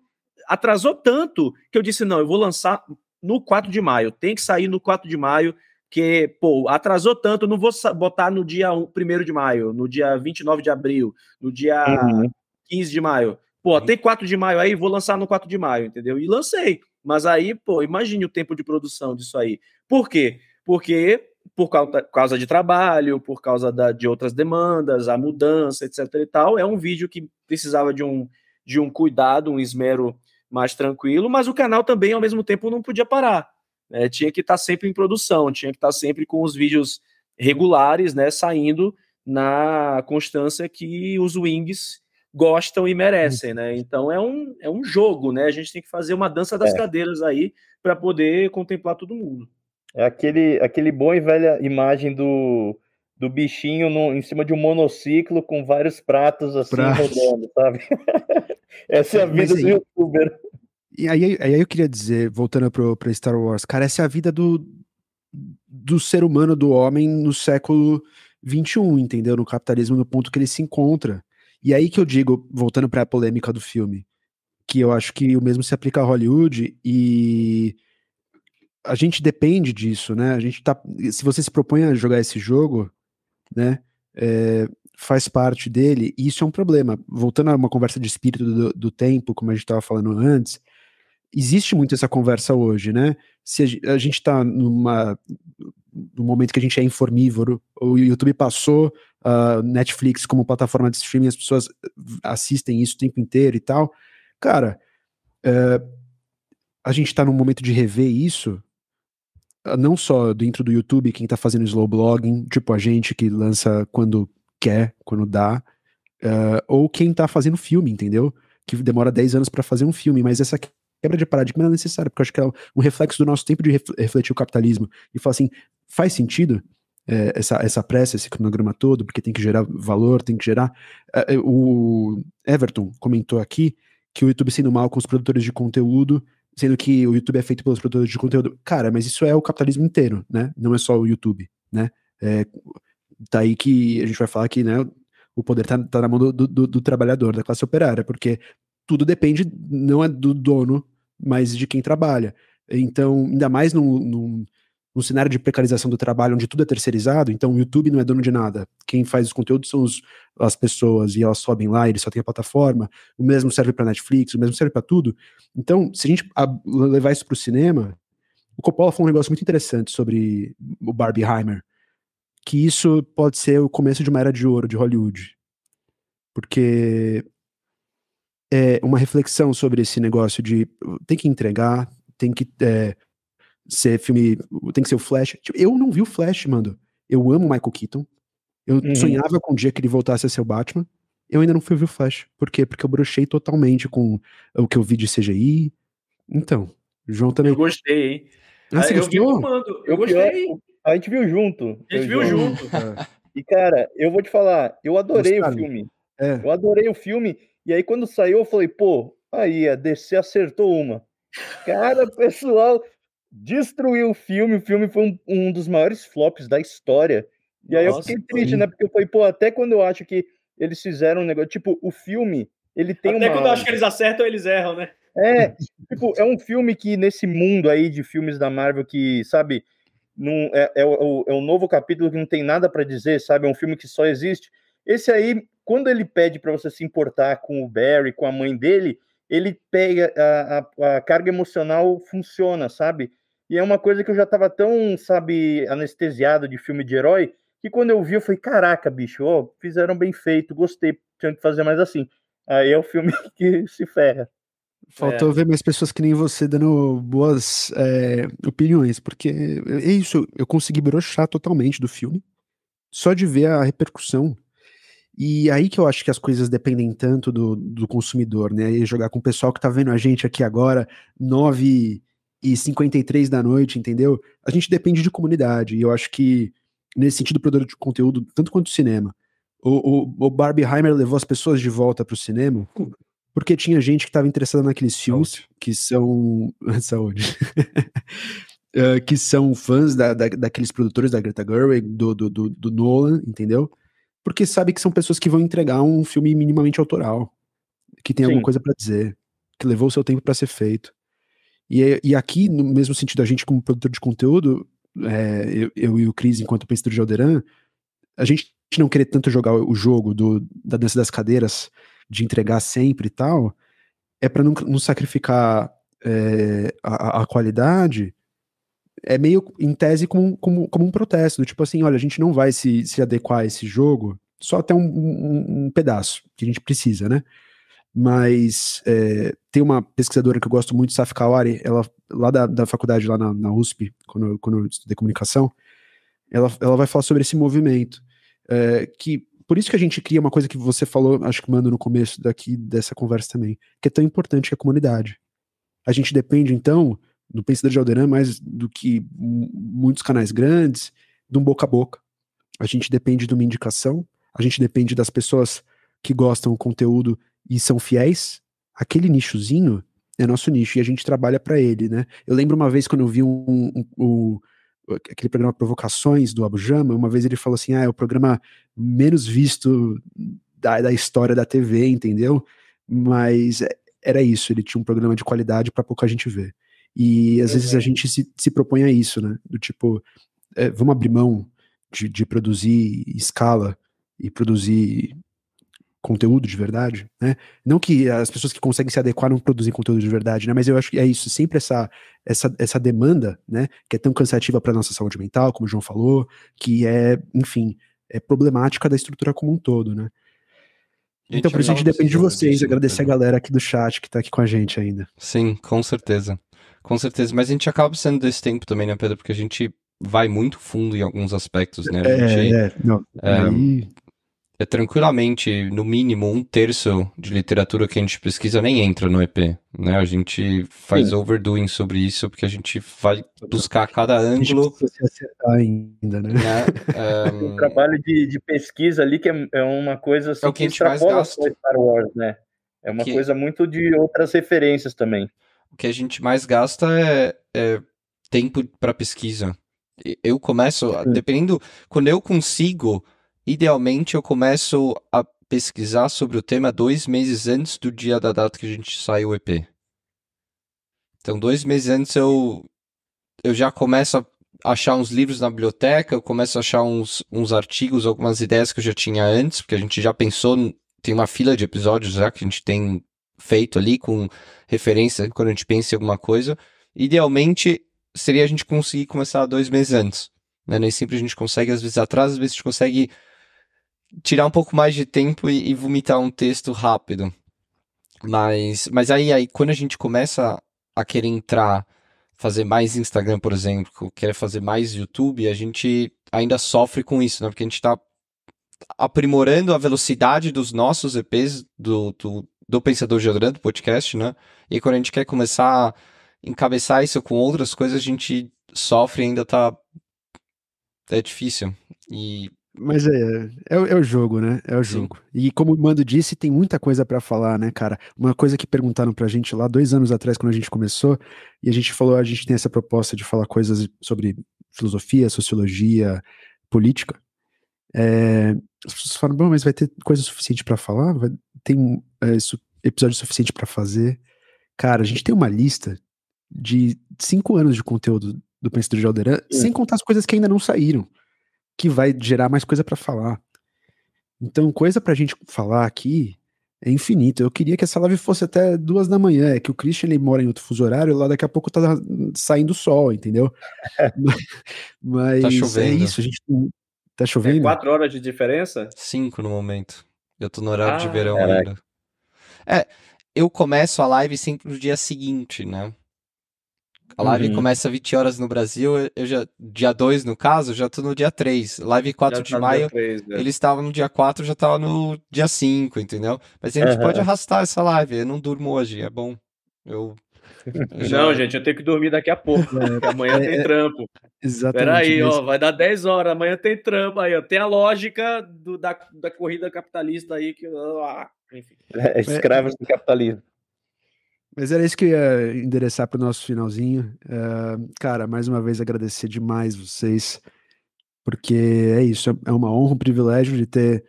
atrasou tanto que eu disse: não, eu vou lançar no 4 de maio. Tem que sair no 4 de maio, que, pô, atrasou tanto, não vou botar no dia 1 de maio, no dia 29 de abril, no dia uhum. 15 de maio. Pô, tem 4 de maio aí, vou lançar no 4 de maio, entendeu? E lancei. Mas aí, pô, imagine o tempo de produção disso aí. Por quê? Porque por causa, de trabalho, por causa da, de outras demandas, a mudança, etc e tal, é um vídeo que precisava de um, de um cuidado, um esmero mais tranquilo, mas o canal também, ao mesmo tempo, não podia parar. Né? Tinha que estar tá sempre em produção, tinha que estar tá sempre com os vídeos regulares, né, saindo na constância que os wings gostam e merecem, né? Então é um, é um jogo, né? A gente tem que fazer uma dança das é. cadeiras aí para poder contemplar todo mundo. É aquele, aquele bom e velha imagem do do bichinho no, em cima de um monociclo com vários pratos assim Pratos. rodando, sabe? Essa é a vida aí- do youtuber. E aí, aí eu queria dizer, voltando pro, pra Star Wars, cara, essa é a vida do, do ser humano, do homem no século XXI, entendeu? No capitalismo, no ponto que ele se encontra. E aí que eu digo, voltando pra polêmica do filme, que eu acho que o mesmo se aplica a Hollywood e a gente depende disso, né? A gente tá. Se você se propõe a jogar esse jogo, né? é, faz parte dele, e isso é um problema. Voltando a uma conversa de espírito do, do tempo, como a gente estava falando antes, existe muito essa conversa hoje, né? Se a, ge- a gente está numa no momento que a gente é informívoro, o YouTube passou a Netflix como plataforma de streaming, as pessoas assistem isso o tempo inteiro e tal. Cara, é, a gente está num momento de rever isso, não só dentro do YouTube, quem tá fazendo slow blogging, tipo a gente que lança quando quer, quando dá, eh, ou quem tá fazendo filme, entendeu? Que demora 10 anos pra fazer um filme, mas essa quebra de paradigma é necessária, porque eu acho que é um reflexo do nosso tempo de ref- refletir o capitalismo e falar assim, faz sentido eh, essa, essa pressa, esse cronograma todo, porque tem que gerar valor, tem que gerar. eh, o Everton comentou aqui que o YouTube sendo mal com os produtores de conteúdo, sendo que o YouTube é feito pelos produtores de conteúdo. Cara, mas isso é o capitalismo inteiro, né? Não é só o YouTube, né? É, tá aí que a gente vai falar que, né, o poder tá, tá na mão do, do- do trabalhador, da classe operária, porque tudo depende, não é do dono, mas de quem trabalha. Então, ainda mais num, num, num cenário de precarização do trabalho, onde tudo é terceirizado, então o YouTube não é dono de nada. Quem faz os conteúdos são os- as pessoas, e elas sobem lá, ele só tem a plataforma, o mesmo serve para Netflix, o mesmo serve para tudo. Então, se a gente levar isso para o cinema, o Coppola falou um negócio muito interessante sobre o Barbieheimer, que isso pode ser o começo de uma era de ouro de Hollywood. Porque é uma reflexão sobre esse negócio de tem que entregar, tem que é, ser filme, tem que ser o Flash. Tipo, eu não vi o Flash, mano. Eu amo Michael Keaton. Eu Uhum. sonhava com o dia que ele voltasse a ser o Batman. Eu ainda não fui ver o Flash. Por quê? Porque eu brochei totalmente com o que eu vi de CGI. Então, o João também. Eu gostei, hein? Ah, você eu vi gostou? comando. Eu O pior- gostei. A gente viu junto. A gente eu viu e João. junto. E, cara, eu vou te falar, eu adorei Gostaram? o filme. É. Eu adorei o filme. E aí, quando saiu, eu falei, pô, aí a DC acertou uma. Cara, pessoal destruiu o filme. O filme foi um, um dos maiores flops da história. E aí Nossa, eu fiquei triste, né? Porque eu falei, pô, até quando eu acho que eles fizeram um negócio. Tipo, o filme, ele tem Até uma. quando eu acho que eles acertam, eles erram, né? É, tipo, é um filme que nesse mundo aí de filmes da Marvel que, sabe, não, é, é, o, é um novo capítulo que não tem nada pra dizer, sabe? É um filme que só existe. Esse aí, quando ele pede pra você se importar com o Barry, com a mãe dele, ele pega a, a, a carga emocional funciona, sabe? E é uma coisa que eu já tava tão, sabe, anestesiado de filme de herói, que quando eu vi, eu falei, caraca, bicho, ó, fizeram bem feito, gostei, tinha que fazer mais assim. Aí é o filme que se ferra. Faltou ver mais pessoas que nem você dando boas é, opiniões, porque é isso, eu consegui brochar totalmente do filme, só de ver a repercussão. E aí que eu acho que as coisas dependem tanto do, do consumidor, né? E jogar com o pessoal que tá vendo a gente aqui agora, 9 e 53 da noite, entendeu? A gente depende de comunidade, e eu acho que, nesse sentido, o produtor de conteúdo, tanto quanto o cinema, o, o, o Barbieheimer levou as pessoas de volta pro cinema porque tinha gente que estava interessada naqueles filmes que são. Saúde. Eh, que são fãs da, da- daqueles produtores da Greta Gerwig, do, do, do, do Nolan, entendeu? Porque sabe que são pessoas que vão entregar um filme minimamente autoral, que tem alguma Sim. coisa pra dizer, que levou o seu tempo pra ser feito. E, e aqui, no mesmo sentido, a gente, como produtor de conteúdo, eh, eu, eu e o Cris, enquanto pensador de Alderan, a gente não querer tanto jogar o jogo do, da dança das cadeiras, de entregar sempre e tal, é para não, não sacrificar é, a, a qualidade, é meio em tese como, como, como um protesto, do tipo assim, olha, a gente não vai se, se adequar a esse jogo só até um, um, um pedaço que a gente precisa, né? Mas é, tem uma pesquisadora que eu gosto muito, Saf Kawari, ela lá da, da faculdade, lá na, na USP, quando, eu- quando eu estudei comunicação, ela, ela vai falar sobre esse movimento. é, que por isso que a gente cria uma coisa que você falou, acho que manda no começo daqui dessa conversa também, que é tão importante que a comunidade. A gente depende, então, do Pensador de Alderan mais do que mu- muitos canais grandes, de um boca a boca. a gente depende de uma indicação, a gente depende das pessoas que gostam do conteúdo e são fiéis. Aquele nichozinho é nosso nicho e a gente trabalha para ele, né? Eu lembro uma vez quando eu vi um, um, um aquele programa Provocações do Abu Jama, uma vez ele falou assim: ah, é o programa menos visto da, da história da TV, entendeu? Mas é, era isso, ele tinha um programa de qualidade para pouca gente ver. E às vezes a gente se, se propõe a isso, né? Do tipo, é, vamos abrir mão de, de produzir escala e produzir conteúdo de verdade, né? Não que as pessoas que conseguem se adequar não produzem conteúdo de verdade, né? Mas eu acho que é isso, sempre essa essa, essa demanda, né? Que é tão cansativa para nossa saúde mental, como o João falou, que é, enfim, é problemática da estrutura como um todo, né? Então, por isso a gente depende de vocês, agradecer a galera aqui do chat que tá aqui com a gente ainda. Sim, com certeza. Com certeza. Mas a gente acaba sendo desse tempo também, né, Pedro? Porque a gente vai muito fundo em alguns aspectos, né? A gente, é, é, não, é, aí é tranquilamente, no mínimo, um terço de literatura que a gente pesquisa nem entra no EP, né? A gente faz Sim. overdoing sobre isso, porque a gente vai buscar cada ângulo... A gente acertar ainda, né? né? Um... O trabalho de, de, pesquisa ali, que é, é uma coisa assim, é o que, que a gente mais gasta. Star Wars, né? É uma que... coisa muito de outras referências também. O que a gente mais gasta é, é tempo para pesquisa. Eu começo, Sim. dependendo, quando eu consigo Idealmente, eu começo a pesquisar sobre o tema dois meses antes do dia da data que a gente sai o EP. Então, dois meses antes eu, eu já começo a achar uns livros na biblioteca, eu começo a achar uns, uns artigos, algumas ideias que eu já tinha antes, porque a gente já pensou, tem uma fila de episódios já que a gente tem feito ali com referência quando a gente pensa em alguma coisa. Idealmente, seria a gente conseguir começar dois meses antes. Né? Nem sempre a gente consegue, às vezes atrás, às vezes a gente consegue tirar um pouco mais de tempo e, e, vomitar um texto rápido. Mas, mas aí, aí, quando a gente começa a querer entrar, fazer mais Instagram, por exemplo, querer fazer mais YouTube, a gente ainda sofre com isso, né? Porque a gente está aprimorando a velocidade dos nossos EPs, do, do, do Pensador Geogrande, do podcast, né? E quando a gente quer começar a encabeçar isso com outras coisas, a gente sofre e ainda tá. É difícil. E mas é, é, é, o jogo, né? É o jogo. Sim. E como o Mando disse, tem muita coisa para falar, né, cara? Uma coisa que perguntaram pra gente lá dois anos atrás, quando a gente começou, e a gente falou, a gente tem essa proposta de falar coisas sobre filosofia, sociologia, política. É, as pessoas falam, bom, mas vai ter coisa suficiente para falar? Vai, tem é, su, episódio suficiente para fazer? Cara, a gente tem uma lista de cinco anos de conteúdo do Pensador de Alderan, sem contar as coisas que ainda não saíram que vai gerar mais coisa para falar. Então, coisa pra gente falar aqui é infinito. Eu queria que essa live fosse até duas da manhã. É que o Christian ele mora em outro fuso horário, lá daqui a pouco tá saindo sol, entendeu? Mas tá chovendo. é isso, a gente tá chovendo. É quatro horas de diferença? Cinco no momento. Eu tô no horário ah, de verão caraca. ainda. É, eu começo a live sempre no dia seguinte, né? A live uhum. começa 20 horas no Brasil, eu já, dia 2 no caso, já tô no dia 3. Live 4 já de tá maio, 3, né? eles estavam no dia 4, já tava no dia 5, entendeu? Mas a gente uhum. pode arrastar essa live, eu não durmo hoje, é bom. Eu. Já... Não, gente, eu tenho que dormir daqui a pouco, porque amanhã tem é, trampo. Exatamente. Peraí, ó, vai dar 10 horas, amanhã tem trampo aí, ó. Tem a lógica do, da, da corrida capitalista aí que. Ah, enfim. É, escravos do capitalismo. Mas era isso que eu ia endereçar para o nosso finalzinho. Uh, cara, mais uma vez agradecer demais vocês, porque é isso, é uma honra, um privilégio de ter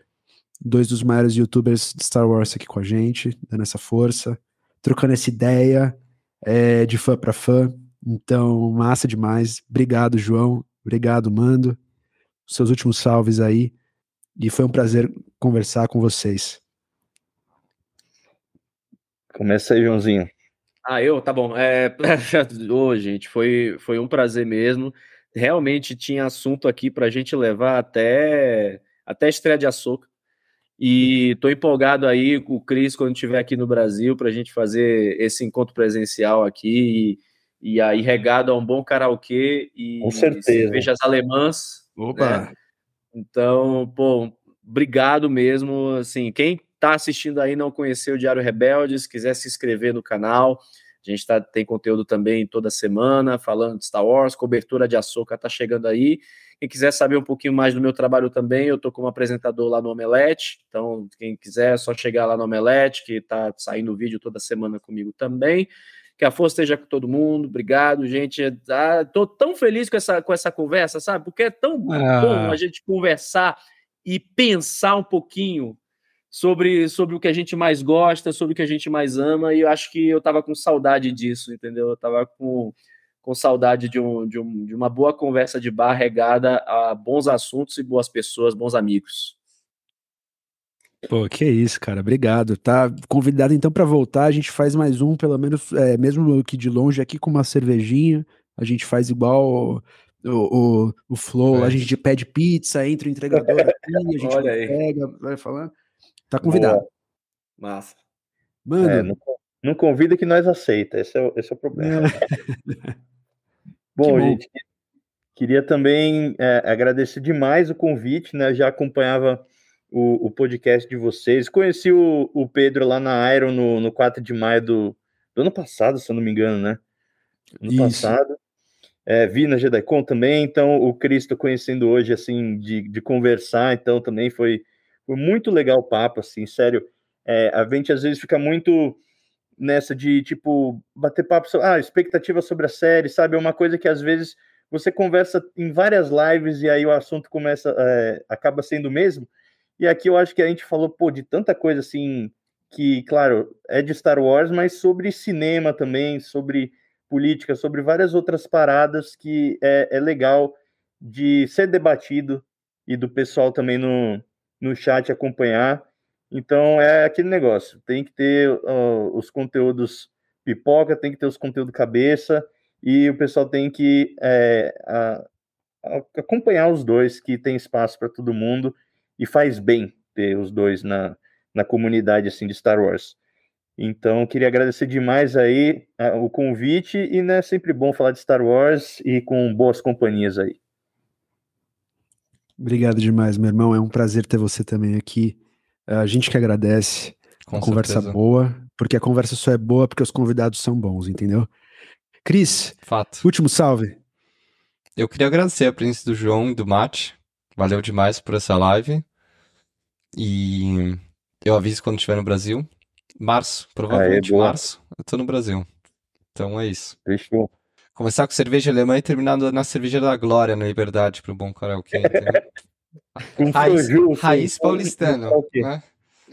dois dos maiores youtubers de Star Wars aqui com a gente, dando essa força, trocando essa ideia é, de fã para fã. Então, massa demais. Obrigado, João. Obrigado, Mando. Seus últimos salves aí. E foi um prazer conversar com vocês. Começa aí, Joãozinho. Ah, eu? Tá bom. É, ô, gente, foi, foi um prazer mesmo. Realmente tinha assunto aqui para a gente levar até, até a estreia de açúcar. E tô empolgado aí com o Cris quando estiver aqui no Brasil para a gente fazer esse encontro presencial aqui e, e aí regado a um bom karaokê e, com certeza. e cervejas alemãs. Opa! Né? Então, pô, obrigado mesmo. Assim, quem está assistindo aí não conheceu o Diário Rebeldes, quiser se inscrever no canal, a A gente tá, tem conteúdo também toda semana, falando de Star Wars, cobertura de açúcar tá chegando aí. Quem quiser saber um pouquinho mais do meu trabalho também, eu tô como apresentador lá no Omelete. Então, quem quiser, é só chegar lá no Omelete, que tá saindo vídeo toda semana comigo também. Que a força esteja com todo mundo. Obrigado, gente. Ah, tô tão feliz com essa, com essa conversa, sabe? Porque é tão Ah. bom a gente conversar e pensar um pouquinho sobre, sobre o que a gente mais gosta, sobre o que a gente mais ama, e eu acho que eu tava com saudade disso, entendeu? Eu tava com, com saudade de, um, de, um, de uma boa conversa de bar regada a bons assuntos e boas pessoas, bons amigos. Pô, que isso, cara. Obrigado. Tá convidado então pra voltar. A gente faz mais um, pelo menos, é, mesmo que de longe, aqui com uma cervejinha. A gente faz igual o, o, o Flow. É. A gente pede pizza, entra o entregador aqui, a gente pega, vai falando. Tá convidado. Massa. Mano, É, não convida que nós aceita, esse é o, esse é o problema. Bom, bom. gente, queria também é, agradecer demais o convite, né? Já acompanhava o, o podcast de vocês. Conheci o, o Pedro lá na Iron no, no 4 de maio do, do ano passado, se eu não me engano, né? Ano Isso. passado. É, vi na JediCon também, então o Cris tô conhecendo hoje, assim, de, de conversar, então também foi, foi muito legal o papo, assim, sério. É, a gente às vezes fica muito nessa de, tipo, bater papo sobre, ah, expectativa sobre a série, sabe? É uma coisa que às vezes você conversa em várias lives e aí o assunto começa, é, acaba sendo o mesmo. E aqui eu acho que a gente falou, pô, de tanta coisa assim, que, claro, é de Star Wars, mas sobre cinema também, sobre política, sobre várias outras paradas que é, é legal de ser debatido e do pessoal também no, no chat acompanhar. Então é aquele negócio, tem que ter ó, os conteúdos pipoca, tem que ter os conteúdos cabeça e o pessoal tem que é, a- a- acompanhar os dois, que tem espaço para todo mundo e faz bem ter os dois na, na comunidade assim de Star Wars. Então, queria agradecer demais aí o convite e né, é sempre bom falar de Star Wars e com boas companhias aí. obrigado demais, meu irmão. É um prazer ter você também aqui. A gente que agradece. Com Uma conversa certeza. boa, porque a conversa só é boa porque os convidados são bons, entendeu? Cris, Fato. último salve. Eu queria agradecer a presença do João e do Mate. Valeu demais por essa live. E eu aviso quando estiver no Brasil. Março, provavelmente boa. março, eu tô no Brasil. Então é isso. Fechou. Começar com cerveja alemã e terminar na cerveja da Glória, na Liberdade, pro bom karaokê, entendeu? Com Raiz, Froju, raiz paulistano, né?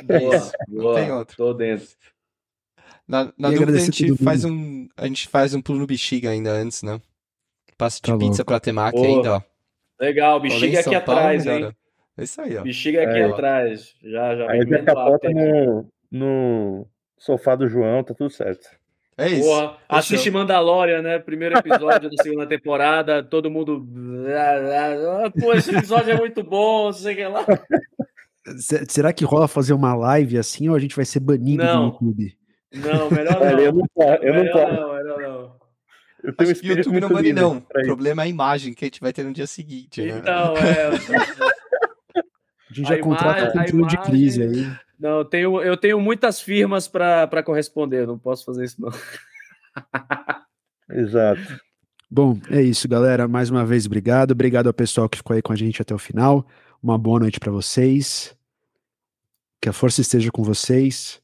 Boa, boa. tem outro. Tô dentro. Na, na dúvida, a gente faz um, a gente faz um pulo no bexiga ainda antes, né? Passo de Tá pizza louco. pra temaki ainda, ó. Legal, bexiga aqui Paulo, atrás, hein? É isso aí, ó. Bexiga aqui É. atrás. Já, já. Aí já capota no, no sofá do João, tá tudo certo. É isso. Porra, assiste Mandalorian, né? Primeiro episódio da segunda temporada, todo mundo. Pô, esse episódio é muito bom, não sei o que lá. Se- Será que rola fazer uma live assim ou a gente vai ser banido Não. do YouTube? Não, melhor Olha, eu não. não posso, eu não posso. não, melhor não. Eu tenho um Acho que o YouTube não bane, não. O problema é a imagem que a gente vai ter no dia seguinte, né? Então, é. A gente já A contrata imagem- controle de crise aí. Não, eu tenho, eu tenho muitas firmas para corresponder, não posso fazer isso, não. Exato. Bom, é isso, galera. Mais uma vez, obrigado. Obrigado ao pessoal que ficou aí com a gente até o final. Uma boa noite pra vocês. Que a força esteja com vocês.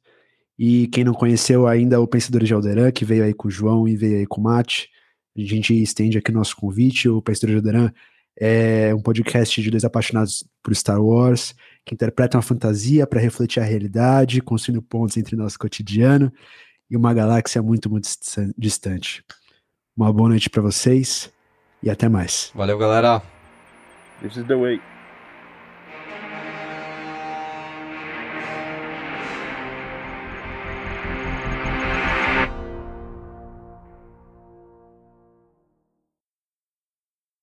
E quem não conheceu ainda o Pensadores de Alderan, que veio aí com o João e veio aí com o Mate, a gente estende aqui o nosso convite. O Pensadores de Alderan é um podcast de dois apaixonados por Star Wars, que interpretam a fantasia para refletir a realidade, construindo pontos entre nosso cotidiano e uma galáxia muito, muito distan- distante. Uma boa noite pra vocês e até mais. Valeu, galera. This is the way.